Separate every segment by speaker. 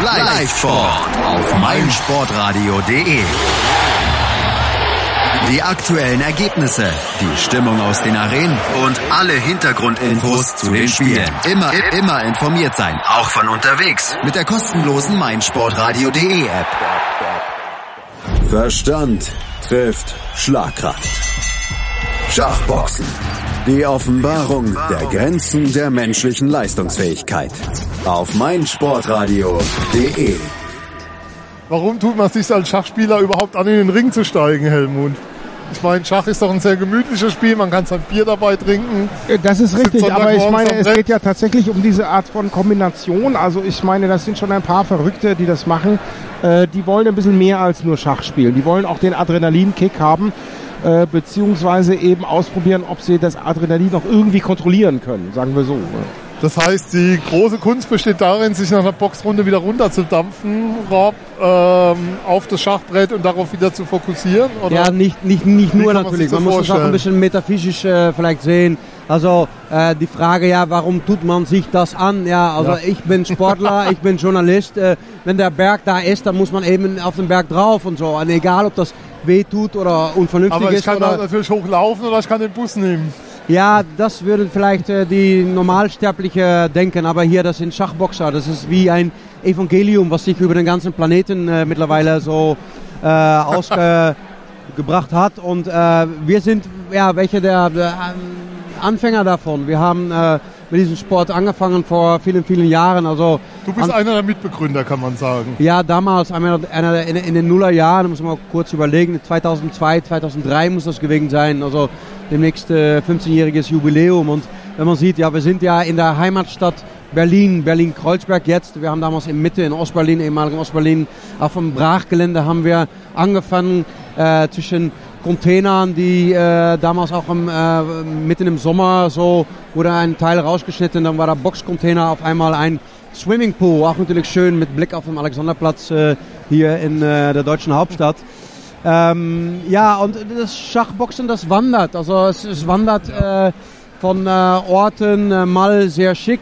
Speaker 1: Live-Sport auf meinsportradio.de. Die aktuellen Ergebnisse, die Stimmung aus den Arenen und alle Hintergrundinfos zu den Spielen. Immer, immer informiert sein, auch von unterwegs mit der kostenlosen meinsportradio.de App. Verstand trifft Schlagkraft. Schachboxen. Die Offenbarung der Grenzen der menschlichen Leistungsfähigkeit. Auf meinsportradio.de.
Speaker 2: Warum tut man sich als Schachspieler überhaupt an, in den Ring zu steigen, Helmut? Ich meine, Schach ist doch ein sehr gemütliches Spiel, man kann sein Bier dabei trinken.
Speaker 3: Das ist richtig, aber ich meine, es geht ja tatsächlich um diese Art von Kombination. Also ich meine, das sind schon ein paar Verrückte, die das machen. Äh, die wollen ein bisschen mehr als nur Schach spielen. Die wollen auch den Adrenalinkick haben, äh, beziehungsweise eben ausprobieren, ob sie das Adrenalin noch irgendwie kontrollieren können, sagen wir so.
Speaker 2: Das heißt, die große Kunst besteht darin, sich nach einer Boxrunde wieder runterzudampfen, Rob, ähm, auf das Schachbrett und darauf wieder zu fokussieren? Oder?
Speaker 4: Ja, nicht, nicht, nicht nur
Speaker 2: man
Speaker 4: natürlich.
Speaker 2: das
Speaker 4: Man muss es auch ein bisschen metaphysisch äh, vielleicht sehen. Also äh, die Frage, ja, warum tut man sich das an? Ja, also
Speaker 2: Ja.
Speaker 4: ich bin Sportler, ich bin Journalist. Äh, wenn der Berg da ist, dann muss man eben auf den Berg drauf und so. Und egal, ob das weh tut oder unvernünftig
Speaker 2: Aber ich
Speaker 4: ist.
Speaker 2: kann
Speaker 4: oder,
Speaker 2: auch natürlich hochlaufen oder ich kann den Bus nehmen.
Speaker 4: Ja, das würden vielleicht äh, die Normalsterbliche denken, aber hier, das sind Schachboxer. Das ist wie ein Evangelium, was sich über den ganzen Planeten äh, mittlerweile so äh, ausgebracht hat. Und äh, wir sind ja welche der, der ähm, Anfänger davon. Wir haben äh, mit diesem Sport angefangen vor vielen, vielen Jahren. Also
Speaker 2: Du bist
Speaker 4: an-
Speaker 2: einer der Mitbegründer, kann man sagen.
Speaker 4: ja, damals, einer, einer in, in den Nullerjahren, muss man kurz überlegen, 2002, 2003 muss das gewesen sein, also demnächst äh, 15-jähriges Jubiläum. Und wenn man sieht, ja, wir sind ja in der Heimatstadt Berlin, Berlin-Kreuzberg jetzt. Wir haben damals in Mitte, in Ostberlin, ehemaligen Ostberlin, auf dem Brachgelände haben wir angefangen äh, zwischen Containern, die äh, damals auch im, äh, mitten im Sommer so wurde ein Teil rausgeschnitten, dann war der Boxcontainer auf einmal ein Swimmingpool, auch natürlich schön mit Blick auf den Alexanderplatz äh, hier in äh, der deutschen Hauptstadt. Ähm, ja, und das Schachboxen, das wandert. Also es, es wandert äh, von äh, Orten mal sehr schick,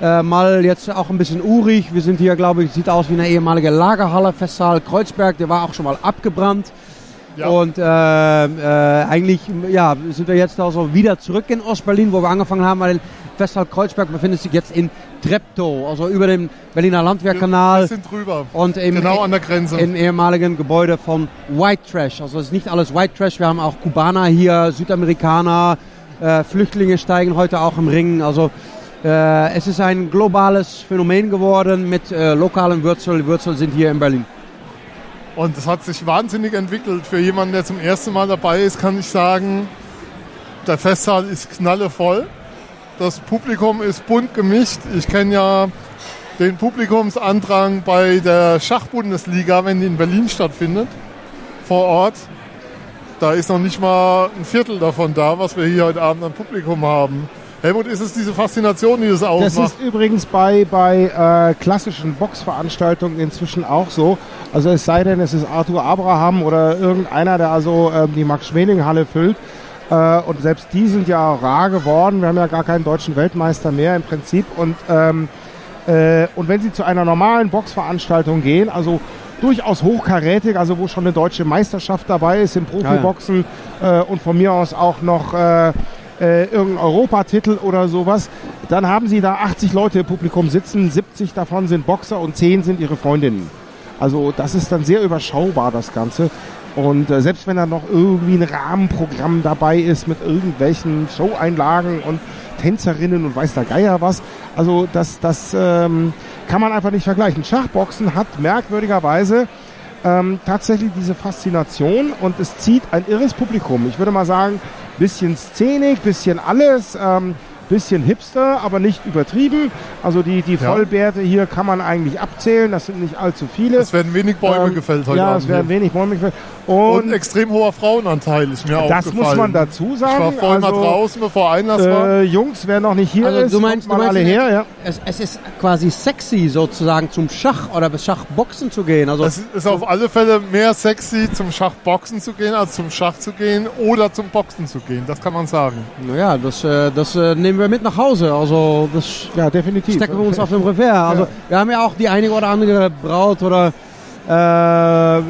Speaker 4: mal jetzt auch ein bisschen urig. Wir sind hier, glaube ich, sieht aus wie eine ehemalige Lagerhalle, Festsaal Kreuzberg, der war auch schon mal abgebrannt.
Speaker 2: Ja.
Speaker 4: Und äh, äh, eigentlich ja, sind wir jetzt also wieder zurück in Ostberlin, wo wir angefangen haben, weil Festsaal Kreuzberg befindet sich jetzt in Treptow, also über dem Berliner Landwehrkanal.
Speaker 2: Wir sind drüber.
Speaker 4: Und im,
Speaker 2: Genau an der Grenze.
Speaker 4: Im ehemaligen Gebäude von White Trash. Also es ist nicht alles White Trash. Wir haben auch Kubaner hier, Südamerikaner, äh, Flüchtlinge steigen heute auch im Ring. Also äh, es ist ein globales Phänomen geworden mit äh, lokalen Wurzeln. Die Wurzeln sind hier in Berlin.
Speaker 2: Und es hat sich wahnsinnig entwickelt. Für jemanden, der zum ersten Mal dabei ist, kann ich sagen, der Festsaal ist knallevoll. Das Publikum ist bunt gemischt. Ich kenne ja den Publikumsandrang bei der Schachbundesliga, wenn die in Berlin stattfindet, vor Ort. Da ist noch nicht mal ein Viertel davon da, was wir hier heute Abend an Publikum haben. Helmut, ist es diese Faszination, die das
Speaker 3: Das
Speaker 2: ausmacht?
Speaker 3: ist übrigens bei, bei äh, klassischen Boxveranstaltungen inzwischen auch so. Also es sei denn, es ist Arthur Abraham oder irgendeiner, der also ähm, die Max-Schmeling-Halle füllt. Äh, und selbst die sind ja rar geworden. Wir haben ja gar keinen deutschen Weltmeister mehr im Prinzip. Und, ähm, äh, und wenn Sie zu einer normalen Boxveranstaltung gehen, also durchaus hochkarätig, also wo schon eine deutsche Meisterschaft dabei ist im Profiboxen äh, und von mir aus auch noch äh, äh, irgendein Europatitel oder sowas, dann haben sie da 80 Leute im Publikum sitzen, 70 davon sind Boxer und 10 sind ihre Freundinnen. Also das ist dann sehr überschaubar, das Ganze. Und äh, selbst wenn da noch irgendwie ein Rahmenprogramm dabei ist mit irgendwelchen Show-Einlagen und Tänzerinnen und weiß der Geier was, also das, das ähm, kann man einfach nicht vergleichen. Schachboxen hat merkwürdigerweise ähm, tatsächlich diese Faszination und es zieht ein irres Publikum. Ich würde mal sagen, bisschen Szenik, bisschen alles, ähm, bisschen Hipster, aber nicht übertrieben. Also die, die
Speaker 2: Ja.
Speaker 3: Vollbärte hier kann man eigentlich abzählen, das sind nicht allzu viele.
Speaker 2: Es werden wenig Bäume
Speaker 3: Ähm,
Speaker 2: gefällt heute
Speaker 3: Ja,
Speaker 2: Abend.
Speaker 3: es werden
Speaker 2: hier.
Speaker 3: wenig Bäume gefällt.
Speaker 2: Und,
Speaker 3: Und,
Speaker 2: extrem hoher Frauenanteil ist mir
Speaker 3: das
Speaker 2: aufgefallen.
Speaker 3: muss man dazu sagen.
Speaker 2: Ich war vorhin
Speaker 3: also,
Speaker 2: mal draußen, bevor Einlass war.
Speaker 3: äh, Jungs, wer noch nicht hier
Speaker 4: Also
Speaker 3: ist,
Speaker 4: du meinst,
Speaker 3: kommt
Speaker 4: du
Speaker 3: mal
Speaker 4: meinst
Speaker 3: alle her. Ja.
Speaker 4: Es, es ist quasi sexy sozusagen zum Schach oder Schachboxen zu gehen. Also
Speaker 2: Es ist auf alle Fälle mehr sexy, zum Schachboxen zu gehen, als zum Schach zu gehen oder zum Boxen zu gehen. Das kann man sagen.
Speaker 4: Naja, das, äh, das äh, nehmen nehmen wir mit nach Hause. Also das
Speaker 3: Ja, definitiv.
Speaker 4: stecken wir uns auf dem Revers. Also
Speaker 3: Ja.
Speaker 4: wir haben ja auch die eine oder andere Braut oder äh,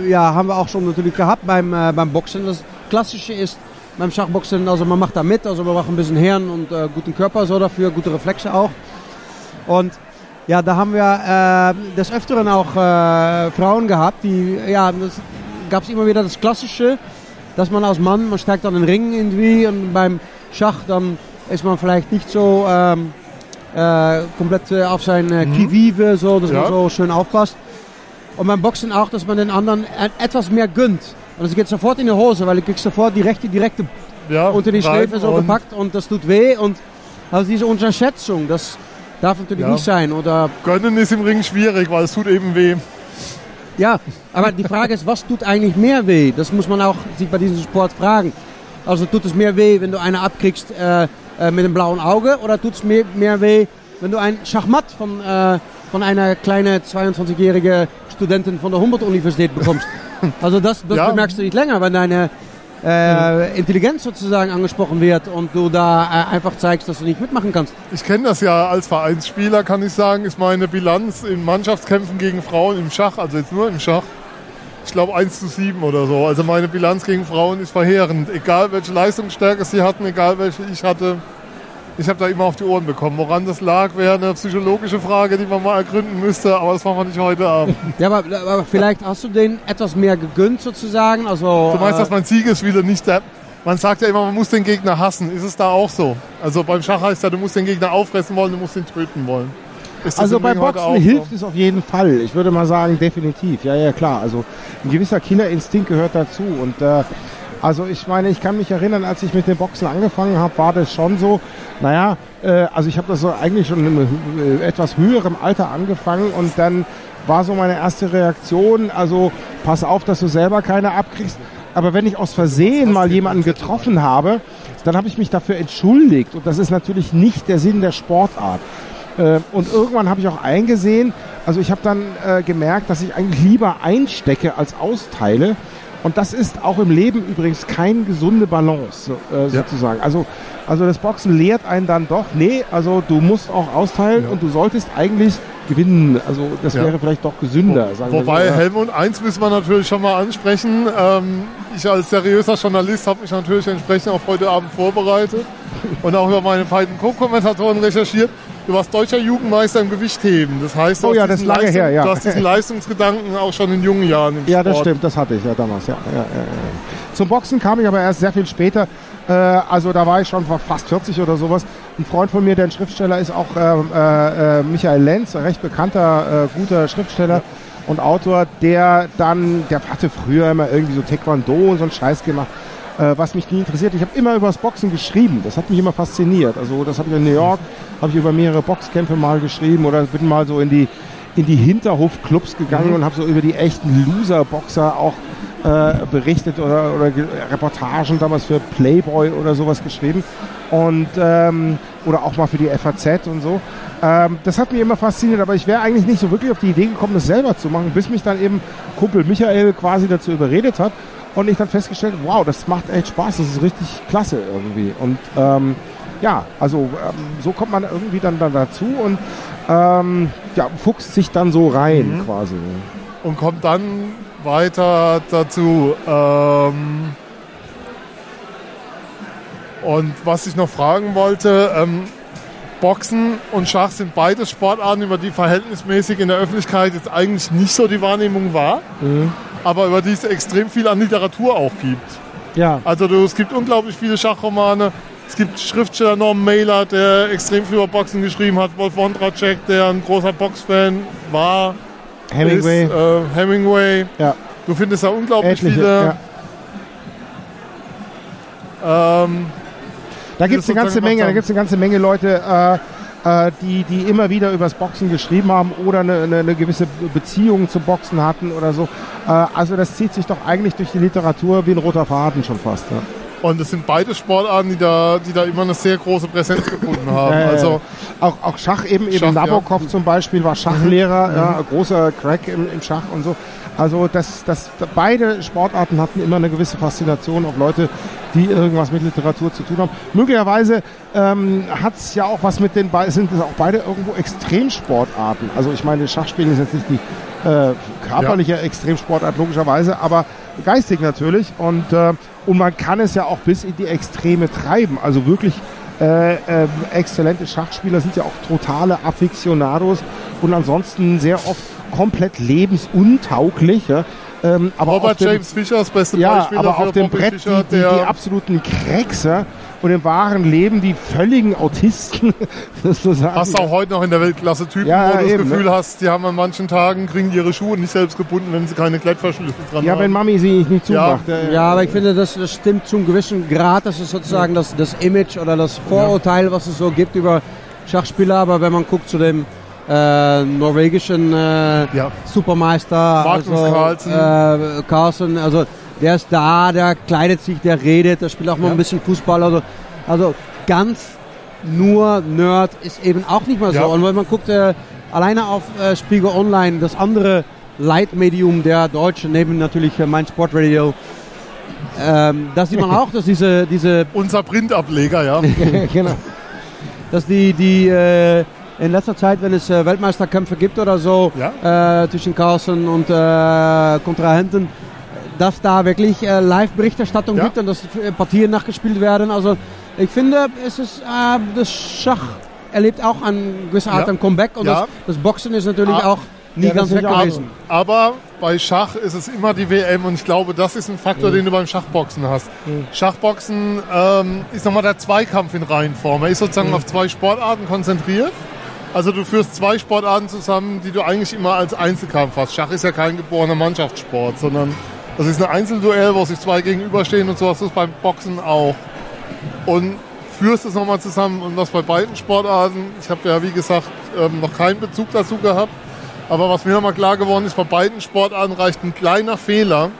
Speaker 4: ja, haben wir auch schon natürlich gehabt beim, äh, beim Boxen. Das Klassische ist beim Schachboxen, also man macht da mit, also wir machen ein bisschen Hirn und äh, guten Körper so dafür, gute Reflexe auch. Und ja, da haben wir äh, des Öfteren auch äh, Frauen gehabt, die, ja, das gab es immer wieder das Klassische, dass man als Mann, man steigt dann in den Ring irgendwie und beim Schach dann ist man vielleicht nicht so ähm, äh, komplett äh, auf sein äh, Qui-Vive, so, dass
Speaker 2: Ja.
Speaker 4: man so schön aufpasst. Und beim Boxen auch, dass man den anderen etwas mehr gönnt. Und das geht sofort in die Hose, weil ich krieg sofort die rechte direkte
Speaker 2: Ja,
Speaker 4: unter die Schläfe so
Speaker 2: und-
Speaker 4: gepackt und das tut weh. Und also diese Unterschätzung, das darf natürlich
Speaker 2: Ja.
Speaker 4: nicht sein. Oder
Speaker 2: Gönnen ist im Ring schwierig, weil es tut eben weh.
Speaker 4: ja, aber die Frage ist, was tut eigentlich mehr weh? Das muss man auch sich bei diesem Sport fragen. Also tut es mehr weh, wenn du eine abkriegst äh, äh, mit einem blauen Auge oder tut es mehr, mehr weh, wenn du ein Schachmatt von, äh, von einer kleinen 22-jährigen Studentin von der Humboldt-Universität bekommst? Also das, das
Speaker 2: Ja.
Speaker 4: bemerkst du nicht länger, wenn deine äh, Intelligenz sozusagen angesprochen wird und du da äh, einfach zeigst, dass du nicht mitmachen kannst.
Speaker 2: Ich kenne das ja als Vereinsspieler, kann ich sagen, ist meine Bilanz in Mannschaftskämpfen gegen Frauen im Schach, also jetzt nur im Schach, ich glaube 1 zu 7 oder so. Also meine Bilanz gegen Frauen ist verheerend. Egal welche Leistungsstärke sie hatten, egal welche ich hatte, ich habe da immer auf die Ohren bekommen. Woran das lag, wäre eine psychologische Frage, die man mal ergründen müsste, aber das machen wir nicht heute Abend.
Speaker 4: Ja, aber, aber vielleicht hast du denen etwas mehr gegönnt sozusagen. Also,
Speaker 2: Du meinst,
Speaker 4: äh,
Speaker 2: dass mein Siegeswille nicht der. Man sagt ja immer, man muss den Gegner hassen. Ist es da auch so? Also beim Schach heißt ja, du musst den Gegner auffressen wollen, du musst ihn töten wollen.
Speaker 3: Also
Speaker 2: heute
Speaker 3: Boxen
Speaker 2: auch
Speaker 3: hilft es auf jeden Fall. Ich würde mal sagen, definitiv. Ja, ja, klar. Also ein gewisser Killerinstinkt gehört dazu. Und äh, also ich meine, ich kann mich erinnern, als ich mit dem Boxen angefangen habe, war das schon so, naja, äh, also ich habe das so eigentlich schon in äh, etwas höherem Alter angefangen und dann war so meine erste Reaktion, also pass auf, dass du selber keine abkriegst. Aber wenn ich aus Versehen mal jemanden getroffen habe, dann habe ich mich dafür entschuldigt. Und das ist natürlich nicht der Sinn der Sportart. Äh, Und irgendwann habe ich auch eingesehen, also ich habe dann äh, gemerkt, dass ich eigentlich lieber einstecke als austeile. Und das ist auch im Leben übrigens keine gesunde Balance, äh, sozusagen. Also, also das Boxen lehrt einen dann doch, nee, also du musst auch austeilen und du solltest eigentlich gewinnen. Also das
Speaker 2: Ja.
Speaker 3: wäre vielleicht doch gesünder. Sagen wir
Speaker 2: Wobei
Speaker 3: so. Ja.
Speaker 2: Helmut, eins müssen wir natürlich schon mal ansprechen. Ähm, ich als seriöser Journalist habe mich natürlich entsprechend auf heute Abend vorbereitet und auch über meine beiden Co-Kommentatoren recherchiert. Du warst deutscher Jugendmeister im Gewichtheben. Das heißt, du,
Speaker 3: Oh
Speaker 2: hast
Speaker 3: ja, das lange
Speaker 2: Leistung-
Speaker 3: her, ja.
Speaker 2: du hast diesen Leistungsgedanken auch schon in jungen Jahren im
Speaker 3: Ja, das
Speaker 2: Sport.
Speaker 3: stimmt, das hatte ich ja damals. Ja, ja, ja, ja. Zum Boxen kam ich aber erst sehr viel später. Äh, also da war ich schon fast 40 oder sowas. Ein Freund von mir, der ein Schriftsteller ist, auch ähm, äh, äh, Michael Lenz, ein recht bekannter, äh, guter Schriftsteller und Autor, der dann, der hatte früher immer irgendwie so Taekwondo und so einen Scheiß gemacht. Äh, was mich nie interessiert. Ich habe immer über das Boxen geschrieben. Das hat mich immer fasziniert. Also das habe ich in New York, habe ich über mehrere Boxkämpfe mal geschrieben oder bin mal so in die in die Hinterhofclubs gegangen und habe so über die echten Loser-Boxer auch äh, berichtet oder, oder ge- Reportagen damals für Playboy oder sowas geschrieben und ähm, oder auch mal für die FAZ und so. Ähm, das hat mich immer fasziniert, aber ich wäre eigentlich nicht so wirklich auf die Idee gekommen, das selber zu machen, bis mich dann eben Kumpel Michael quasi dazu überredet hat und ich dann festgestellt, wow, das macht echt Spaß, das ist richtig klasse irgendwie und ähm, ja, also ähm, so kommt man irgendwie dann, dann dazu und ähm, ja, fuchst sich dann so rein quasi.
Speaker 2: und kommt dann weiter dazu. Ähm, und was ich noch fragen wollte, ähm, Boxen und Schach sind beide Sportarten, über die verhältnismäßig in der Öffentlichkeit jetzt eigentlich nicht so die Wahrnehmung war, aber über die es extrem viel an Literatur auch gibt.
Speaker 3: Ja,
Speaker 2: Also du, es gibt unglaublich viele Schachromane. Es gibt Schriftsteller Norman Mailer, der extrem viel über Boxen geschrieben hat. Wolf Wondratschek, der ein großer Boxfan war.
Speaker 3: Hemingway.
Speaker 2: Ist, äh, Hemingway.
Speaker 3: ja,
Speaker 2: Du findest da unglaublich
Speaker 3: etliche.
Speaker 2: viele.
Speaker 3: Ja.
Speaker 2: Ähm,
Speaker 3: Da gibt es eine ganze Menge, da
Speaker 2: gemacht
Speaker 3: gibt es eine ganze Menge Leute, äh, äh, die, die immer wieder übers Boxen geschrieben haben oder eine, eine, eine gewisse Beziehung zum Boxen hatten oder so. Äh, also das zieht sich doch eigentlich durch die Literatur wie ein roter Faden schon fast. Ja.
Speaker 2: Und es sind beide Sportarten, die da, die da immer eine sehr große Präsenz gefunden haben.
Speaker 3: Ja, ja, ja.
Speaker 2: Also
Speaker 3: Auch, auch Schach eben, eben
Speaker 2: Schach, ja.
Speaker 3: Nabokov zum Beispiel war Schachlehrer, ja, ein großer Crack im, im Schach und so. Also das, das, beide Sportarten hatten immer eine gewisse Faszination auf Leute, die irgendwas mit Literatur zu tun haben. Möglicherweise ähm, hat es ja auch was mit den beiden, sind es auch beide irgendwo Extremsportarten. Also ich meine, Schachspielen ist jetzt nicht die äh, körperliche Extremsportart logischerweise, aber geistig natürlich. Und, äh, und man kann es ja auch bis in die Extreme treiben. Also wirklich äh, ähm, exzellente Schachspieler sind ja auch totale Aficionados und ansonsten sehr oft komplett lebensuntauglich. Ja. Ähm, aber auf
Speaker 2: Robert
Speaker 3: dem,
Speaker 2: James Fischer, das beste
Speaker 3: ja,
Speaker 2: Beispiel
Speaker 3: aber auf dem Brett die,
Speaker 2: Fischer,
Speaker 3: die, die
Speaker 2: der
Speaker 3: absoluten Krexe und im wahren Leben die völligen Autisten. sozusagen.
Speaker 2: Hast du auch heute noch in der Weltklasse Typen,
Speaker 3: Ja,
Speaker 2: wo du das
Speaker 3: eben,
Speaker 2: Gefühl
Speaker 3: ne?
Speaker 2: hast, die haben an manchen Tagen, kriegen ihre Schuhe nicht selbst gebunden, wenn sie keine Klettverschlüsse dran
Speaker 3: ja,
Speaker 2: haben.
Speaker 3: wenn Mami sie nicht
Speaker 2: Ja.
Speaker 3: zumacht. äh,
Speaker 4: Ja, aber ich finde, das, das stimmt zum gewissen Grad. Das ist sozusagen das, das Image oder das Vorurteil, was es so gibt über Schachspieler. Aber wenn man guckt zu dem äh, norwegischen äh,
Speaker 2: Ja.
Speaker 4: Supermeister,
Speaker 2: Magnus
Speaker 4: also,
Speaker 2: Carlsen.
Speaker 4: Äh, Carlsen, also der ist da, der kleidet sich, der redet, der spielt auch mal ein bisschen Fußball. Also, also ganz nur Nerd ist eben auch nicht mal so.
Speaker 2: Ja.
Speaker 4: Und wenn man guckt, äh, alleine auf äh, Spiegel Online, das andere Leitmedium der Deutschen, neben natürlich äh, mein Sportradio, ähm, da sieht man auch, dass diese, diese
Speaker 2: Unser Printableger, ja.
Speaker 3: genau.
Speaker 4: dass die, die äh, in letzter Zeit, wenn es äh, Weltmeisterkämpfe gibt oder so, äh, zwischen Carlsen und äh, Kontrahenten, dass da wirklich äh, Live-Berichterstattung
Speaker 2: Ja.
Speaker 4: gibt und dass äh, Partien nachgespielt werden. Also ich finde, es ist, äh, das Schach erlebt auch eine gewisse Art
Speaker 2: Ja.
Speaker 4: ein Comeback und
Speaker 2: Ja.
Speaker 4: das, das Boxen ist natürlich
Speaker 2: Ah.
Speaker 4: auch nie ganz weg gewesen.
Speaker 2: Aber bei Schach ist es immer die WM und ich glaube, das ist ein Faktor, den du beim Schachboxen hast. Schachboxen ähm, ist nochmal der Zweikampf in Reihenform. Er ist sozusagen auf zwei Sportarten konzentriert. Also du führst zwei Sportarten zusammen, die du eigentlich immer als Einzelkampf hast. Schach ist ja kein geborener Mannschaftssport, sondern das ist ein Einzelduell, wo sich zwei gegenüberstehen und so hast du es beim Boxen auch. Und führst es nochmal zusammen und das bei beiden Sportarten. Ich habe ja, wie gesagt, ähm, noch keinen Bezug dazu gehabt. Aber was mir nochmal klar geworden ist, bei beiden Sportarten reicht ein kleiner Fehler,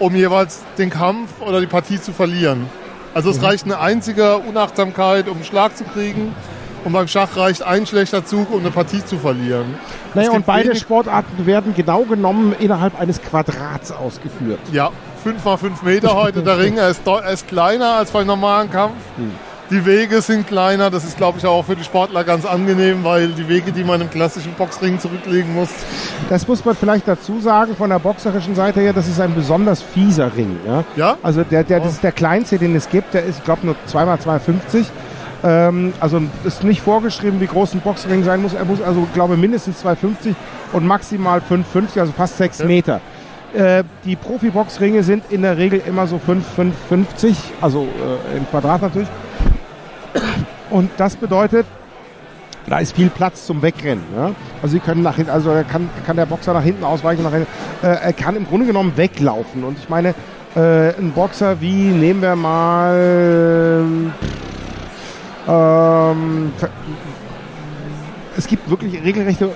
Speaker 2: um jeweils den Kampf oder die Partie zu verlieren. Also es reicht eine einzige Unachtsamkeit, um einen Schlag zu kriegen. Und beim Schach reicht ein schlechter Zug, um eine Partie zu verlieren.
Speaker 3: Naja, und beide Sportarten werden genau genommen innerhalb eines Quadrats ausgeführt.
Speaker 2: Ja, 5 mal 5 Meter heute der Ring. Er ist, er ist kleiner als beim normalen Kampf. Die Wege sind kleiner. Das ist, glaube ich, auch für die Sportler ganz angenehm, weil die Wege, die man im klassischen Boxring zurücklegen muss,
Speaker 3: Das muss man vielleicht dazu sagen, von der boxerischen Seite her, das ist ein besonders fieser Ring. Ja?
Speaker 2: Ja?
Speaker 3: Also der, der, das ist der kleinste, den es gibt, der ist, ich glaube, nur 2x250. Ähm, also ist nicht vorgeschrieben, wie groß ein Boxring sein muss. Er muss also, glaube mindestens 250 und maximal 550, also fast 6
Speaker 2: Ja.
Speaker 3: Meter. Äh, die Profi-Boxringe sind in der Regel immer so 5, 550, also äh, im Quadrat natürlich. Und das bedeutet, da ist viel Platz zum Wegrennen. Ja? Also sie können nach hinten, also er kann, kann der Boxer nach hinten ausweichen, nach hinten. Äh, er kann im Grunde genommen weglaufen. Und ich meine, äh, ein Boxer wie, nehmen wir mal, ähm, es gibt wirklich regelrechte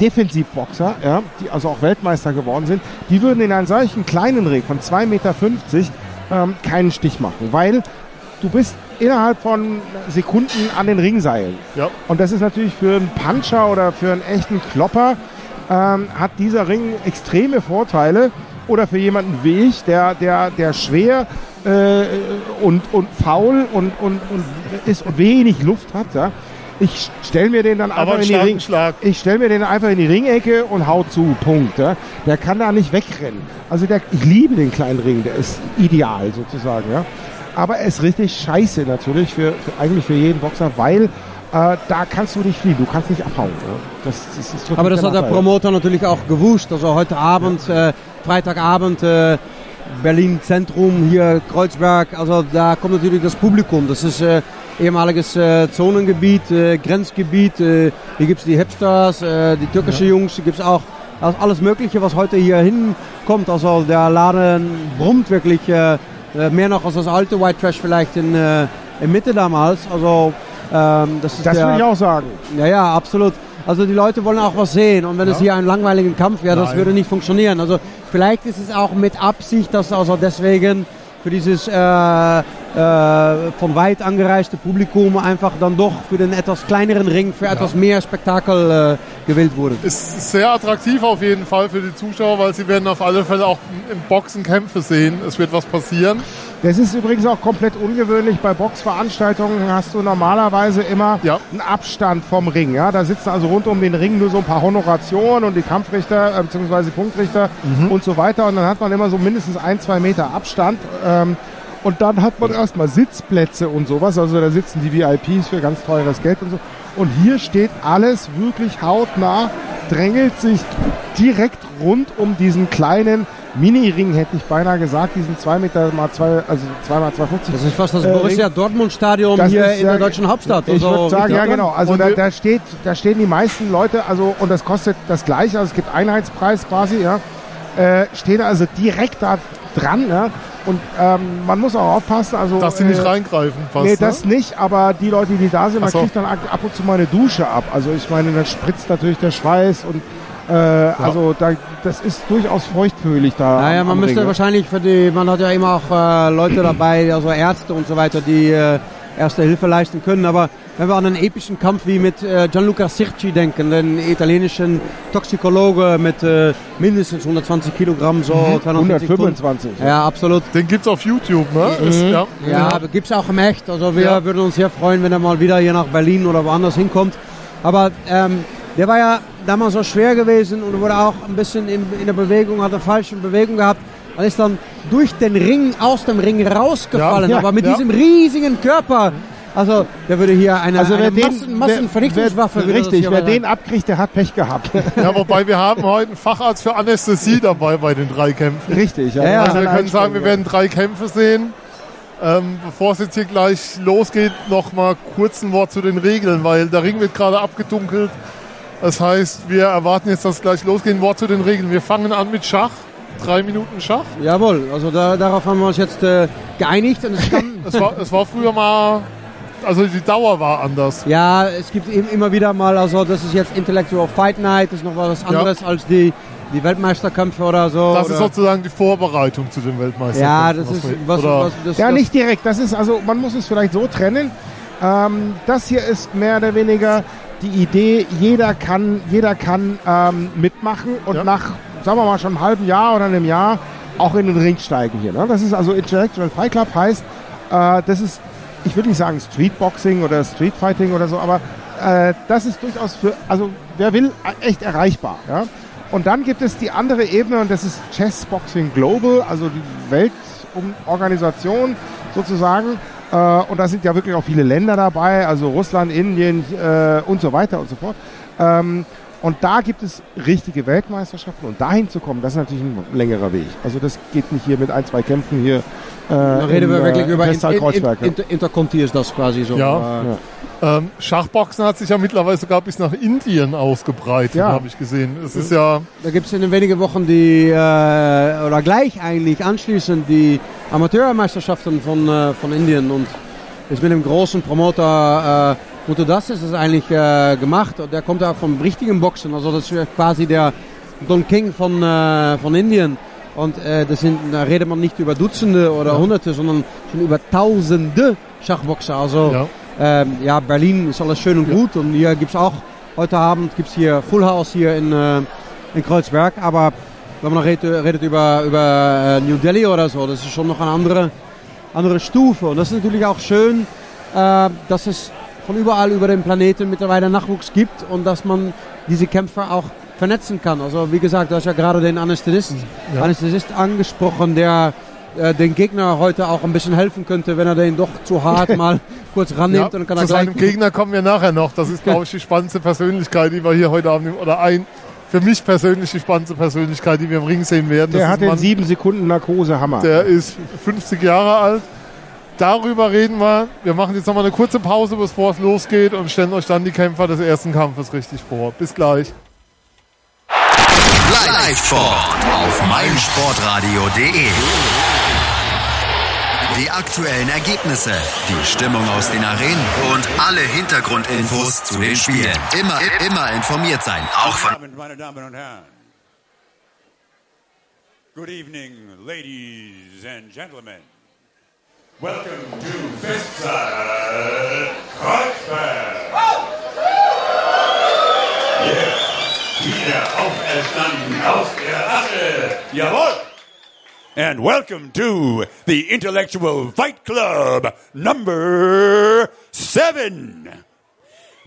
Speaker 3: Defensivboxer, ja, die also auch Weltmeister geworden sind, die würden in einen solchen kleinen Ring von 2,50 Meter ähm, keinen Stich machen, weil du bist innerhalb von Sekunden an den Ringseilen.
Speaker 2: ja.
Speaker 3: Und das ist natürlich für einen Puncher oder für einen echten Klopper ähm, hat dieser Ring extreme Vorteile. Oder für jemanden wie ich, der, der, der schwer äh, und, und faul und, und, und ist wenig Luft hat. Ja? Ich stelle mir den dann einfach
Speaker 2: ein
Speaker 3: in die Ring.
Speaker 2: Schlag.
Speaker 3: Ich stelle mir den einfach in die Ringecke und hau zu. Punkt. Ja? Der kann da nicht wegrennen. Also der, ich liebe den kleinen Ring. Der ist ideal sozusagen. Ja? Aber er ist richtig scheiße natürlich für, für eigentlich für jeden Boxer, weil äh, da kannst du nicht fliehen. Du kannst nicht abhauen. Ja? Das, das ist wirklich
Speaker 4: Aber das hat der. Promoter natürlich auch gewusst. Also heute Abend, äh, Freitagabend, äh, Berlin Zentrum, hier Kreuzberg, also da kommt natürlich das Publikum. Das ist äh, ehemaliges äh, Zonengebiet, äh, Grenzgebiet. Äh, hier gibt es die Hipsters, äh, die türkische Jungs, hier gibt es auch also alles Mögliche, was heute hier hinkommt. Also der Laden brummt wirklich äh, mehr noch als das alte White Trash vielleicht in, in Mitte damals. Also ähm, das ist
Speaker 3: Das
Speaker 4: der,
Speaker 3: würde ich auch sagen.
Speaker 4: ja, ja, absolut. Also die Leute wollen auch was sehen und wenn es hier einen langweiligen Kampf wäre, das
Speaker 2: Nein.
Speaker 4: würde nicht funktionieren. Also vielleicht ist es auch mit Absicht, dass also deswegen für dieses äh, von weit angereiste Publikum einfach dann doch für den etwas kleineren Ring, für etwas mehr Spektakel äh, gewählt wurde.
Speaker 2: Ist sehr attraktiv auf jeden Fall für die Zuschauer, weil sie werden auf alle Fälle auch im Boxen Kämpfe sehen. Es wird was passieren.
Speaker 3: Das ist übrigens auch komplett ungewöhnlich. Bei Boxveranstaltungen hast du normalerweise immer
Speaker 2: Ja.
Speaker 3: einen Abstand vom Ring. Ja? Da sitzen also rund um den Ring nur so ein paar Honorationen und die Kampfrichter äh, bzw. Punktrichter und so weiter. Und dann hat man immer so mindestens ein, zwei Meter Abstand. Ähm, und dann hat man erstmal Sitzplätze und sowas. Also da sitzen die VIPs für ganz teures Geld und so. Und hier steht alles wirklich hautnah, drängelt sich direkt rund um diesen kleinen Mini-Ring, hätte ich beinahe gesagt, diesen 2 Meter mal 2, also 2 mal 2,50.
Speaker 4: Das ist fast das
Speaker 3: Äh,
Speaker 4: Borussia Dortmund Stadion
Speaker 3: Das
Speaker 4: hier in
Speaker 3: ja-
Speaker 4: der deutschen Hauptstadt.
Speaker 3: Ich
Speaker 4: Also
Speaker 3: würde sagen, ja genau. Also da, da, steht, da stehen die meisten Leute, also und das kostet das gleiche, also es gibt Einheitspreis quasi, ja. Äh, stehen also direkt da dran, ja. Und ähm, man muss auch aufpassen, also
Speaker 2: Dass sie nicht
Speaker 3: äh,
Speaker 2: reingreifen fast.
Speaker 3: Nee, das
Speaker 2: ne?
Speaker 3: nicht, aber die Leute, die da sind, man
Speaker 2: so.
Speaker 3: kriegt dann ab und zu mal eine Dusche ab. Also ich meine, dann spritzt natürlich der Schweiß und äh, also da, das ist durchaus feuchtfühlig da.
Speaker 4: Naja,
Speaker 3: am-
Speaker 4: man
Speaker 3: am
Speaker 4: müsste
Speaker 3: Ring, ne?
Speaker 4: wahrscheinlich für die, man hat ja immer auch äh, Leute dabei, also Ärzte und so weiter, die äh, erste Hilfe leisten können. Aber wenn wir an einen epischen Kampf wie mit äh, Gianluca Sirci denken, den italienischen Toxikologe mit äh, mindestens 120 Kilogramm, so 240 Pfund.
Speaker 3: 125.
Speaker 4: Ja, absolut.
Speaker 2: Den gibt's auf YouTube, ne? Ist, ja.
Speaker 4: Ja, gibt's auch im Echt. Also wir
Speaker 2: Ja.
Speaker 4: würden uns sehr freuen, wenn er mal wieder hier nach Berlin oder woanders hinkommt. Aber ähm, der war ja damals so schwer gewesen und wurde auch ein bisschen in, in der Bewegung, hat eine falsche Bewegung gehabt. Und ist dann durch den Ring, aus dem Ring rausgefallen.
Speaker 3: Ja, ja,
Speaker 4: aber mit
Speaker 2: ja.
Speaker 4: diesem riesigen Körper. Also der würde hier eine,
Speaker 3: Also
Speaker 4: eine
Speaker 3: den,
Speaker 4: Massen, Massenvernichtungswaffe
Speaker 3: wer, richtig, wer den abkriegt, der hat Pech gehabt.
Speaker 2: ja, wobei wir haben heute einen Facharzt für Anästhesie dabei bei den drei Kämpfen.
Speaker 3: richtig,
Speaker 4: Ja, ja.
Speaker 2: Also wir können sagen, wir werden drei Kämpfe sehen. Ähm, bevor es jetzt hier gleich losgeht, noch mal kurz ein Wort zu den Regeln, weil der Ring wird gerade abgedunkelt. Das heißt, wir erwarten jetzt, dass es gleich losgeht. Ein Wort zu den Regeln. Wir fangen an mit Schach. Drei Minuten Schach.
Speaker 4: Jawohl, also da, darauf haben wir uns jetzt äh, geeinigt. Und es kann,
Speaker 2: Es war, es war früher mal, also die Dauer war anders.
Speaker 4: Ja, es gibt im- immer wieder mal, also das ist jetzt Intellectual Fight Night, das ist noch was anderes als die, die Weltmeisterkämpfe oder so.
Speaker 2: Das
Speaker 4: oder
Speaker 2: ist sozusagen die Vorbereitung zu den Weltmeisterschaften.
Speaker 4: ja, das ist was, was das,
Speaker 3: Ja, nicht direkt. Das ist also, man muss es vielleicht so trennen. Ähm, das hier ist mehr oder weniger die Idee, jeder kann, jeder kann ähm, mitmachen und
Speaker 2: Ja.
Speaker 3: nach, sagen wir mal, schon einem halben Jahr oder einem Jahr auch in den Ring steigen hier. Ne? Das ist also Intellectual Fight Club heißt, äh, das ist, ich würde nicht sagen Streetboxing oder Streetfighting oder so, aber äh, das ist durchaus für, also wer will, echt erreichbar. Ja? Und dann gibt es die andere Ebene und das ist Chess Boxing Global, also die Weltorganisation sozusagen. Äh, und da sind ja wirklich auch viele Länder dabei, also Russland, Indien äh, und so weiter und so fort. Ähm, und da gibt es richtige Weltmeisterschaften und dahin zu kommen, das ist natürlich ein längerer Weg. Also das geht nicht hier mit ein, zwei Kämpfen hier. Äh,
Speaker 4: da reden wir
Speaker 3: in,
Speaker 4: wirklich
Speaker 3: äh,
Speaker 4: über
Speaker 3: Kreuzberg.
Speaker 4: Inter, Inter, Interconti ist das quasi so.
Speaker 2: Ja.
Speaker 4: Äh,
Speaker 3: Ja.
Speaker 2: ähm, Schachboxen hat sich ja mittlerweile sogar bis nach Indien ausgebreitet,
Speaker 3: Ja.
Speaker 2: habe ich gesehen. Es ist ja,
Speaker 4: Da gibt es in den wenigen Wochen die, äh, oder gleich eigentlich anschließend die Amateurmeisterschaften von, äh, von Indien und ist mit dem großen Promoter äh, Mutodas ist es eigentlich äh, gemacht. Und der kommt ja vom richtigen Boxen, also das ist quasi der Don King von, äh, von Indien. Und äh, das sind, da redet man nicht über Dutzende oder Hunderte, sondern schon über Tausende Schachboxer, also
Speaker 2: ja.
Speaker 4: ähm, ja, Berlin ist alles schön und gut. Und hier gibt's auch, heute Abend gibt's hier Full House hier in, äh, in Kreuzberg, aber wenn man redet, redet über, über äh, New Delhi oder so, das ist schon noch eine andere, andere Stufe. Und das ist natürlich auch schön, äh, dass es von überall über den Planeten mittlerweile Nachwuchs gibt und dass man diese Kämpfer auch vernetzen kann. Also wie gesagt, du hast ja gerade den Anästhesist,
Speaker 2: Ja.
Speaker 4: Anästhesist angesprochen, der äh, den Gegner heute auch ein bisschen helfen könnte, wenn er den doch zu hart mal kurz rannimmt
Speaker 2: Ja,
Speaker 4: und dann kann er
Speaker 2: zu seinem Gegner kommen wir nachher noch. Das ist, glaube ich, die spannendste Persönlichkeit, die wir hier heute Abend, oder ein, für mich persönlich die spannendste Persönlichkeit, die wir im Ring sehen werden.
Speaker 3: Der
Speaker 2: das
Speaker 3: hat den sieben Sekunden Narkose Hammer.
Speaker 2: der ist 50 Jahre alt. Darüber reden wir. Wir machen jetzt nochmal eine kurze Pause, bevor es losgeht und stellen euch dann die Kämpfer des ersten Kampfes richtig vor. Bis gleich.
Speaker 1: Live-Sport auf meinsportradio.de. Die aktuellen Ergebnisse, die Stimmung aus den Arenen und alle Hintergrundinfos zu den Spielen. Immer, immer informiert sein, auch von
Speaker 5: meine Damen und Herren. Good evening, ladies and gentlemen. Welcome to Festzeit Kreuzberg. Yeah, wieder auferstanden aus der Asche. Jawohl. And welcome to the Intellectual Fight Club number seven.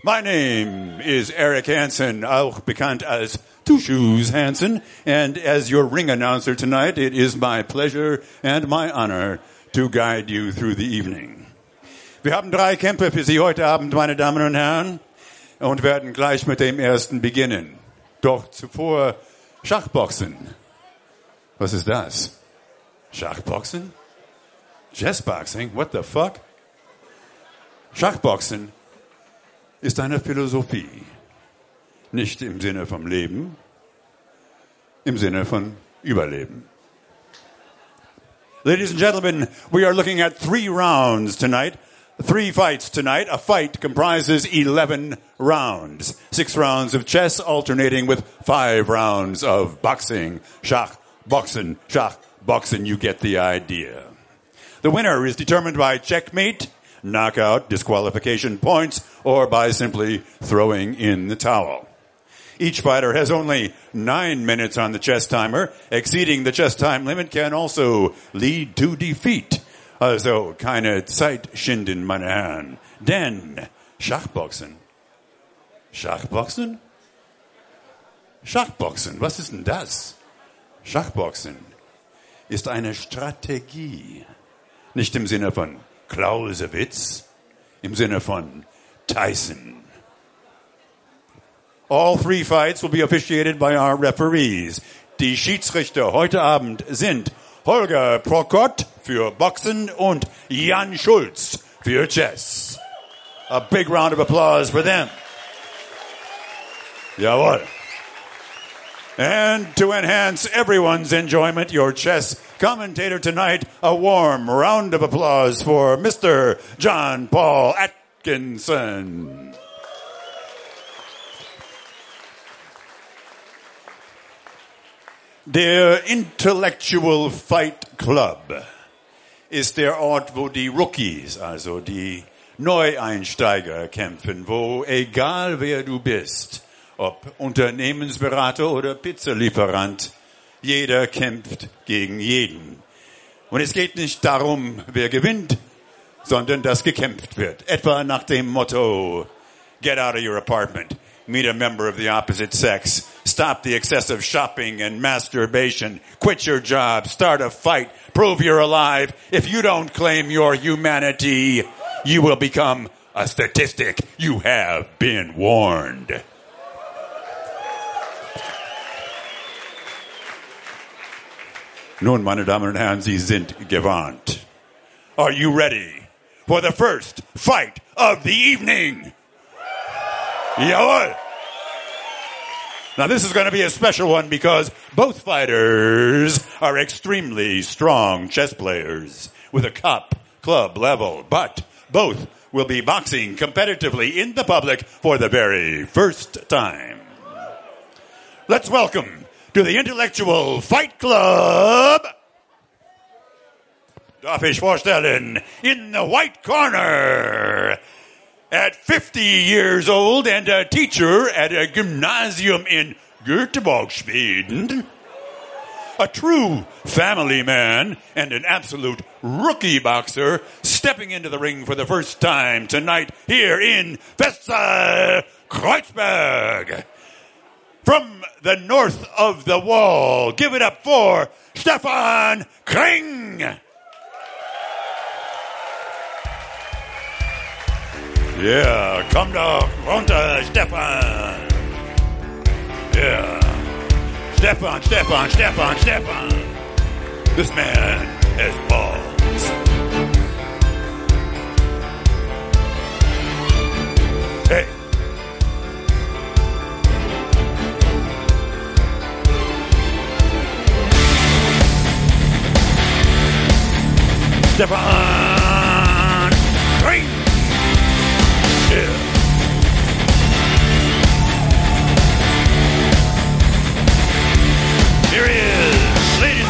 Speaker 5: My name is Eric Hansen, auch bekannt as Two Shoes Hansen, and as your ring announcer tonight, it is my pleasure and my honor to guide you through the evening. Wir haben drei Kämpfe für Sie heute Abend, meine Damen und Herren, und werden gleich mit dem ersten beginnen. Doch zuvor Schachboxen. Was ist das? Schachboxen? Chessboxing? What the fuck? Schachboxen ist eine Philosophie. Nicht im Sinne vom Leben, im Sinne von Überleben. Ladies and gentlemen, we are looking at three rounds tonight. Three fights tonight. A fight comprises 11 rounds. Six rounds of chess alternating with five rounds of boxing. Schach, boxen, schach, boxen. You get the idea. The winner is determined by checkmate, knockout, disqualification points, or by simply throwing in the towel. Each fighter has only nine minutes on the chess timer. Exceeding the chess time limit can also lead to defeat. Also keine Zeit schinden, meine Herren. Denn Schachboxen. Schachboxen? Schachboxen, was ist denn das? Schachboxen ist eine Strategie. Nicht im Sinne von Clausewitz, im Sinne von Tyson. All three fights will be officiated by our referees. Die Schiedsrichter heute Abend sind Holger Prokot für Boxen und Jan Schulz für Chess. A big round of applause for them. Jawohl. And to enhance everyone's enjoyment, your chess commentator tonight, a warm round of applause for Mr. John Paul Atkinson. Der Intellectual Fight Club ist der Ort, wo die Rookies, also die Neueinsteiger kämpfen, wo egal wer du bist, ob Unternehmensberater oder Pizzalieferant, jeder kämpft gegen jeden. Und es geht nicht darum, wer gewinnt, sondern dass gekämpft wird. Etwa nach dem Motto, get out of your apartment, meet a member of the opposite sex, stop the excessive shopping and masturbation, quit your job, start a fight, prove you're alive. If you don't claim your humanity, you will become a statistic. You have been warned. Nun, meine Damen und Herren, Sie sind gewarnt. Are you ready for the first fight of the evening? Jawohl! Now this is going to be a special one because both fighters are extremely strong chess players with a cup club level, but both will be boxing competitively in the public for the very first time. Let's welcome to the Intellectual Fight Club. Darf ich vorstellen, in the white corner, at 50 years old and a teacher at a gymnasium in Göteborg, Sweden. A true family man and an absolute rookie boxer stepping into the ring for the first time tonight here in Vesta Kreuzberg. From the north of the wall, give it up for Stefan Kring. Yeah, komm doch runter, Stefan. Yeah. Stefan, Stefan, Stefan, Stefan. This man has balls. Hey. Stefan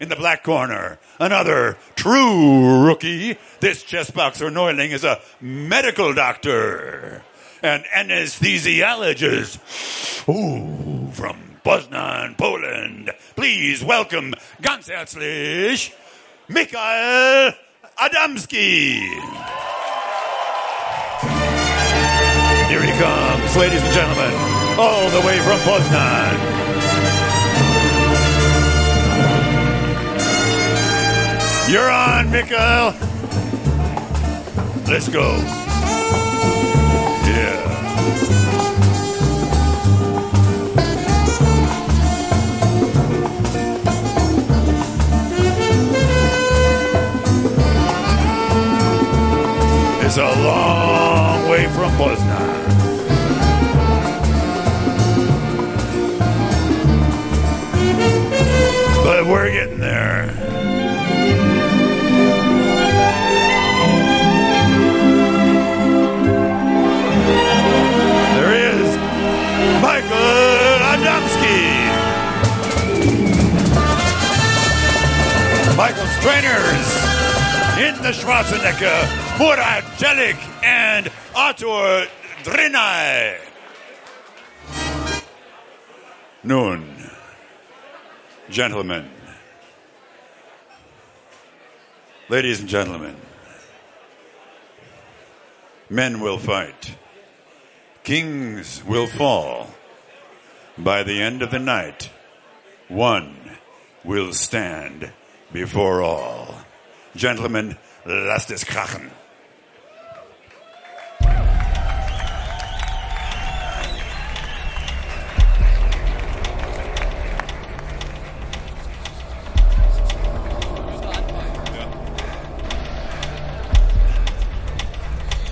Speaker 5: in the black corner, another true rookie. This chess boxer Neuling is a medical doctor, an anesthesiologist. Ooh, from Poznan, Poland. Please welcome ganz herzlich Mikhail Adamski. Here he comes, ladies and gentlemen, all the way from Poznan. You're on, Mikhail. Let's go. Yeah. It's a long way from Poznan. But we're getting. There Michael Strainers in the Schwarzenegger, Murat Jelik and Artur Drinai. Nun, gentlemen, ladies and gentlemen, men will fight. Kings will fall. By the end of the night, one will stand before all. Gentlemen, lasst es krachen.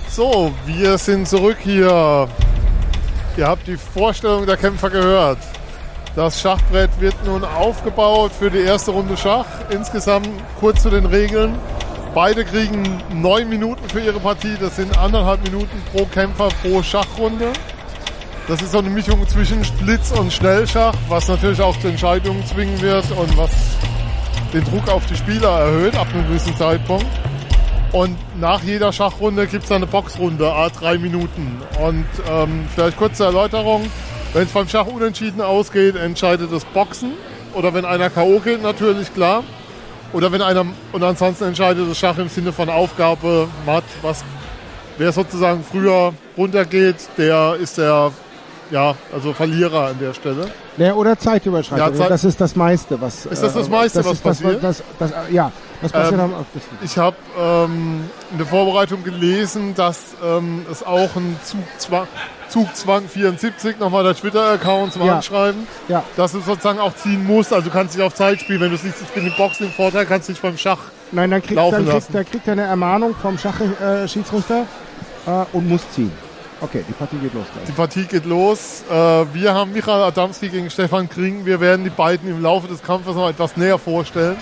Speaker 2: So, wir sind zurück hier. Ihr habt die Vorstellung der Kämpfer gehört. Das Schachbrett wird nun aufgebaut für die erste Runde Schach. Insgesamt kurz zu den Regeln. Beide kriegen neun Minuten für ihre Partie. Das sind anderthalb Minuten pro Kämpfer pro Schachrunde. Das ist so eine Mischung zwischen Blitz und Schnellschach, was natürlich auch zu Entscheidungen zwingen wird und was den Druck auf die Spieler erhöht ab einem gewissen Zeitpunkt. Und nach jeder Schachrunde gibt es eine Boxrunde, a drei Minuten. Und ähm, vielleicht kurze Erläuterung. Wenn es beim Schach unentschieden ausgeht, entscheidet das Boxen. Oder wenn einer K.O. geht, natürlich klar. Oder wenn einer, und ansonsten entscheidet das Schach im Sinne von Aufgabe, Matt, was, wer sozusagen früher runtergeht, der ist der, ja, also Verlierer an der Stelle.
Speaker 3: Ja, oder Zeitüberschreitung.
Speaker 2: Ja, Zeit-
Speaker 3: das ist das meiste, was.
Speaker 2: Ist das das
Speaker 3: äh,
Speaker 2: meiste,
Speaker 3: das
Speaker 2: was passiert?
Speaker 3: Das, das, ja, das passiert
Speaker 2: Ähm,
Speaker 3: am öftesten.
Speaker 2: Ich habe ähm, in der Vorbereitung gelesen, dass ähm, es auch einen Zugzwang, Zugzwang 74, nochmal der Twitter-Account zum
Speaker 3: Ja.
Speaker 2: Anschreiben,
Speaker 3: Ja.
Speaker 2: dass du sozusagen auch ziehen musst. Also du kannst dich auf Zeit spielen. Wenn du siehst, ich bin im Boxen im Vorteil, kannst du dich beim Schach.
Speaker 3: Nein, dann kriegt,
Speaker 2: laufen
Speaker 3: dann kriegt, dann kriegt er eine Ermahnung vom Schachschiedsrichter äh, äh, und muss ziehen. Okay, die Partie geht los
Speaker 2: Die
Speaker 3: gleich.
Speaker 2: Partie geht los. Äh, wir haben Michael Adamski gegen Stefan Kring. Wir werden die beiden im Laufe des Kampfes noch etwas näher vorstellen.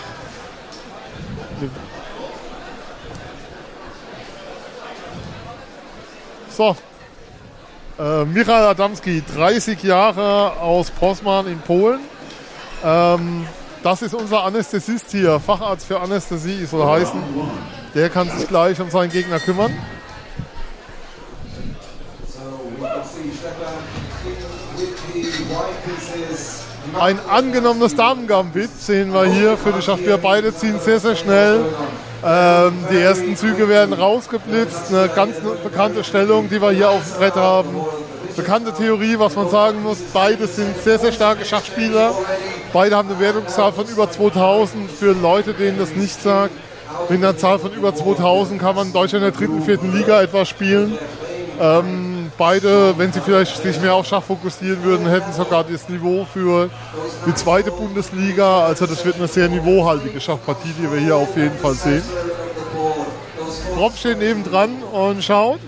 Speaker 2: So. Äh, Michael Adamski, 30 Jahre aus Poznan in Polen. Ähm, das ist unser Anästhesist hier, Facharzt für Anästhesie soll heißen. Der kann sich gleich um seinen Gegner kümmern. Ein angenommenes Damengambit sehen wir hier für die Schachspieler. Beide ziehen sehr, sehr schnell. Ähm, die ersten Züge werden rausgeblitzt. Eine ganz bekannte Stellung, die wir hier auf dem Brett haben. Bekannte Theorie, was man sagen muss. Beide sind sehr, sehr starke Schachspieler. Beide haben eine Wertungszahl von über 2000. Für Leute, denen das nicht sagt, mit einer Zahl von über 2000 kann man in Deutschland in der dritten, vierten Liga etwa spielen. Ähm, beide, wenn sie vielleicht sich mehr auf Schach fokussieren würden, hätten sogar das Niveau für die zweite Bundesliga. Also das wird eine sehr niveauhaltige Schachpartie, die wir hier auf jeden Fall sehen. Rob steht nebendran und schaut.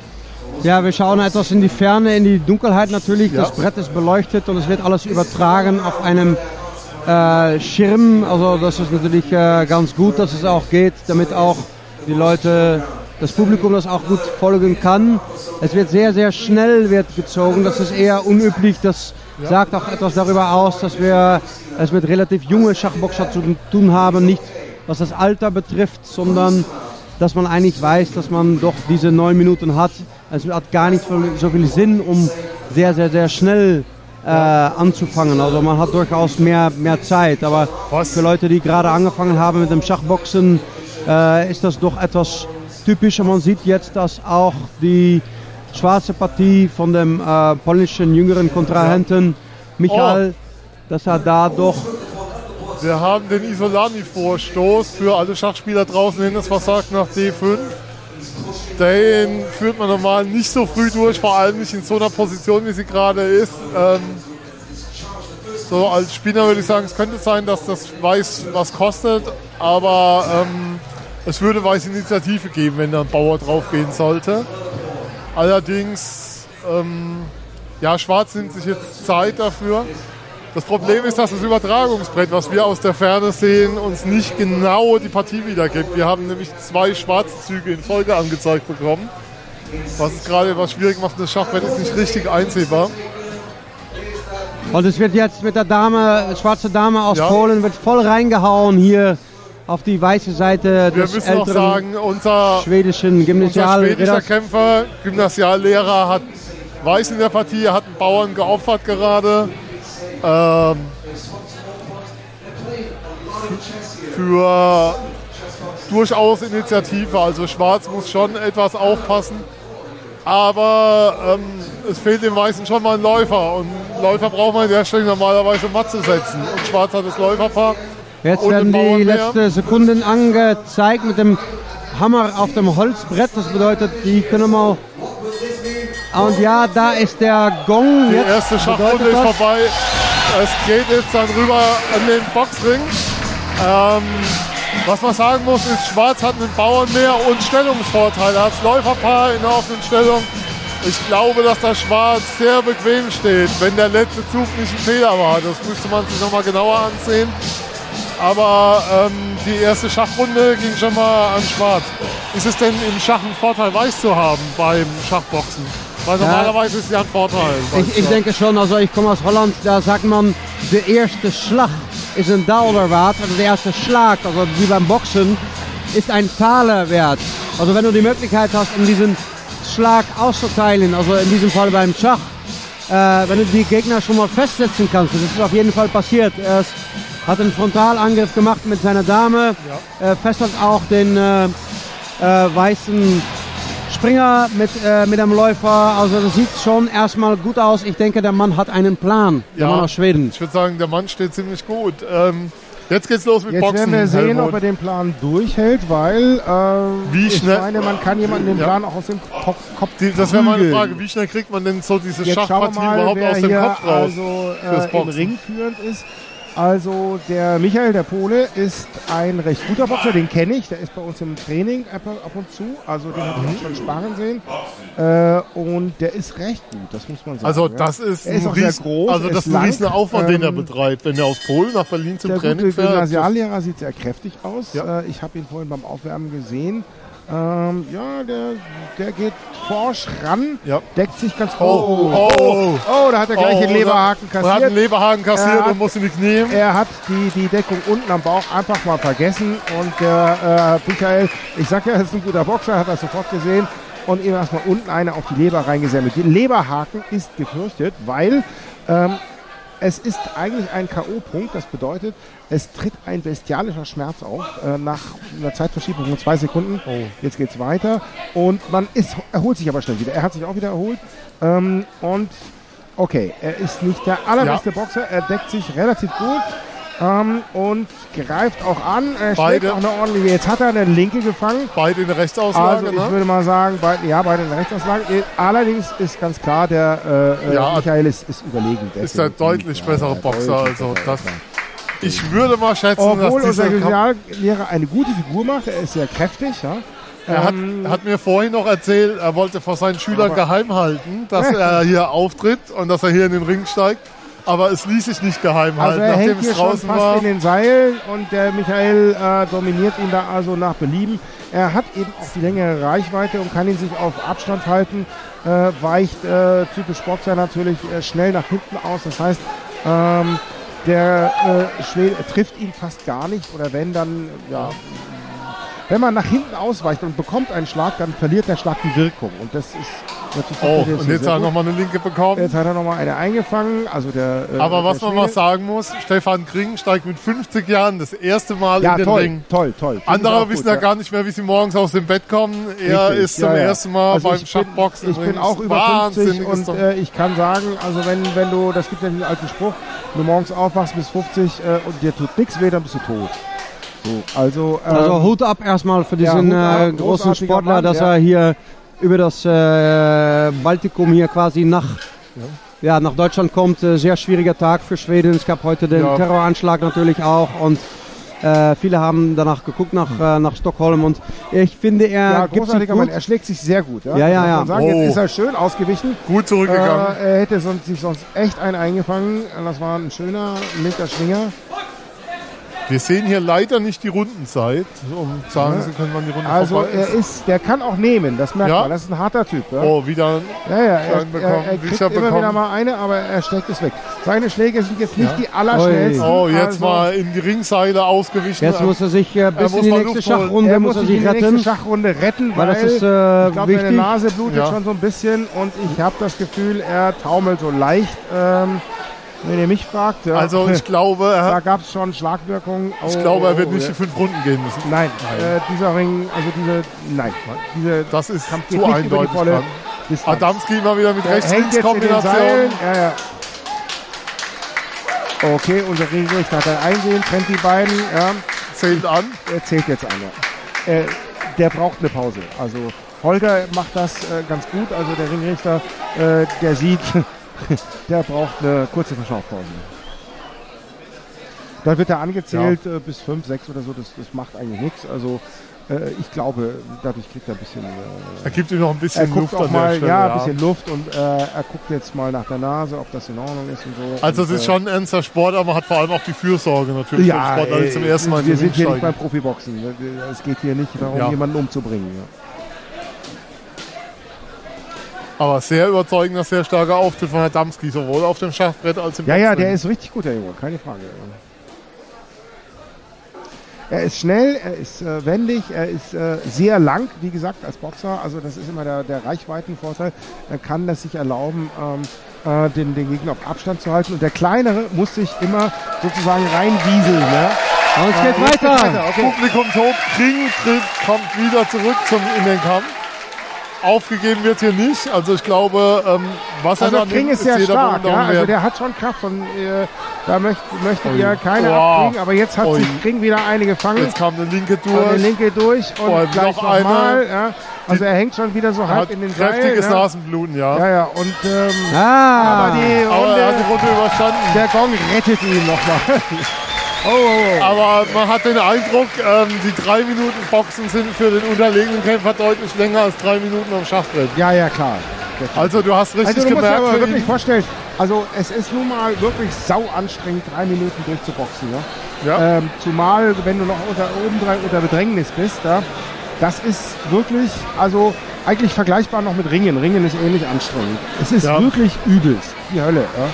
Speaker 4: Ja, wir schauen etwas in die Ferne, in die Dunkelheit natürlich.
Speaker 2: Ja.
Speaker 4: Das Brett ist beleuchtet und es wird alles übertragen auf einem äh, Schirm. Also das ist natürlich äh, ganz gut, dass es auch geht, damit auch die Leute das Publikum das auch gut folgen kann. Es wird sehr, sehr schnell wird gezogen. Das ist eher unüblich. Das sagt auch etwas darüber aus, dass wir es mit relativ jungen Schachboxern zu tun haben. Nicht was das Alter betrifft, sondern dass man eigentlich weiß, dass man doch diese neun Minuten hat. Es hat gar nicht so viel Sinn, um sehr, sehr, sehr schnell äh, anzufangen. Also man hat durchaus mehr, mehr Zeit. Aber
Speaker 2: Was?
Speaker 4: für Leute, die gerade angefangen haben mit dem Schachboxen, äh, ist das doch etwas typisch. Man sieht jetzt, dass auch die schwarze Partie von dem äh, polnischen jüngeren Kontrahenten Michael, dass er da doch
Speaker 2: Wir haben den Isolani-Vorstoß für alle Schachspieler draußen hin, das versagt nach D5. Den führt man normal nicht so früh durch, vor allem nicht in so einer Position, wie sie gerade ist. Ähm, so als Spieler würde ich sagen, es könnte sein, dass das Weiß was kostet, aber ähm, es würde Weiß Initiative geben, wenn da ein Bauer draufgehen sollte. Allerdings, ähm, ja, Schwarz nimmt sich jetzt Zeit dafür. Das Problem ist, dass das Übertragungsbrett, was wir aus der Ferne sehen, uns nicht genau die Partie wiedergibt. Wir haben nämlich zwei schwarze Züge in Folge angezeigt bekommen. Was es gerade etwas schwierig macht, das Schachbrett ist nicht richtig einsehbar.
Speaker 4: Und es wird jetzt mit der Dame, schwarze Dame aus
Speaker 2: Ja.
Speaker 4: Polen, wird voll reingehauen hier auf die weiße Seite
Speaker 2: Wir
Speaker 4: des
Speaker 2: müssen auch sagen, unser,
Speaker 4: schwedischen
Speaker 2: unser
Speaker 4: Gymnasial
Speaker 2: schwedischer Kämpfer, Gymnasiallehrer, hat Weiß in der Partie, hat einen Bauern geopfert gerade. Ähm, für durchaus Initiative. Also Schwarz muss schon etwas aufpassen. Aber ähm, es fehlt dem Weißen schon mal ein Läufer. Und Läufer braucht man in der Stelle normalerweise matt zu setzen. Und Schwarz hat das Läuferpaar.
Speaker 4: Jetzt werden die letzten Sekunden angezeigt mit dem Hammer auf dem Holzbrett. Das bedeutet, die können mal. Und ja, da ist der Gong.
Speaker 2: Die
Speaker 4: jetzt
Speaker 2: erste Schachrunde ist vorbei. Es geht jetzt dann rüber an den Boxring. Ähm, was man sagen muss, ist, Schwarz hat einen Bauern mehr und Stellungsvorteil. Er hat das Läuferpaar in der offenen Stellung. Ich glaube, dass der Schwarz sehr bequem steht, wenn der letzte Zug nicht ein Fehler war. Das müsste man sich nochmal genauer ansehen. Aber ähm, die erste Schachrunde ging schon mal an Schwarz. Ist es denn im Schach ein Vorteil, weiß zu haben beim Schachboxen? Weil normalerweise ist es ja ein Vorteil.
Speaker 4: Ich, ich denke schon, also ich komme aus Holland, da sagt man, der erste Schlag ist ein Dollar wert. Also der erste Schlag, also wie beim Boxen, ist ein Taler wert. Also wenn du die Möglichkeit hast, um diesen Schlag auszuteilen, also in diesem Fall beim Schach, äh, wenn du die Gegner schon mal festsetzen kannst, das ist auf jeden Fall passiert. Er ist- hat einen Frontalangriff gemacht mit seiner Dame, äh, fesselt auch den äh, äh, weißen Springer mit, äh, mit dem Läufer. Also das sieht schon erstmal gut aus. Ich denke, der Mann hat einen Plan. Der
Speaker 2: Ja.
Speaker 4: Mann aus Schweden.
Speaker 2: Ich würde sagen, der Mann steht ziemlich gut. Ähm, jetzt geht's los mit
Speaker 3: Jetzt
Speaker 2: Boxen.
Speaker 3: werden wir sehen,
Speaker 2: Helmut.
Speaker 3: ob er den Plan durchhält, weil äh,
Speaker 2: Wie
Speaker 3: ich meine, man kann jemanden den
Speaker 2: Ja.
Speaker 3: Plan auch aus dem Kopf, Kopf
Speaker 2: Die, das wäre meine. Frage. Wie schnell kriegt man denn so diese
Speaker 3: Jetzt
Speaker 2: Schachpartie
Speaker 3: mal,
Speaker 2: überhaupt aus dem Kopf raus?
Speaker 3: also
Speaker 2: fürs
Speaker 3: äh, im
Speaker 2: Boxen?
Speaker 3: Ring führend ist. Also der Michael, der Pole, ist ein recht guter Boxer, den kenne ich. Der ist bei uns im Training ab, ab und zu. Also den habe ich schon sparen sehen. Äh, und der ist recht gut, das muss man sagen.
Speaker 2: Also
Speaker 3: ja.
Speaker 2: das ist
Speaker 3: ist
Speaker 2: ein
Speaker 3: auch sehr
Speaker 2: riesen,
Speaker 3: groß,
Speaker 2: also das
Speaker 3: ist
Speaker 2: ist ein riesen Aufwand, den er
Speaker 3: ähm,
Speaker 2: betreibt, wenn er aus Polen nach Berlin zum
Speaker 3: Der
Speaker 2: Training
Speaker 3: gute
Speaker 2: fährt.
Speaker 3: Gymnasiallehrer sieht sehr kräftig aus.
Speaker 2: Ja.
Speaker 3: Äh, ich habe ihn vorhin beim Aufwärmen gesehen. Ähm, ja, der, der geht forsch ran,
Speaker 2: Ja.
Speaker 3: deckt sich ganz
Speaker 2: Oh,
Speaker 3: oh,
Speaker 2: oh,
Speaker 3: oh, da hat er gleich den Leberhaken
Speaker 2: Er hat
Speaker 3: kassiert.
Speaker 2: einen Leberhaken kassiert
Speaker 3: Er hat-
Speaker 2: und muss ihn nicht nehmen.
Speaker 3: Er hat die, die Deckung unten am Bauch einfach mal vergessen und der äh, Michael, ich sag ja, er ist ein guter Boxer, hat das sofort gesehen und ihm erstmal unten eine auf die Leber reingesammelt. Der Leberhaken ist gefürchtet, weil ähm, es ist eigentlich ein K.O.-Punkt. Das bedeutet, es tritt ein bestialischer Schmerz auf äh, nach einer Zeitverschiebung von zwei Sekunden.
Speaker 2: Oh.
Speaker 3: Jetzt geht's weiter und man ist, erholt sich aber schnell wieder. Er hat sich auch wieder erholt ähm, und okay, er ist nicht der allerbeste Boxer. Er deckt sich relativ gut ähm, und greift auch an. Er
Speaker 2: Beide-
Speaker 3: auch eine ordentliche. Jetzt hat er eine linke gefangen.
Speaker 2: Beide in der Rechtsauslage,
Speaker 3: Also ich
Speaker 2: ne?
Speaker 3: würde mal sagen, beide, ja, beide in der Rechtsauslage. Äh, Allerdings ist ganz klar, der äh, äh,
Speaker 2: Ja,
Speaker 3: Michael ist, ist überlegen.
Speaker 2: ist der deutlich bessere
Speaker 3: der
Speaker 2: Boxer, also das-. Ich würde mal schätzen,
Speaker 3: Obwohl
Speaker 2: dass
Speaker 3: unser
Speaker 2: dieser Kampf,
Speaker 3: Gymnasiallehrer eine gute Figur macht, er ist sehr kräftig, ja.
Speaker 2: er hat,
Speaker 3: Ähm,
Speaker 2: hat mir vorhin noch erzählt, er wollte vor seinen Schülern
Speaker 3: Aber-
Speaker 2: geheim halten, dass er hier auftritt und dass er hier in den Ring steigt. Aber es ließ sich nicht geheim
Speaker 3: Also
Speaker 2: halten,
Speaker 3: er
Speaker 2: nachdem
Speaker 3: hängt hier
Speaker 2: es
Speaker 3: schon
Speaker 2: draußen
Speaker 3: fast
Speaker 2: war.
Speaker 3: in den Seilen und der Michael äh, dominiert ihn da also nach Belieben. Er hat eben auch die längere Reichweite und kann ihn sich auf Abstand halten, äh, weicht äh, typisch Boxer natürlich äh, schnell nach hinten aus. Das heißt, ähm, der äh, Schwede trifft ihn fast gar nicht oder wenn dann, ja, wenn man nach hinten ausweicht und bekommt einen Schlag, dann verliert der Schlag die Wirkung und das ist
Speaker 2: Oh, und jetzt hat er nochmal eine linke bekommen.
Speaker 3: Jetzt hat er nochmal eine eingefangen, also der. Äh,
Speaker 2: Aber was
Speaker 3: der
Speaker 2: man mal sagen muss, Stefan Kring steigt mit 50 Jahren das erste Mal
Speaker 3: Ja,
Speaker 2: in den
Speaker 3: toll,
Speaker 2: Ring.
Speaker 3: toll, toll. Finde ich
Speaker 2: Andere wissen
Speaker 3: gut,
Speaker 2: ja gar nicht mehr, wie sie morgens aus dem Bett kommen. Er
Speaker 3: Richtig,
Speaker 2: ist zum
Speaker 3: ja, ja.
Speaker 2: ersten Mal
Speaker 3: Also
Speaker 2: beim Schachboxen.
Speaker 3: Ich bin auch über 50
Speaker 2: Wahnsinniges
Speaker 3: und äh, ich kann sagen, also wenn, wenn du, das gibt ja den alten Spruch, wenn du morgens aufwachst bis 50 äh, und dir tut nichts weh, dann bist du tot. So, also, ähm,
Speaker 4: Also Hut ab erstmal für
Speaker 3: ja,
Speaker 4: diesen
Speaker 3: Hut ab,
Speaker 4: äh, großen Sportler,
Speaker 3: Mann,
Speaker 4: dass
Speaker 3: ja.
Speaker 4: er hier über das äh, Baltikum hier quasi nach, ja. nach Deutschland kommt. Äh, sehr schwieriger Tag für Schweden. Es gab heute den
Speaker 2: Ja.
Speaker 4: Terroranschlag natürlich auch und äh, viele haben danach geguckt nach, äh, nach Stockholm und ich finde, er
Speaker 3: ja,
Speaker 4: gibt sich
Speaker 3: großartiger Mann,
Speaker 4: gut.
Speaker 3: er schlägt sich sehr gut. Ja,
Speaker 4: Ja, ja, ja.
Speaker 3: Sagen.
Speaker 2: Oh.
Speaker 3: Jetzt ist er schön ausgewichen.
Speaker 2: Gut zurückgegangen.
Speaker 3: Äh, er hätte sonst, sich sonst echt einen eingefangen. Das war ein schöner linker Schwinger.
Speaker 2: Wir sehen hier leider nicht die Rundenzeit, um sagen zu können, wann die Runde
Speaker 3: Also
Speaker 2: vorbei
Speaker 3: er
Speaker 2: ist.
Speaker 3: ist, der kann auch nehmen, das merkt
Speaker 2: Ja.
Speaker 3: man. Das ist ein harter Typ. Ja?
Speaker 2: Oh, wieder
Speaker 3: Ja, ja, er,
Speaker 2: bekommen,
Speaker 3: er, er kriegt immer
Speaker 2: bekommen.
Speaker 3: wieder mal eine, aber er steckt es weg. Seine Schläge sind jetzt nicht die allerschnellsten.
Speaker 2: Oh, jetzt
Speaker 3: also,
Speaker 2: mal in die Ringseile ausgewichen.
Speaker 4: Jetzt muss er sich äh, bis in die nächste. Schachrunde
Speaker 3: Er
Speaker 4: muss er
Speaker 3: sich in die nächste
Speaker 4: retten.
Speaker 3: Schachrunde retten,
Speaker 4: Weil
Speaker 3: weil,
Speaker 4: das ist, äh,
Speaker 3: ich glaube, seine
Speaker 4: wichtig.
Speaker 3: Nase blutet
Speaker 2: Ja.
Speaker 3: schon so ein bisschen und ich habe das Gefühl, er taumelt so leicht. Ähm, wenn ihr mich fragt, ja,
Speaker 2: also ich glaube,
Speaker 3: da gab es schon Schlagwirkungen.
Speaker 2: ich
Speaker 3: Oh,
Speaker 2: glaube, er wird
Speaker 3: oh,
Speaker 2: nicht
Speaker 3: ja.
Speaker 2: die fünf Runden gehen müssen.
Speaker 3: Nein, Äh, dieser Ring, also diese, nein, diese
Speaker 2: Das ist
Speaker 3: Kampf
Speaker 2: zu eindeutig. Adamski immer wieder mit Rechts-Links-Kombination.
Speaker 3: Ja, ja. Okay, unser Ringrichter hat ein Einsehen, trennt die beiden. Ja.
Speaker 2: Zählt an.
Speaker 3: Er zählt jetzt einer. Äh, der braucht eine Pause. Also Holger macht das äh, ganz gut. Also der Ringrichter, äh, der sieht, der braucht eine kurze Verschnaufpause. Dann wird er angezählt äh, bis 5, 6 oder so. Das, das macht eigentlich nichts. Also äh, ich glaube, dadurch kriegt er ein bisschen... Äh,
Speaker 2: Er gibt ihm noch ein
Speaker 3: er
Speaker 2: bisschen
Speaker 3: guckt
Speaker 2: Luft
Speaker 3: auch
Speaker 2: an
Speaker 3: mal,
Speaker 2: der Stelle.
Speaker 3: ja, ein bisschen Luft und äh, er guckt jetzt mal nach der Nase, ob das in Ordnung ist und so.
Speaker 2: Also es ist schon ein ernster Sport, aber man hat vor allem auch die Fürsorge natürlich
Speaker 3: ja,
Speaker 2: die
Speaker 3: ey,
Speaker 2: zum ersten Mal
Speaker 3: wir sind hier nicht beim Profiboxen. Es geht hier nicht darum,
Speaker 2: Ja.
Speaker 3: jemanden umzubringen. Ja.
Speaker 2: Aber sehr überzeugender, sehr starker Auftritt von Adamski, sowohl auf dem Schachbrett als im
Speaker 3: Ja, ja,
Speaker 2: Boxring.
Speaker 3: der ist richtig gut, der Junge, keine Frage. Er ist schnell, er ist äh, wendig, er ist äh, sehr lang, wie gesagt, als Boxer. Also das ist immer der, der Reichweitenvorteil. Er kann das sich erlauben, ähm, äh, den, den Gegner auf Abstand zu halten. Und der Kleinere muss sich immer sozusagen reinwieseln. Ne?
Speaker 4: Und es geht
Speaker 3: Äh, jetzt
Speaker 4: weiter.
Speaker 3: geht's Okay.
Speaker 2: Publikum tobt, Kring tritt, kommt wieder zurück zum, in den Kampf. Aufgegeben wird hier nicht. Also ich glaube, ähm, was
Speaker 3: Also
Speaker 2: er da
Speaker 3: Kring
Speaker 2: nimmt,
Speaker 3: ist sehr
Speaker 2: jeder
Speaker 3: stark, ja? Also der hat schon Kraft und äh, da möchte, möchte
Speaker 2: Ui.
Speaker 3: ihr keine
Speaker 2: Wow.
Speaker 3: abkriegen, aber jetzt hat
Speaker 2: Ui.
Speaker 3: sich Kring wieder eine gefangen.
Speaker 2: Jetzt kam eine linke
Speaker 3: Und der
Speaker 2: durch.
Speaker 3: linke durch und
Speaker 2: Oh,
Speaker 3: gleich
Speaker 2: noch
Speaker 3: nochmal.
Speaker 2: eine.
Speaker 3: Ja. Also er hängt schon wieder so halb in den
Speaker 2: kräftiges
Speaker 3: Seilen. Ja.
Speaker 2: Nasenbluten, ja.
Speaker 3: ja, ja, und ähm,
Speaker 4: Ah,
Speaker 3: aber die
Speaker 2: Aber er hat die
Speaker 3: Runde,
Speaker 2: Runde überstanden.
Speaker 3: der Gong rettet ihn nochmal. oh, oh, oh.
Speaker 2: Aber man hat den Eindruck, ähm, die drei Minuten Boxen sind für den unterlegenen Kämpfer deutlich länger als drei Minuten am Schachbrett.
Speaker 3: Ja, ja, klar.
Speaker 2: Also du hast richtig
Speaker 3: Also du musst dir
Speaker 2: gemerkt,
Speaker 3: aber wirklich vorstellen, also es ist nun mal wirklich sau anstrengend, drei Minuten durchzuboxen. Ja?
Speaker 2: Ja.
Speaker 3: Ähm, zumal, wenn du noch unter, obendrein unter Bedrängnis bist, ja? das ist wirklich, also eigentlich vergleichbar noch mit Ringen. Ringen ist ähnlich anstrengend. Es ist
Speaker 2: Ja.
Speaker 3: wirklich übelst, die Hölle. Ja?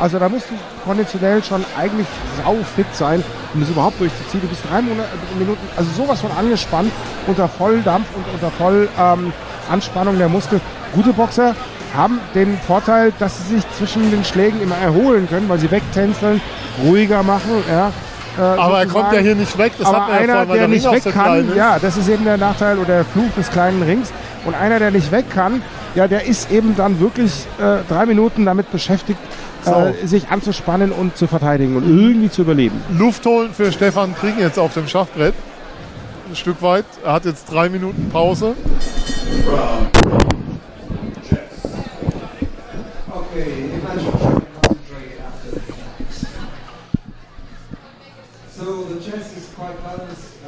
Speaker 3: Also da musst du konditionell schon eigentlich sau fit sein, um das überhaupt durchzuziehen. Du bist drei Monate, Minuten, also sowas von angespannt, unter Volldampf und unter Voll ähm, Anspannung der Muskel. Gute Boxer haben den Vorteil, dass sie sich zwischen den Schlägen immer erholen können, weil sie wegtänzeln, ruhiger machen. Ja, äh,
Speaker 2: aber er kommt ja hier nicht weg. Das
Speaker 3: Aber
Speaker 2: hat man ja
Speaker 3: einer,
Speaker 2: vorhin, weil
Speaker 3: der nicht
Speaker 2: Ring auch
Speaker 3: weg
Speaker 2: so
Speaker 3: kann,
Speaker 2: ist.
Speaker 3: ja, das ist eben der Nachteil oder der Fluch des kleinen Rings. Und einer, der nicht weg kann, ja, der ist eben dann wirklich äh, drei Minuten damit beschäftigt, äh, sich anzuspannen und zu verteidigen und irgendwie zu überleben.
Speaker 2: Luft holen für Stefan Kring jetzt auf dem Schachbrett. Ein Stück weit. Er hat jetzt drei Minuten Pause.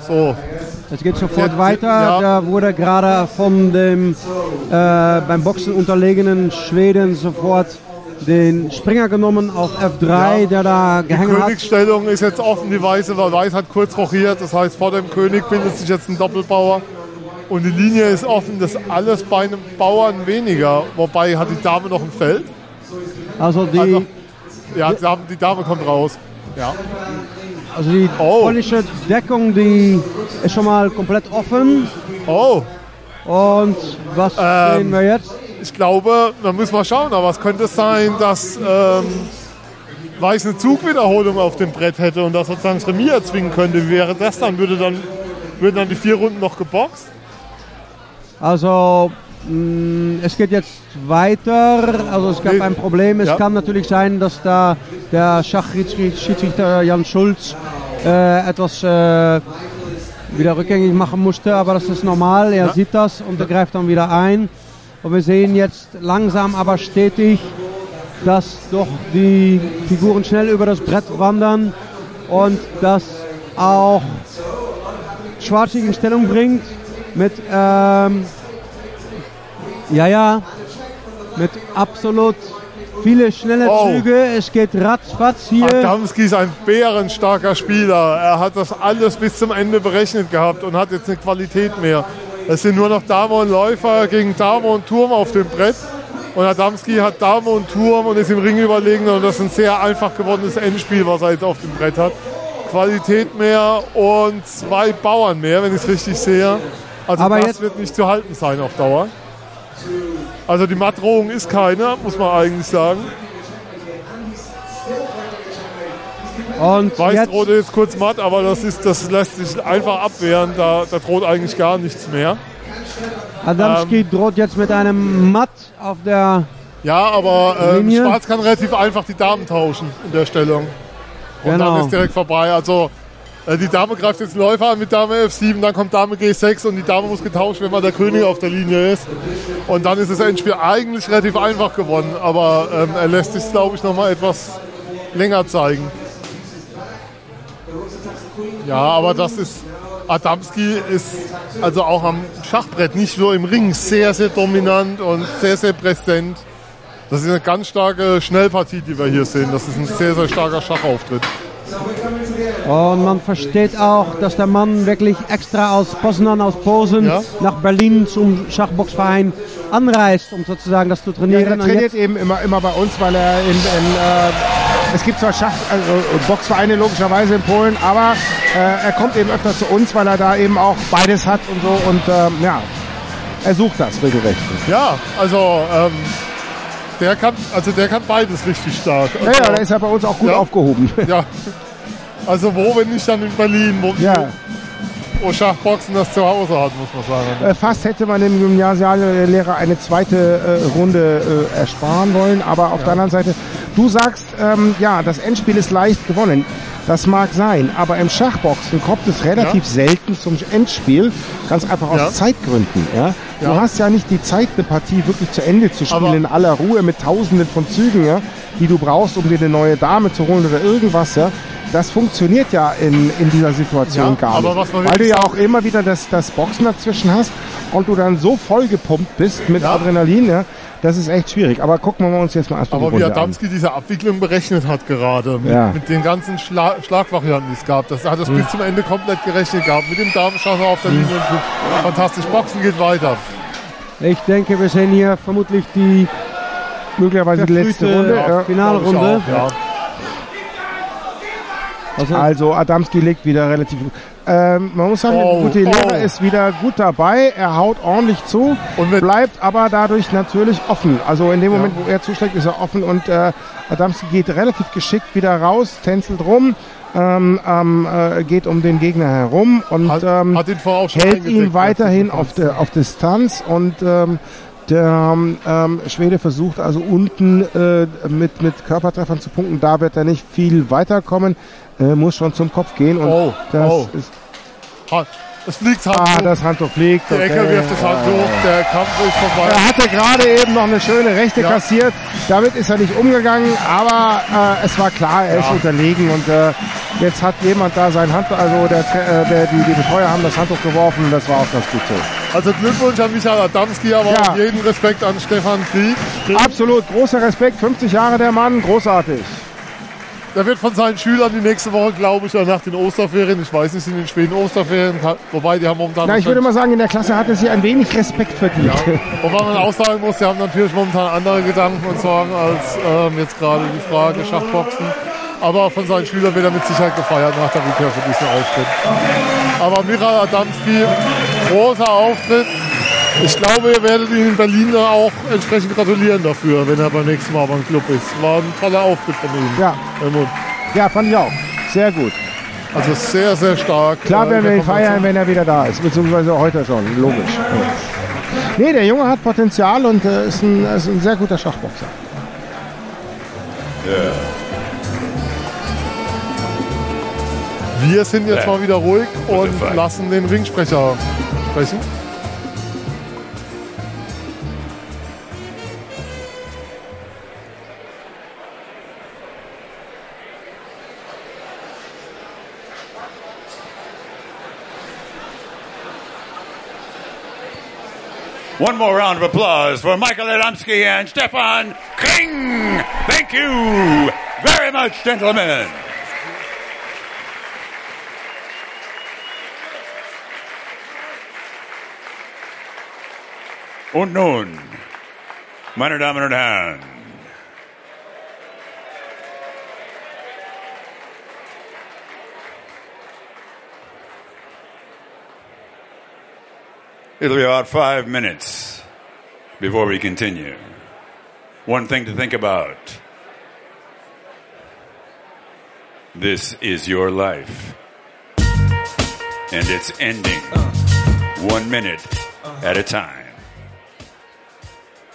Speaker 6: So
Speaker 4: es geht sofort weiter.
Speaker 2: ja.
Speaker 4: Da wurde gerade von dem äh, beim Boxen unterlegenen Schweden sofort den Springer genommen auf F3,
Speaker 2: Ja.
Speaker 4: der da
Speaker 2: Die
Speaker 4: gehangen hat.
Speaker 2: Königsstellung ist jetzt offen, die Weiße, weil Weiß hat kurz rochiert. Das heißt, vor dem König bildet sich jetzt ein Doppelbauer. Und die Linie ist offen, das ist alles bei einem Bauern weniger. Wobei hat die Dame noch ein Feld.
Speaker 4: Also die,
Speaker 2: Also, ja, die Dame, die Dame kommt raus. Ja.
Speaker 4: also die
Speaker 2: Oh.
Speaker 4: polnische Deckung, die ist schon mal komplett offen.
Speaker 2: Oh,
Speaker 4: Und was
Speaker 2: Ähm,
Speaker 4: sehen wir jetzt?
Speaker 2: Ich glaube, da müssen wir schauen, aber es könnte sein, dass ähm, Weiß eine Zugwiederholung auf dem Brett hätte und das sozusagen das Remis erzwingen könnte. Wie wäre das dann? Würde dann würden dann die vier Runden noch geboxt?
Speaker 4: Also mh, es geht jetzt weiter. Also es gab
Speaker 2: Nee.
Speaker 4: ein Problem. Es
Speaker 2: Ja.
Speaker 4: kann natürlich sein, dass da der Schachschiedsrichter Jan Schulz äh, etwas äh, wieder rückgängig machen musste, aber das ist normal. Er
Speaker 2: Ja.
Speaker 4: sieht das und er greift dann wieder ein. Und wir sehen jetzt langsam aber stetig, dass doch die Figuren schnell über das Brett wandern und dass auch Schwarz sich in Stellung bringt mit ähm, ja ja mit absolut viele schnelle
Speaker 2: Oh.
Speaker 4: Züge. Es geht ratzfatz hier.
Speaker 2: Adamski ist ein bärenstarker Spieler. Er hat das alles bis zum Ende berechnet gehabt und hat jetzt eine Qualität mehr. Es sind nur noch Dame und Läufer gegen Dame und Turm auf dem Brett. Und Adamski hat Dame und Turm und ist im Ring überlegen. Und das ist ein sehr einfach gewonnenes Endspiel, was er jetzt auf dem Brett hat. Qualität mehr und zwei Bauern mehr, wenn ich es richtig sehe. Also
Speaker 4: Aber
Speaker 2: das wird nicht zu halten sein auf Dauer. Also die Mattdrohung ist keine, muss man eigentlich sagen.
Speaker 4: Und
Speaker 2: Weiß
Speaker 4: jetzt,
Speaker 2: droht jetzt kurz matt, aber das, ist, das lässt sich einfach abwehren. Da, da droht eigentlich gar nichts mehr.
Speaker 4: Adamski
Speaker 2: ähm,
Speaker 4: droht jetzt mit einem Matt auf der
Speaker 2: Ja, aber
Speaker 4: Linie.
Speaker 2: Schwarz kann relativ einfach die Damen tauschen in der Stellung. Und
Speaker 4: Genau.
Speaker 2: dann ist direkt vorbei. Also äh, die Dame greift jetzt Läufer an mit Dame F7, dann kommt Dame G6 und die Dame muss getauscht, wenn mal der König auf der Linie ist. Und dann ist das Endspiel eigentlich relativ einfach gewonnen. Aber ähm, er lässt sich, glaube ich, noch mal etwas länger zeigen. Ja, aber das ist. Adamski ist also auch am Schachbrett, nicht nur im Ring, sehr, sehr dominant und sehr, sehr präsent. Das ist eine ganz starke Schnellpartie, die wir hier sehen. Das ist ein sehr, sehr starker Schachauftritt.
Speaker 4: Und man versteht auch, dass der Mann wirklich extra aus Poznan, aus Posen
Speaker 2: Ja.
Speaker 4: nach Berlin zum Schachboxverein anreist, um sozusagen das zu
Speaker 3: Ja,
Speaker 4: trainieren.
Speaker 3: der
Speaker 4: Und
Speaker 3: trainiert eben immer, immer bei uns, weil er in, in äh, es gibt zwar Schach, also Boxvereine logischerweise in Polen, aber äh, er kommt eben öfter zu uns, weil er da eben auch beides hat und so und ähm, ja, er sucht das regelrecht.
Speaker 2: Ja, also ähm, der kann, also der kann beides richtig stark.
Speaker 3: Ja,
Speaker 2: Also,
Speaker 3: ja, da ist er bei uns auch gut
Speaker 2: Ja.
Speaker 3: aufgehoben.
Speaker 2: ja. Also wo, wenn nicht dann in Berlin, wo,
Speaker 3: ja,
Speaker 2: wo Schachboxen das zu Hause hat, muss man sagen.
Speaker 3: äh, fast hätte man dem Gymnasiallehrer eine zweite äh, Runde äh, ersparen wollen, aber auf der anderen Seite, du sagst, ähm, ja, das Endspiel ist leicht gewonnen. Das mag sein, aber im Schachboxen kommt es relativ selten zum Endspiel, ganz einfach aus
Speaker 2: Ja.
Speaker 3: Zeitgründen. Ja? Du
Speaker 2: Ja.
Speaker 3: hast ja nicht die Zeit, eine Partie wirklich zu Ende zu spielen
Speaker 2: Aber-
Speaker 3: in aller Ruhe mit Tausenden von Zügen, ja, die du brauchst, um dir eine neue Dame zu holen oder irgendwas. Ja? Das funktioniert ja in, in dieser Situation
Speaker 2: Ja,
Speaker 3: gar
Speaker 2: aber
Speaker 3: nicht, weil du ja auch immer wieder das, das Boxen dazwischen hast und du dann so vollgepumpt bist mit
Speaker 2: Ja.
Speaker 3: Adrenalin, ja, das ist echt schwierig. Aber gucken wir uns jetzt mal erstmal
Speaker 2: Aber
Speaker 3: die
Speaker 2: wie
Speaker 3: Runde an.
Speaker 2: Adamski diese Abwicklung berechnet hat gerade, mit,
Speaker 3: Ja.
Speaker 2: mit den ganzen Schla Schlagvarianten, die es gab, das hat das
Speaker 3: Hm.
Speaker 2: bis zum Ende komplett gerechnet gehabt. Mit dem Damenschasser auf der Linie. Fantastisch. Boxen geht weiter.
Speaker 4: ich denke, wir sehen hier vermutlich die
Speaker 3: Möglicherweise die letzte Runde.
Speaker 4: ja. Finalrunde.
Speaker 2: Auch, Ja.
Speaker 4: Also,
Speaker 3: Also Adamski legt wieder relativ gut. Ähm, man muss sagen,
Speaker 2: Oh,
Speaker 3: Gute Lehrer
Speaker 2: oh.
Speaker 3: ist wieder gut dabei. Er haut ordentlich zu,
Speaker 2: Und
Speaker 3: bleibt aber dadurch natürlich offen. Also in dem Moment, wo er zuschlägt, ist er offen und äh, Adamski geht relativ geschickt wieder raus, tänzelt rum, ähm, ähm, äh, geht um den Gegner herum und
Speaker 2: Hat,
Speaker 3: ähm,
Speaker 2: hat ihn
Speaker 3: hält ihn weiterhin
Speaker 2: als
Speaker 3: auf, der, auf Distanz und ähm, der ähm, Schwede versucht also unten äh, mit, mit Körpertreffern zu punkten. Da wird er nicht viel weiterkommen, äh, muss schon zum Kopf gehen und
Speaker 2: Oh,
Speaker 3: das
Speaker 2: oh.
Speaker 3: ist
Speaker 2: Es fliegt
Speaker 3: Ah,
Speaker 2: hoch.
Speaker 3: das Handtuch fliegt.
Speaker 2: Ecke
Speaker 3: okay.
Speaker 2: wirft das Hand hoch. Der Kampf ist vorbei.
Speaker 3: Er hatte gerade eben noch eine schöne Rechte
Speaker 2: Ja.
Speaker 3: kassiert. Damit ist er nicht umgegangen, aber äh, es war klar, er ist
Speaker 2: Ja.
Speaker 3: unterlegen und äh, jetzt hat jemand da sein Handtuch, also der, äh, der, die, die Betreuer haben das Handtuch geworfen und das war auch ganz gut so.
Speaker 2: Also Glückwunsch an Michael Adamski, aber
Speaker 3: Ja.
Speaker 2: auch jeden Respekt an Stefan Krieg.
Speaker 3: Absolut, großer Respekt, 50 Jahre der Mann, großartig.
Speaker 2: Der wird von seinen Schülern die nächste Woche, glaube ich, ja nach den Osterferien, ich weiß nicht, sind in den späten Osterferien, wobei die haben momentan...
Speaker 3: Na, ich würde mal sagen, in der Klasse hatte sie ein wenig Respekt verdient.
Speaker 2: Wobei man auch sagen muss, die haben natürlich momentan andere Gedanken und Sorgen als ähm, jetzt gerade die Frage Schachboxen. Aber von seinen Schülern wird er mit Sicherheit gefeiert nach der Rückkehr für diesen Auftritt. Aber Mira Adamski, großer Auftritt. Ich glaube, ihr werdet ihn in Berlin da auch entsprechend gratulieren dafür, wenn er beim nächsten Mal beim Club ist. War ein toller Auftritt von ihm.
Speaker 3: Ja,
Speaker 2: Helmut.
Speaker 3: ja, fand ich auch. Sehr gut.
Speaker 2: Also sehr, sehr stark.
Speaker 3: Klar
Speaker 2: Äh,
Speaker 3: werden wir ihn feiern, wenn er wieder da ist, beziehungsweise heute schon, logisch. Nee, der Junge hat Potenzial und äh, ist, ein, ist ein sehr guter Schachboxer.
Speaker 2: Wir sind jetzt
Speaker 5: Ja.
Speaker 2: mal wieder ruhig und lassen den Ringsprecher sprechen.
Speaker 5: One more round of applause for Michael Adamski and Stefan Kring. Thank you very much, gentlemen. Und nun, meine Damen und Herren, It'll be about five minutes before we continue. One thing to think about. This is your life. And it's ending one minute at a time.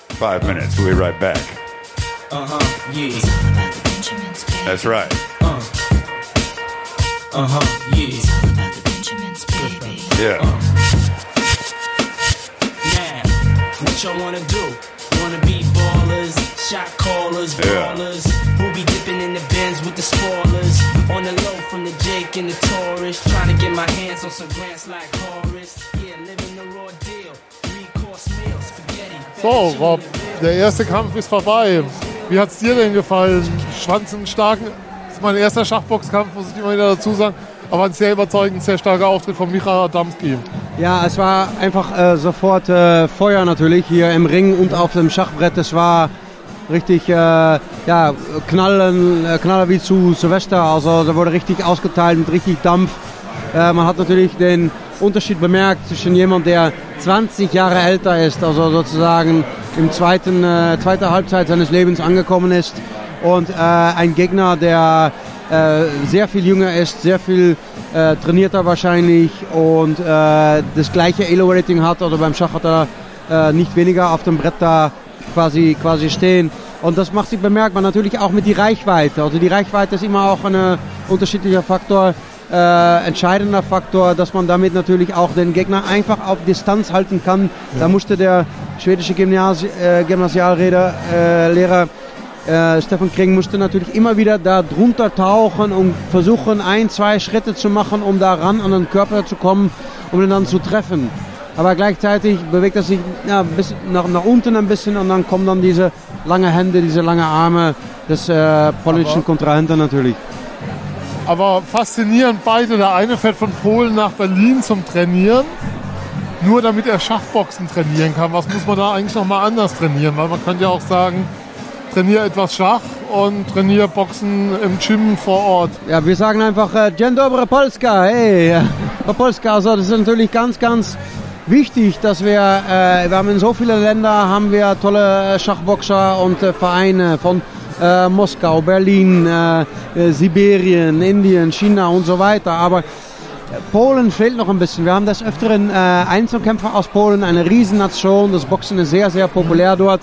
Speaker 5: Five minutes. We'll be right back.
Speaker 7: Uh-huh, yeah.
Speaker 8: about the Benjamins, baby.
Speaker 5: That's right.
Speaker 7: Uh-huh, yeah.
Speaker 8: It's all about the Benjamins, baby.
Speaker 5: Yeah.
Speaker 7: What y'all wanna do? Wanna be ballers, shot callers,
Speaker 5: Yeah.
Speaker 7: ballers. Who be dipping in the bins with the spoilers? On the low from the Jake and the Taurus. Trying to get my hands on some grants like Horace. Yeah, living the raw deal.
Speaker 2: So, Rob, der erste Kampf ist vorbei. Wie hat's dir denn gefallen? Ich fand's einen starken, das ist mein erster Schachboxkampf, muss ich immer wieder dazu sagen, aber ein sehr überzeugend, sehr starker Auftritt von Micha Adamski.
Speaker 4: Ja, es war einfach äh, sofort äh, Feuer natürlich hier im Ring und auf dem Schachbrett. Es war richtig äh, ja, knallen, äh, knaller wie zu Silvester. Also da wurde richtig ausgeteilt mit richtig Dampf. Äh, man hat natürlich den Unterschied bemerkt zwischen jemand, der 20 Jahre älter ist, also sozusagen im zweiten, äh, zweiter Halbzeit seines Lebens angekommen ist und äh, ein Gegner, der sehr viel jünger ist, sehr viel äh, trainierter wahrscheinlich und äh, das gleiche Elo-Rating hat oder beim Schach hat er äh, nicht weniger auf dem Brett da quasi, quasi stehen. Und das macht sich bemerkbar natürlich auch mit die Reichweite. Also die Reichweite ist immer auch ein unterschiedlicher Faktor, äh, entscheidender Faktor, dass man damit natürlich auch den Gegner einfach auf Distanz halten kann. Da musste der schwedische Gymnasi äh, Gymnasiallehrer äh, äh, Stefan Kring musste natürlich immer wieder da drunter tauchen und versuchen, ein, zwei Schritte zu machen, um da ran an den Körper zu kommen, um ihn dann zu treffen. Aber gleichzeitig bewegt er sich ja, bis nach, nach unten ein bisschen und dann kommen dann diese lange Hände, diese lange Arme des äh, polnischen Kontrahenten natürlich.
Speaker 2: Aber faszinierend beide. Der eine fährt von Polen nach Berlin zum Trainieren, nur damit er Schachboxen trainieren kann. Was muss man da eigentlich nochmal anders trainieren? Weil man könnte ja auch sagen, trainiere etwas Schach und trainiere Boxen im Gym vor Ort.
Speaker 4: Ja, wir sagen einfach äh, Dzień dobry Polska, hey, äh, Polska, also das ist natürlich ganz, ganz wichtig, dass wir, äh, wir haben in so viele Länder, haben wir tolle äh, Schachboxer und äh, Vereine von äh, Moskau, Berlin, äh, Sibirien, Indien, China und so weiter, aber Polen fehlt noch ein bisschen. Wir haben des Öfteren Einzelkämpfer aus Polen, eine Riesennation. Das Boxen ist sehr, sehr populär dort.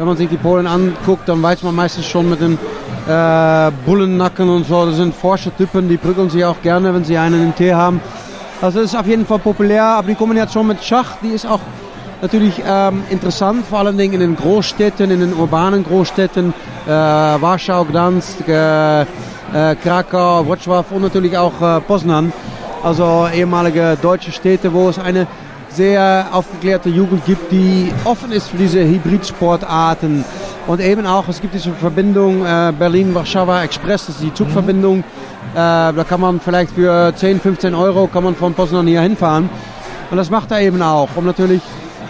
Speaker 4: Wenn man sich die Polen anguckt, dann weiß man meistens schon mit den äh, Bullennacken und so. Das sind Forschertypen, die prügeln sich auch gerne, wenn sie einen im Tee haben. Also es ist auf jeden Fall populär, aber die Kombination mit Schach, die ist auch natürlich ähm, interessant, vor allen Dingen in den Großstädten, in den urbanen Großstädten, äh, Warschau, Gdansk, äh, äh, Krakau, Wrocław und natürlich auch äh, Poznan, also ehemalige deutsche Städte, wo es eine sehr aufgeklärte Jugend gibt, die offen ist für diese Hybridsportarten. Und eben auch, es gibt diese Verbindung äh, Berlin-Warschauer Express, das ist die Zugverbindung. Äh, da kann man vielleicht für 10, 15 Euro kann man von Poznan hier hinfahren. Und das macht er eben auch, um natürlich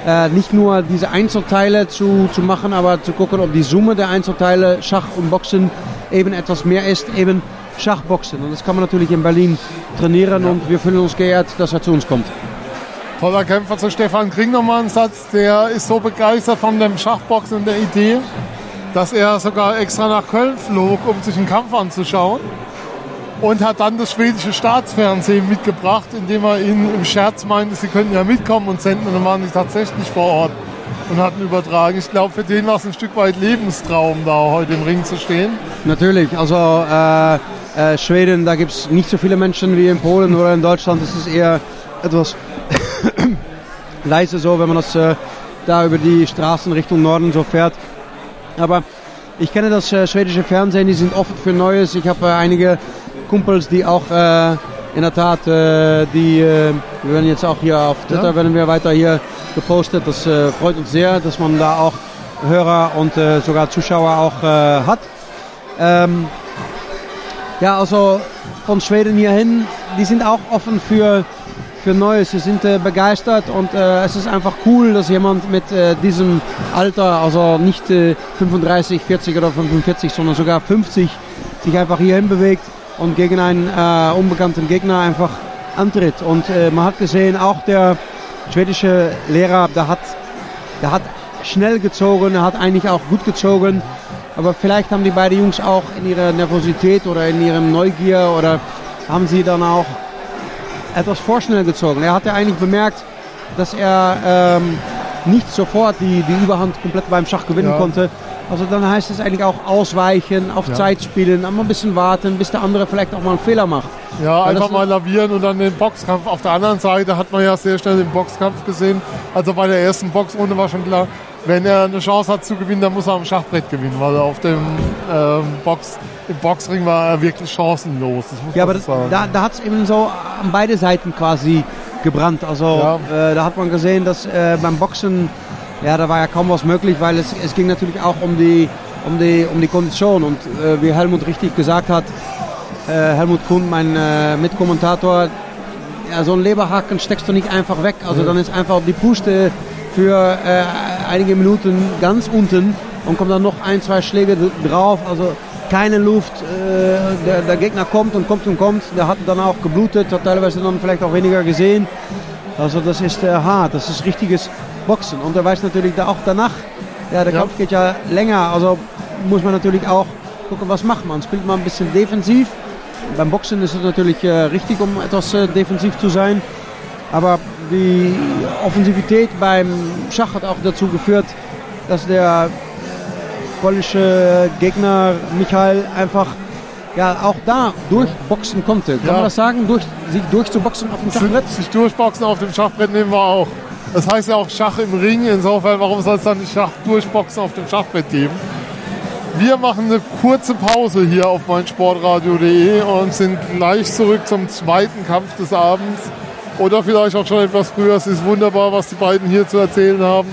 Speaker 4: äh, nicht nur diese Einzelteile zu, zu machen, aber zu gucken, ob die Summe der Einzelteile Schach und Boxen eben etwas mehr ist, eben Schachboxen. Und das kann man natürlich in Berlin trainieren und wir fühlen uns geehrt, dass er zu uns kommt.
Speaker 2: Toller Kämpfer zu Stefan Kring nochmal einen Satz. Der ist so begeistert von dem Schachboxen und der Idee, dass er sogar extra nach Köln flog, um sich einen Kampf anzuschauen. Und hat dann das schwedische Staatsfernsehen mitgebracht, indem er ihnen im Scherz meinte, sie könnten ja mitkommen und senden. Und dann waren sie tatsächlich vor Ort und hatten übertragen. Ich glaube, für den war es ein Stück weit Lebenstraum, da heute im Ring zu stehen.
Speaker 4: Natürlich, also äh, äh, Schweden, da gibt es nicht so viele Menschen wie in Polen oder in Deutschland. Es ist eher etwas leise so, wenn man das äh, da über die Straßen Richtung Norden so fährt. Aber ich kenne das äh, schwedische Fernsehen, die sind offen für Neues. Ich habe äh, einige Kumpels, die auch äh, in der Tat, äh, die, äh, wir werden jetzt auch hier auf Twitter,
Speaker 2: Ja.
Speaker 4: werden wir weiter hier gepostet. Das freut uns sehr, dass man da auch Hörer und sogar Zuschauer auch hat. Ähm, ja, also von Schweden hierhin, die sind auch offen für, für Neues. Sie sind äh, begeistert und äh, es ist einfach cool, dass jemand mit äh, diesem Alter, also nicht äh, 35, 40 oder 45, sondern sogar 50, sich einfach hierhin bewegt und gegen einen äh, unbekannten Gegner einfach antritt. Und äh, man hat gesehen, auch der schwedische Lehrer, der hat, der hat schnell gezogen, er hat eigentlich auch gut gezogen. Aber vielleicht haben die beiden Jungs auch in ihrer Nervosität oder in ihrem Neugier oder haben sie dann auch etwas vorschnell gezogen. Er hatte eigentlich bemerkt, dass er ähm, nicht sofort die, die Überhand komplett beim Schach gewinnen
Speaker 2: Ja.
Speaker 4: konnte. Also dann heißt es eigentlich auch ausweichen, auf
Speaker 2: Ja.
Speaker 4: Zeit spielen, einmal ein bisschen warten, bis der andere vielleicht auch mal einen Fehler macht.
Speaker 2: Ja,
Speaker 4: Weil
Speaker 2: einfach mal lavieren und dann den Boxkampf. Auf der anderen Seite hat man ja sehr schnell den Boxkampf gesehen. Also bei der ersten Boxrunde war schon klar, wenn er eine Chance hat zu gewinnen, dann muss er am Schachbrett gewinnen, weil auf dem ähm, Box, im Boxring war er wirklich chancenlos.
Speaker 4: Ja, aber das, da, da hat es eben so an beide Seiten quasi gebrannt. Also äh, da hat man gesehen, dass äh, beim Boxen, ja, da war ja kaum was möglich, weil es, es ging natürlich auch um die, um die, um die Kondition. Und äh, wie Helmut richtig gesagt hat, äh, Helmut Kuhn, mein äh, Mitkommentator, ja, so ein Leberhaken steckst du nicht einfach weg. Also
Speaker 2: Ja.
Speaker 4: dann ist einfach die Puste für äh, einige Minuten ganz unten und kommt dann noch ein, zwei Schläge drauf. Also keine Luft. Äh, der, der Gegner kommt und kommt und kommt. Der hat dann auch geblutet, hat teilweise dann vielleicht auch weniger gesehen. Also das ist äh, hart, das ist richtiges Boxen. Und er weiß natürlich da auch danach, ja, der
Speaker 2: Ja.
Speaker 4: Kampf geht ja länger. Also muss man natürlich auch gucken, was macht man. Spielt man ein bisschen defensiv. Beim Boxen ist es natürlich äh, richtig, um etwas äh, defensiv zu sein. Aber die Offensivität beim Schach hat auch dazu geführt, dass der polnische Gegner Michael einfach ja, auch da durchboxen konnte. Kann
Speaker 2: Ja.
Speaker 4: man das sagen? Durch, sich durchzuboxen auf dem Schachbrett?
Speaker 2: Sich durchboxen auf dem Schachbrett nehmen wir auch. Das heißt ja auch Schach im Ring. Insofern, warum soll es dann nicht Schach durchboxen auf dem Schachbrett geben? Wir machen eine kurze Pause hier auf meinsportradio.de und sind gleich zurück zum zweiten Kampf des Abends. Oder vielleicht auch schon etwas früher. Es ist wunderbar, was die beiden hier zu erzählen haben.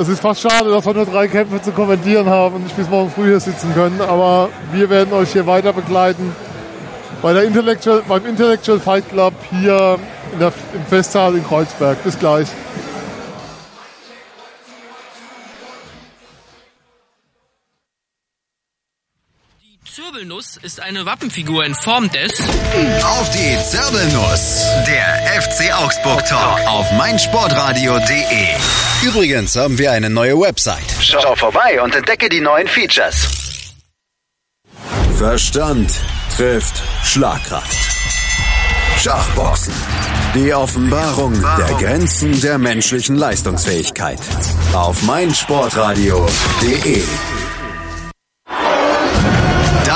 Speaker 2: Es ist fast schade, dass wir nur drei Kämpfe zu kommentieren haben und nicht bis morgen früh hier sitzen können. Aber wir werden euch hier weiter begleiten bei der Intellectual, beim Intellectual Fight Club hier in der, im Festsaal in Kreuzberg. Bis gleich.
Speaker 9: Zirbelnuss ist eine Wappenfigur in Form des
Speaker 1: Auf die Zirbelnuss. Der FC Augsburg Talk auf meinsportradio.de. Übrigens haben wir eine neue Website. Schau vorbei und entdecke die neuen Features. Verstand trifft Schlagkraft. Schachboxen. Die Offenbarung der Grenzen der menschlichen Leistungsfähigkeit. Auf meinsportradio.de.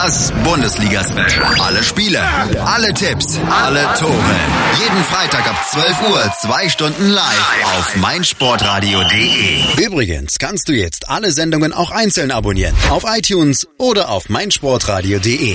Speaker 1: Das Bundesliga-Special. Alle Spiele, alle Tipps, alle Tore. Jeden Freitag ab 12 Uhr, zwei Stunden live auf meinsportradio.de. Übrigens kannst du jetzt alle Sendungen auch einzeln abonnieren. Auf iTunes oder auf meinsportradio.de.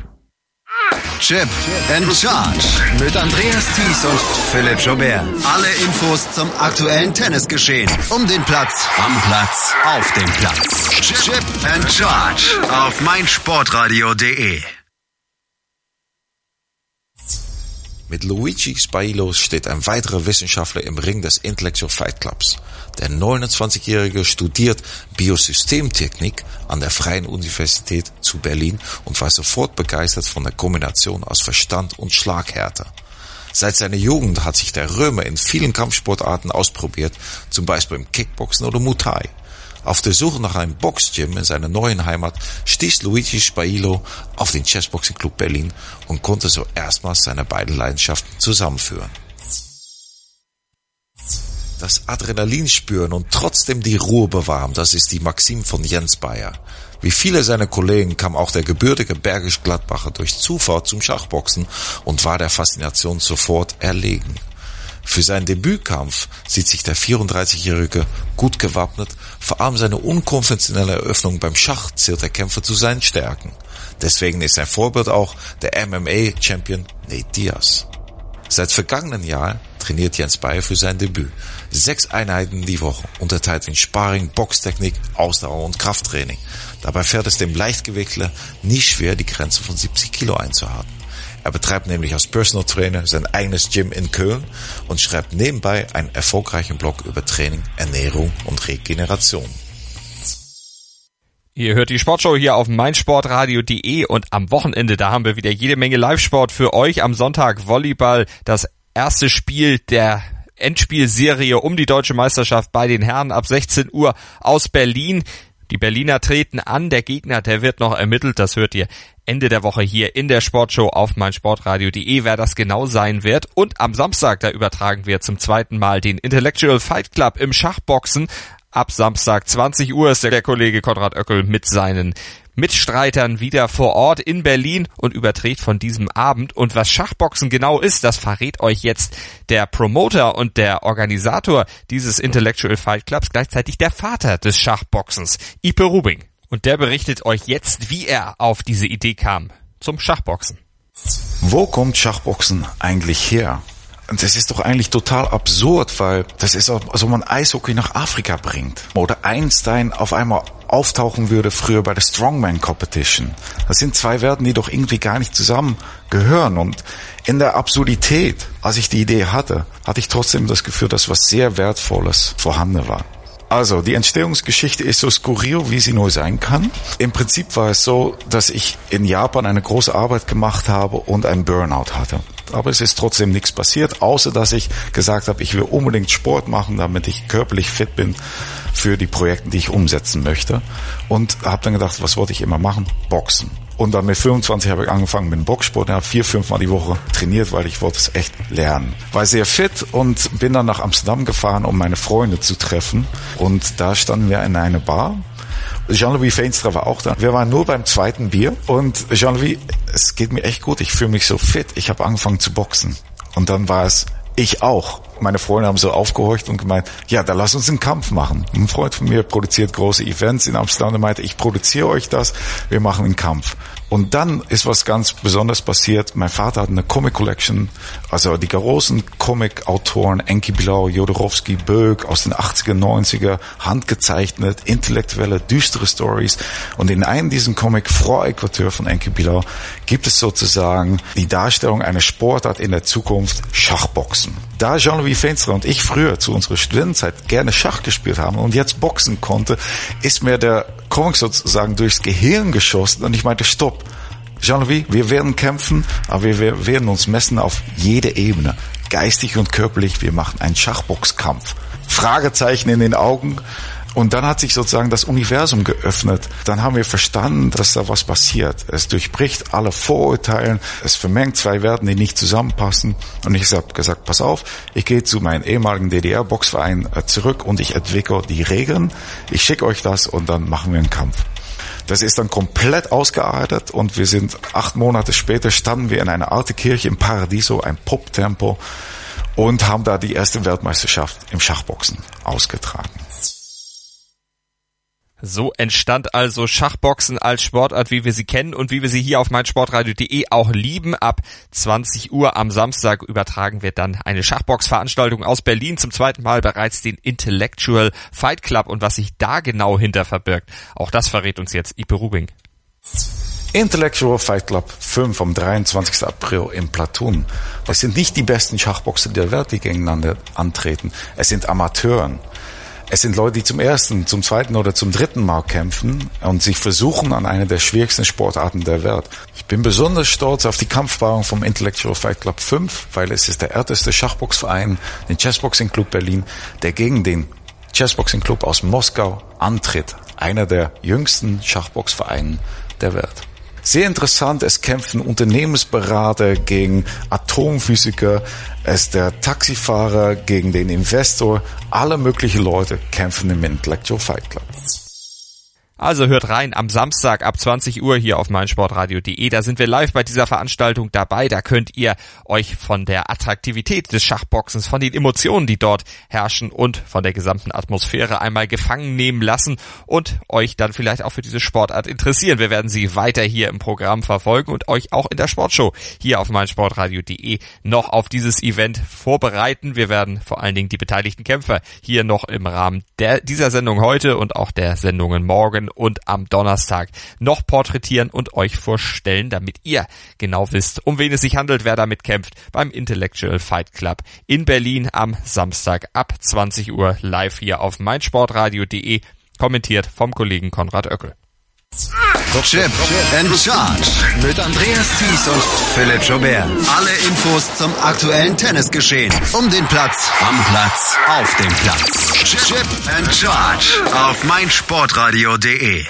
Speaker 1: Chip and Charge mit Andreas Thies und Philipp Jobert. Alle Infos zum aktuellen Tennisgeschehen. Um den Platz, am Platz, auf dem Platz. Chip and Charge auf meinsportradio.de.
Speaker 10: Mit Luigi Spailo steht ein weiterer Wissenschaftler im Ring des Intellectual Fight Clubs. Der 29-Jährige studiert Biosystemtechnik an der Freien Universität zu Berlin und war sofort begeistert von der Kombination aus Verstand und Schlaghärte. Seit seiner Jugend hat sich der Römer in vielen Kampfsportarten ausprobiert, zum Beispiel im Kickboxen oder Muay Thai. Auf der Suche nach einem Boxgym in seiner neuen Heimat stieß Luigi Spailo auf den Chessboxing Club Berlin und konnte so erstmals seine beiden Leidenschaften zusammenführen. Das Adrenalin spüren und trotzdem die Ruhe bewahren, das ist die Maxim von Jens Bayer. Wie viele seiner Kollegen kam auch der gebürtige Bergisch Gladbacher durch Zufall zum Schachboxen und war der Faszination sofort erlegen. Für seinen Debütkampf sieht sich der 34-Jährige gut gewappnet, vor allem seine unkonventionelle Eröffnung beim Schach zählt der Kämpfer zu seinen Stärken. Deswegen ist sein Vorbild auch der MMA-Champion Nate Diaz. Seit vergangenen Jahr trainiert Jens Bayer für sein Debüt. Sechs Einheiten die Woche, unterteilt in Sparring, Boxtechnik, Ausdauer und Krafttraining. Dabei fährt es dem Leichtgewichtler nie schwer, die Grenze von 70 Kilo einzuhalten. Er betreibt nämlich als Personal Trainer sein eigenes Gym in Köln und schreibt nebenbei einen erfolgreichen Blog über Training, Ernährung und Regeneration.
Speaker 11: Ihr hört die Sportshow hier auf meinsportradio.de und am Wochenende, da haben wir wieder jede Menge Live-Sport für euch. Am Sonntag Volleyball, das erste Spiel der Endspielserie um die deutsche Meisterschaft bei den Herren ab 16 Uhr aus Berlin. Die Berliner treten an, der Gegner, der wird noch ermittelt, das hört ihr Ende der Woche hier in der Sportshow auf meinsportradio.de, wer das genau sein wird. Und am Samstag, da übertragen wir zum zweiten Mal den Intellectual Fight Club im Schachboxen. Ab Samstag 20 Uhr ist der Kollege Konrad Oeckel mit seinen Mitstreitern wieder vor Ort in Berlin und überträgt von diesem Abend. Und was Schachboxen genau ist, das verrät euch jetzt der Promoter und der Organisator dieses Intellectual Fight Clubs, gleichzeitig der Vater des Schachboxens, Ipe Rubing. Und der berichtet euch jetzt, wie er auf diese Idee kam zum Schachboxen.
Speaker 10: Wo kommt Schachboxen eigentlich her? Und das ist doch eigentlich total absurd, weil das ist, als ob man Eishockey nach Afrika bringt. Oder Einstein auf einmal auftauchen würde früher bei der Strongman Competition. Das sind zwei Welten, die doch irgendwie gar nicht zusammen gehören. Und in der Absurdität, als ich die Idee hatte, hatte ich trotzdem das Gefühl, dass was sehr Wertvolles vorhanden war. Also, die Entstehungsgeschichte ist so skurril, wie sie nur sein kann. Im Prinzip war es so, dass ich in Japan eine große Arbeit gemacht habe und einen Burnout hatte. Aber es ist trotzdem nichts passiert, außer dass ich gesagt habe, ich will unbedingt Sport machen, damit ich körperlich fit bin für die Projekte, die ich umsetzen möchte. Und habe dann gedacht, was wollte ich immer machen? Boxen. Und dann mit 25 habe ich angefangen mit dem Boxsport und habe vier, fünf Mal die Woche trainiert, weil ich wollte es echt lernen. War sehr fit und bin dann nach Amsterdam gefahren, um meine Freunde zu treffen. Und da standen wir in einer Bar Jean-Louis Feenstra war auch da. Wir waren nur beim zweiten Bier und Jean-Louis, es geht mir echt gut, ich fühle mich so fit. Ich habe angefangen zu boxen. Und dann war es ich auch. Meine Freunde haben so aufgehorcht und gemeint, ja, da lass uns einen Kampf machen. Ein Freund von mir produziert große Events in Amsterdam und meinte, ich produziere euch das, wir machen einen Kampf. Und dann ist was ganz Besonderes passiert. Mein Vater hat eine Comic Collection, also die großen Comic-Autoren, Enki Bilau, Jodorowsky, Böck aus den 80er, 90er, handgezeichnet, intellektuelle, düstere Stories. Und in einem diesen Comic, Frau Äquateur von Enki Bilau, gibt es sozusagen die Darstellung einer Sportart in der Zukunft, Schachboxen. Da Jean-Louis Feenstra und ich früher zu unserer Studentenzeit gerne Schach gespielt haben und jetzt boxen konnte, ist mir der Comic sozusagen durchs Gehirn geschossen und ich meinte, stopp. Jean-Louis, wir werden kämpfen, aber wir werden uns messen auf jede Ebene. Geistig und körperlich, wir machen einen Schachboxkampf. Fragezeichen in den Augen. Und dann hat sich sozusagen das Universum geöffnet. Dann haben wir verstanden, dass da was passiert. Es durchbricht alle Vorurteilen. Es vermengt zwei Werten, die nicht zusammenpassen. Und ich habe gesagt, pass auf, ich gehe zu meinem ehemaligen DDR-Boxverein zurück und ich entwickle die Regeln. Ich schicke euch das und dann machen wir einen Kampf. Das ist dann komplett ausgearbeitet und wir sind acht Monate später standen wir in einer alten Kirche im Paradiso, ein Pop-Tempo und haben da die erste Weltmeisterschaft im Schachboxen ausgetragen.
Speaker 11: So entstand also Schachboxen als Sportart, wie wir sie kennen und wie wir sie hier auf meinsportradio.de auch lieben. Ab 20 Uhr am Samstag übertragen wir dann eine Schachboxveranstaltung aus Berlin zum zweiten Mal bereits den Intellectual Fight Club und was sich da genau hinter verbirgt. Auch das verrät uns jetzt Ipe Rubing.
Speaker 10: Intellectual Fight Club 5 am 23. April in Platoon. Das sind nicht die besten Schachboxer der Welt, die gegeneinander antreten. Es sind Amateuren. Es sind Leute, die zum ersten, zum zweiten oder zum dritten Mal kämpfen und sich versuchen an einer der schwierigsten Sportarten der Welt. Ich bin besonders stolz auf die Kampfbauung vom Intellectual Fight Club 5, weil es ist der älteste Schachboxverein, den Chessboxing Club Berlin, der gegen den Chessboxing Club aus Moskau antritt. Einer der jüngsten Schachboxvereine der Welt. Sehr interessant, es kämpfen Unternehmensberater gegen Atomphysiker, es der Taxifahrer gegen den Investor, alle möglichen Leute kämpfen im Intellectual Fight Club.
Speaker 11: Also hört rein am Samstag ab 20 Uhr hier auf meinsportradio.de. Da sind wir live bei dieser Veranstaltung dabei. Da könnt ihr euch von der Attraktivität des Schachboxens, von den Emotionen, die dort herrschen und von der gesamten Atmosphäre einmal gefangen nehmen lassen und euch dann vielleicht auch für diese Sportart interessieren. Wir werden sie weiter hier im Programm verfolgen und euch auch in der Sportshow hier auf meinsportradio.de noch auf dieses Event vorbereiten. Wir werden vor allen Dingen die beteiligten Kämpfer hier noch im Rahmen der, dieser Sendung heute und auch der Sendungen morgen und am Donnerstag noch porträtieren und euch vorstellen, damit ihr genau wisst, um wen es sich handelt, wer damit kämpft beim Intellectual Fight Club in Berlin am Samstag ab 20 Uhr live hier auf meinsportradio.de, kommentiert vom Kollegen Konrad Oeckel.
Speaker 1: Chip and Charge mit Andreas Thies und Philipp Jobert. Alle Infos zum aktuellen Tennisgeschehen. Um den Platz, am Platz, auf dem Platz. Chip and Charge auf meinsportradio.de.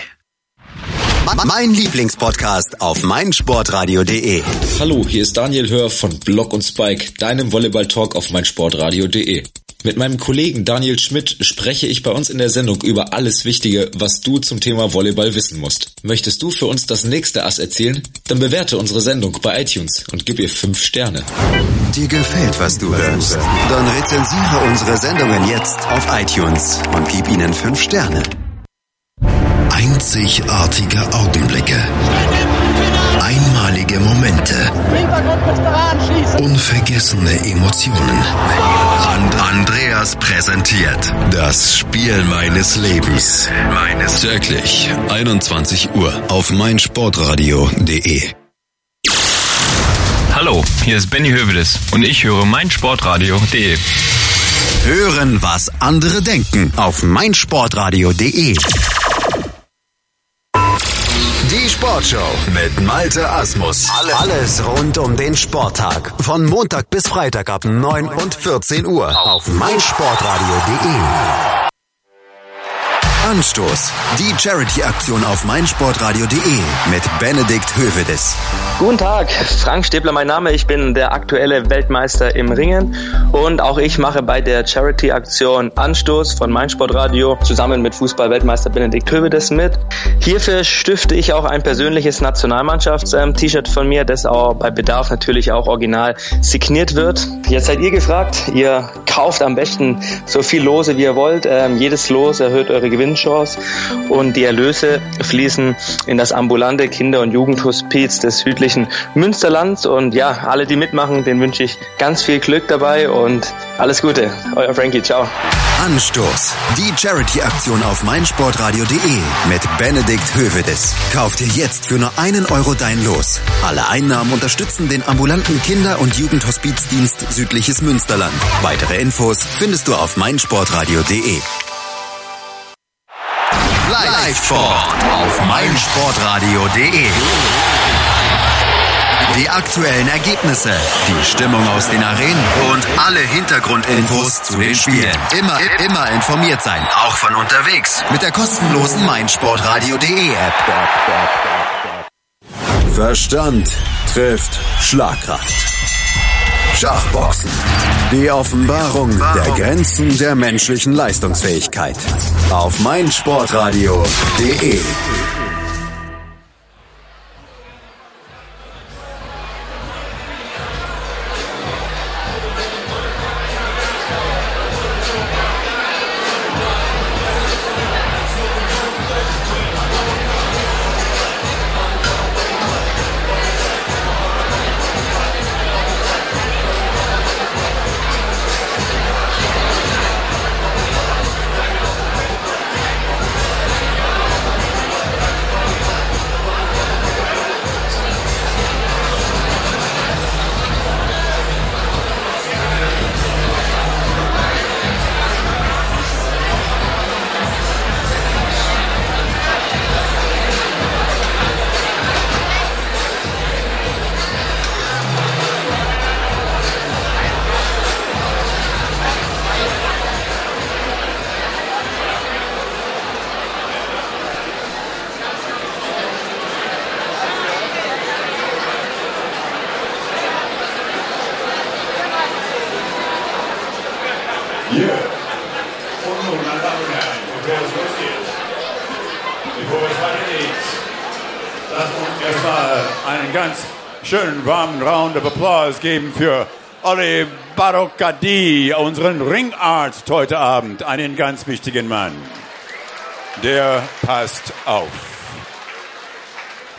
Speaker 1: Mein Lieblingspodcast auf meinsportradio.de.
Speaker 12: Hallo, hier ist Daniel Hör von Block und Spike, deinem Volleyball-Talk auf meinsportradio.de. Mit meinem Kollegen Daniel Schmidt spreche ich bei uns in der Sendung über alles Wichtige, was du zum Thema Volleyball wissen musst. Möchtest du für uns das nächste Ass erzählen? Dann bewerte unsere Sendung bei iTunes und gib ihr 5 Sterne.
Speaker 1: Dir gefällt, was du hörst? Dann rezensiere unsere Sendungen jetzt auf iTunes und gib ihnen 5 Sterne. Einzigartige Augenblicke. Einmalige Momente. Unvergessene Emotionen. And Andreas präsentiert das Spiel meines Lebens. Meines täglich 21 Uhr auf meinsportradio.de.
Speaker 13: Hallo, hier ist Benny Hövedes und ich höre meinsportradio.de.
Speaker 1: Hören, was andere denken auf meinsportradio.de. Die Sportshow mit Malte Asmus. Alles rund um den Sporttag. Von Montag bis Freitag ab 9 und 14 Uhr auf meinsportradio.de. Anstoß. Die Charity-Aktion auf meinsportradio.de mit Benedikt Hövedes.
Speaker 14: Guten Tag, Frank Stäbler mein Name. Ich bin der aktuelle Weltmeister im Ringen und auch ich mache bei der Charity-Aktion Anstoß von meinsportradio zusammen mit Fußball-Weltmeister Benedikt Hövedes mit. Hierfür stifte ich auch ein persönliches Nationalmannschafts-T-Shirt von mir, das auch bei Bedarf natürlich auch original signiert wird. Jetzt seid ihr gefragt. Ihr kauft am besten so viel Lose wie ihr wollt. Ähm, jedes Los erhöht eure Gewinnchance und die Erlöse fließen in das ambulante Kinder- und Jugendhospiz des südlichen Münsterlands. Und ja, alle, die mitmachen, denen wünsche ich ganz viel Glück dabei und alles Gute. Euer Frankie, ciao.
Speaker 1: Anstoß. Die Charity-Aktion auf meinsportradio.de mit Benedikt Hövedes. Kauf dir jetzt für nur einen Euro dein Los. Alle Einnahmen unterstützen den ambulanten Kinder- und Jugendhospizdienst Südliches Münsterland. Weitere Infos findest du auf meinsportradio.de. Live-Sport auf meinsportradio.de. Die aktuellen Ergebnisse, die Stimmung aus den Arenen und alle Hintergrundinfos zu den Spielen. Immer, immer informiert sein, auch von unterwegs mit der kostenlosen meinsportradio.de App. Verstand trifft Schlagkraft. Schachboxen. Die Offenbarung der Grenzen der menschlichen Leistungsfähigkeit. Auf meinsportradio.de.
Speaker 5: Round of Applause geben für Olli Barokkadi, unseren Ringarzt heute Abend, einen ganz wichtigen Mann. Der passt auf.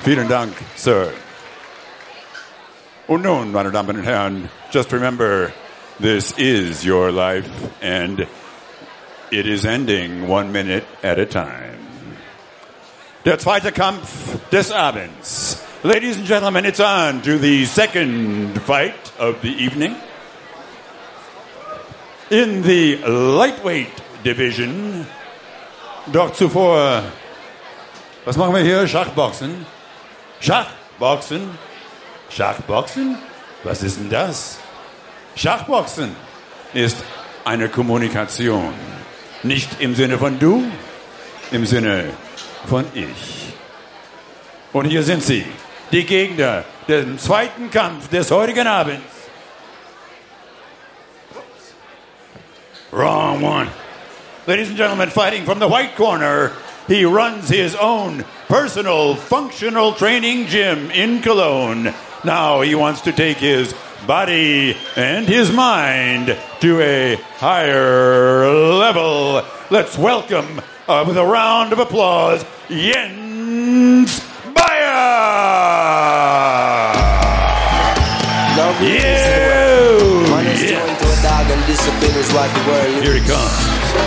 Speaker 5: Vielen Dank, Sir. Und nun, meine Damen und Herren, just remember, this is your life and it is ending one minute at a time. Der zweite Kampf des Abends. Ladies and gentlemen, it's on to the second fight of the evening. In the lightweight division, doch zuvor, was machen wir hier? Schachboxen? Schachboxen? Schachboxen? Was ist denn das? Schachboxen ist eine Kommunikation. Nicht im Sinne von du, im Sinne von ich. Und hier sind sie, die Gegner des zweiten Kampf des heutigen Abends. Wrong one. Ladies and gentlemen, fighting from the white corner, he runs his own personal functional training gym in Cologne. Now he wants to take his body and his mind to a higher level. Let's welcome uh, with a round of applause Jens
Speaker 15: Man is joined to a dog and discipline is what the world
Speaker 5: Here he comes.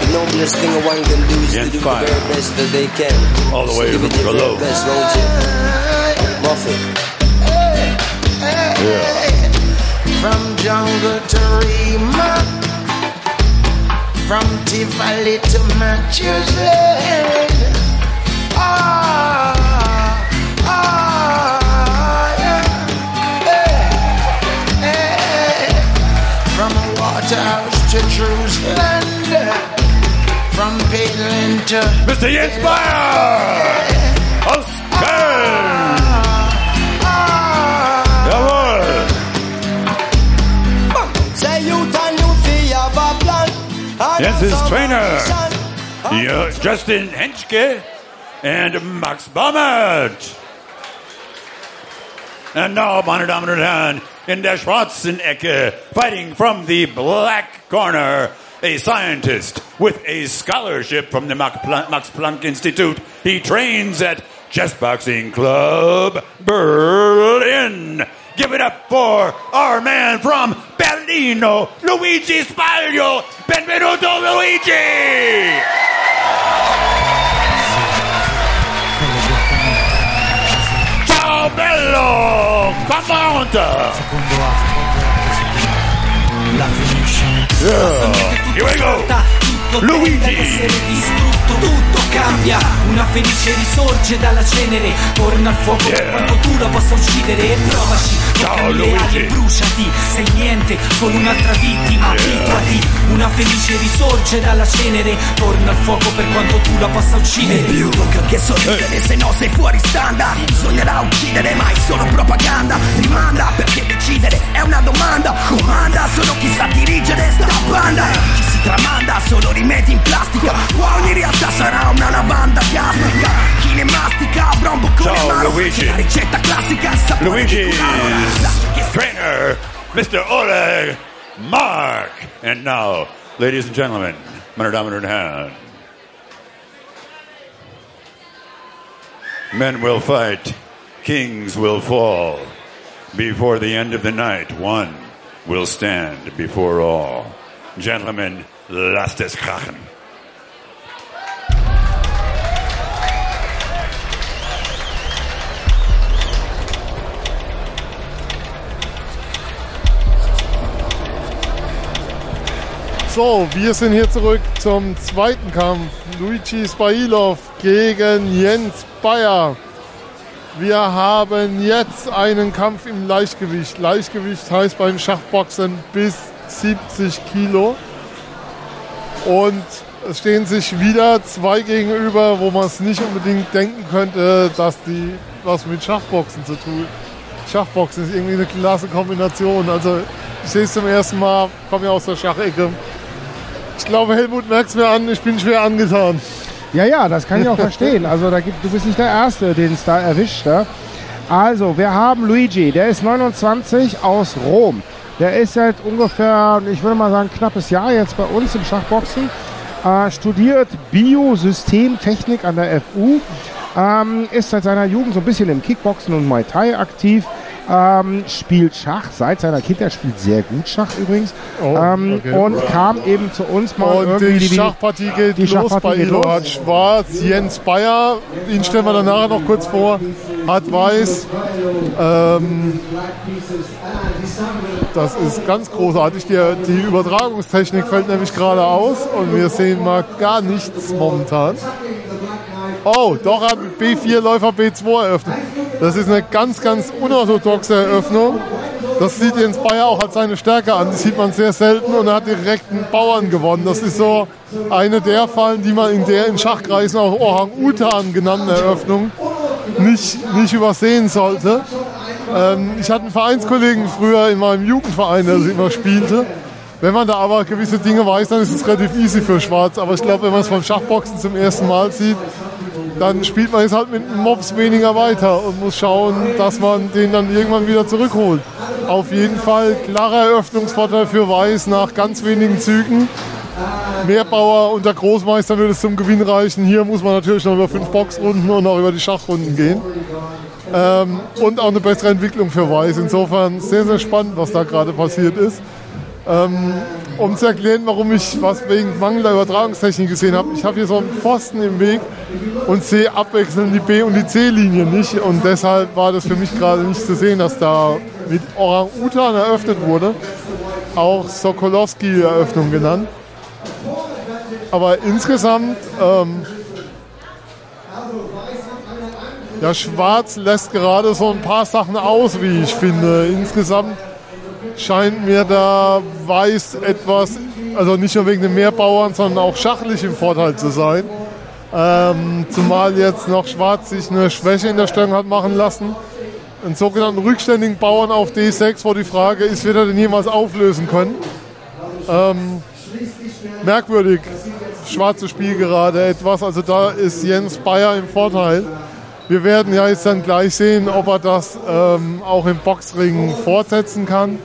Speaker 15: The noblest thing one can do is to do the very best that they can.
Speaker 5: All the way
Speaker 15: give
Speaker 5: from
Speaker 15: it your very
Speaker 5: Cologne.
Speaker 15: best, won't you? Buffy.
Speaker 16: From jungle to Rima, from Tivoli to Massachusetts. To Jerusalem, from Peeling to
Speaker 5: Mr. Jens Bayer aus Köln. Jawohl.
Speaker 15: Say you and you feel have a plan. And
Speaker 5: Jens
Speaker 15: have
Speaker 5: is
Speaker 15: some
Speaker 5: trainer.
Speaker 15: ambition.
Speaker 5: Ja, Justin Henschke and Max Baumert. And now, meine Damen und Herren, in der schwarzen Ecke, fighting from the black corner, a scientist with a scholarship from the Max Planck, Institute. He trains at Chess Boxing Club Berlin. Give it up for our man from Berlino, Luigi Spaglio. Benvenuto, Luigi! Ciao bello! Come on! Yeah. Here we go! Luigi!
Speaker 17: Tutto cambia, una felice risorge dalla cenere, torna al fuoco per quanto tu la possa uccidere e provaci, toccami le ali e bruciati, sei niente, solo un'altra vittima, abituati, una felice risorge dalla cenere, torna al fuoco per quanto tu la possa uccidere.
Speaker 18: più. Che sorridere se no sei fuori standard Bisognerà uccidere ma è solo propaganda. Rimanda perché decidere è una domanda. Comanda solo chi sa dirigere sta banda. Chi si tramanda solo rimedi in plastica Qua ogni realtà sarà una lavanda gastrica Chi ne mastica avrà un boccone
Speaker 5: Ciao,
Speaker 18: amaro
Speaker 5: Luigi.
Speaker 18: La ricetta classica è sapore
Speaker 5: Luigi's
Speaker 18: di curare.
Speaker 5: trainer, Mr. Oleg Mark. And now, ladies and gentlemen, meine Damen und Herren, men will fight, kings will fall. Before the end of the night, one will stand before all. Gentlemen, lasst es krachen.
Speaker 2: So, wir sind hier zurück zum zweiten Kampf. Luigi Spailov gegen Jens Bayer. Wir haben jetzt einen Kampf im Leichtgewicht. Leichtgewicht heißt beim Schachboxen bis 70 Kilo. Und es stehen sich wieder zwei gegenüber, wo man es nicht unbedingt denken könnte, dass die was mit Schachboxen zu tun. Schachboxen ist irgendwie eine klasse Kombination. Also ich sehe es zum ersten Mal, komme ja aus der Schachecke. Ich glaube, Helmut merkt es mir an, ich bin schwer angetan.
Speaker 3: Ja, ja, das kann ich auch verstehen. Also da gibt, du bist nicht der Erste, den es da erwischt. Ja? Also, wir haben Luigi, der ist 29 aus Rom. Der ist seit ungefähr, ich würde mal sagen, knappes Jahr jetzt bei uns im Schachboxen. Äh, studiert Biosystemtechnik an der FU. Ähm, ist seit seiner Jugend so ein bisschen im Kickboxen und Muay Thai aktiv. Ähm, spielt Schach seit seiner Kindheit, spielt sehr gut Schach übrigens. ähm,
Speaker 2: okay.
Speaker 3: Und kam eben zu uns mal
Speaker 2: Und
Speaker 3: irgendwie
Speaker 2: die Schachpartie geht
Speaker 3: die
Speaker 2: los
Speaker 3: Schachpartie
Speaker 2: bei hat Schwarz, Jens Bayer, ihn stellen wir dann nachher noch kurz vor, hat Weiß. Ähm, das ist ganz großartig. Die, die Übertragungstechnik fällt nämlich gerade aus und wir sehen mal gar nichts momentan. Oh, doch hat B4 Läufer B2 eröffnet. Das ist eine ganz, ganz unorthodoxe Eröffnung. Das sieht Jens Bayer auch als seine Stärke an. Das sieht man sehr selten und er hat direkt einen Bauern gewonnen. Das ist so eine der Fallen, die man in der in Schachkreisen auch Orang-Utan genannten Eröffnung nicht, nicht übersehen sollte. Ähm, ich hatte einen Vereinskollegen früher in meinem Jugendverein, der immer spielte. Wenn man da aber gewisse Dinge weiß, dann ist es relativ easy für Schwarz. Aber ich glaube, wenn man es vom Schachboxen zum ersten Mal sieht, dann spielt man jetzt halt mit Mops weniger weiter und muss schauen, dass man den dann irgendwann wieder zurückholt. Auf jeden Fall klarer Eröffnungsvorteil für Weiß nach ganz wenigen Zügen. Mehrbauer und der Großmeister würde es zum Gewinn reichen. Hier muss man natürlich noch über fünf Boxrunden und auch über die Schachrunden gehen. Ähm, und auch eine bessere Entwicklung für Weiß. Insofern sehr, sehr spannend, was da gerade passiert ist. Ähm, um zu erklären, warum ich was wegen mangelnder Übertragungstechnik gesehen habe. Ich habe hier so einen Pfosten im Weg und sehe abwechselnd die B- und die C-Linie nicht. Und deshalb war das für mich gerade nicht zu sehen, dass da mit Orang-Utan eröffnet wurde. Auch Sokolowski-Eröffnung genannt. Aber insgesamt, ähm, ja, Schwarz lässt gerade so ein paar Sachen aus, wie ich finde. Insgesamt scheint mir da Weiß etwas, also nicht nur wegen den Mehrbauern, sondern auch schachlich im Vorteil zu sein. Ähm, zumal jetzt noch Schwarz sich eine Schwäche in der Stellung hat machen lassen. Einen sogenannten rückständigen Bauern auf D6, wo die Frage ist, wird er den jemals auflösen können? Ähm, merkwürdig, schwarzes Spiel gerade etwas. Also da ist Jens Bayer im Vorteil. Wir werden ja jetzt dann gleich sehen, ob er das ähm, auch im Boxring fortsetzen kann.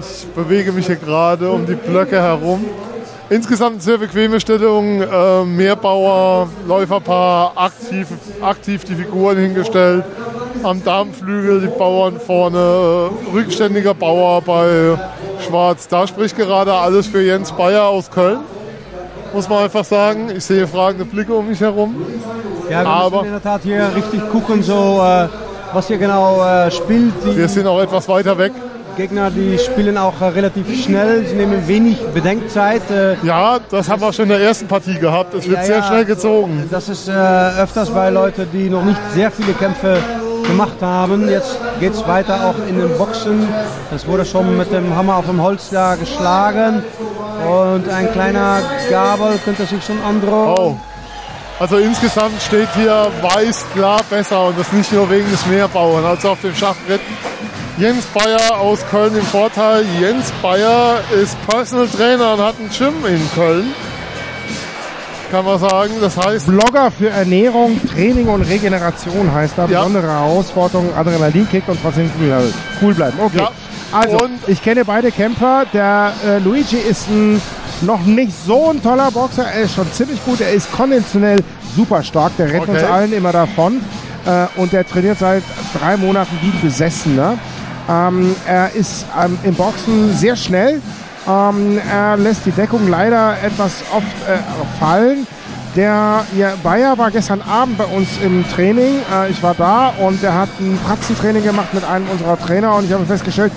Speaker 2: Ich bewege mich hier gerade um die Blöcke herum. Insgesamt sehr bequeme Stellung, äh, Mehrbauer, Läuferpaar, aktiv, aktiv die Figuren hingestellt. Am Darmflügel die Bauern vorne, äh, rückständiger Bauer bei Schwarz. Da spricht gerade alles für Jens Bayer aus Köln, muss man einfach sagen. Ich sehe fragende Blicke um mich herum.
Speaker 4: Ja, wir
Speaker 2: Aber
Speaker 4: müssen in der Tat hier richtig gucken, so, äh, was hier genau äh, spielt. Die
Speaker 2: wir sind auch etwas weiter weg.
Speaker 4: Gegner, die spielen auch äh, relativ schnell, sie nehmen wenig Bedenkzeit. Äh,
Speaker 2: Ja, das haben wir schon in der ersten Partie gehabt. Es wird
Speaker 4: Ja,
Speaker 2: sehr
Speaker 4: ja.
Speaker 2: schnell gezogen.
Speaker 4: Das ist äh, öfters bei Leuten, die noch nicht sehr viele Kämpfe gemacht haben. Jetzt geht es weiter auch in den Boxen. Das wurde schon mit dem Hammer auf dem Holz da geschlagen. Und ein kleiner Gabel könnte sich schon androhen.
Speaker 2: Oh. Also insgesamt steht hier Weiß klar besser und das nicht nur wegen des Mehrbauern. Also auf dem Schachbrett Jens Bayer aus Köln im Vorteil. Jens Bayer ist Personal Trainer und hat einen Gym in Köln. Kann man sagen. Das heißt,
Speaker 3: Blogger für Ernährung, Training und Regeneration heißt da.
Speaker 2: Ja.
Speaker 3: Besondere Herausforderung, Adrenalinkick und trotzdem cool, cool bleiben. Okay.
Speaker 2: Ja.
Speaker 3: Also,
Speaker 2: Und-
Speaker 3: ich kenne beide Kämpfer. Der äh, Luigi ist ein, noch nicht so ein toller Boxer. Er ist schon ziemlich gut. Er ist konventionell super stark. Der rennt uns
Speaker 2: Okay.
Speaker 3: allen immer davon. Äh, und der trainiert seit drei Monaten wie ein Besessener. Ähm, er ist ähm, im Boxen sehr schnell. Ähm, er lässt die Deckung leider etwas oft äh, fallen. Der ja, Bayer war gestern Abend bei uns im Training. Äh, ich war da und er hat ein Pratzentraining gemacht mit einem unserer Trainer und ich habe festgestellt,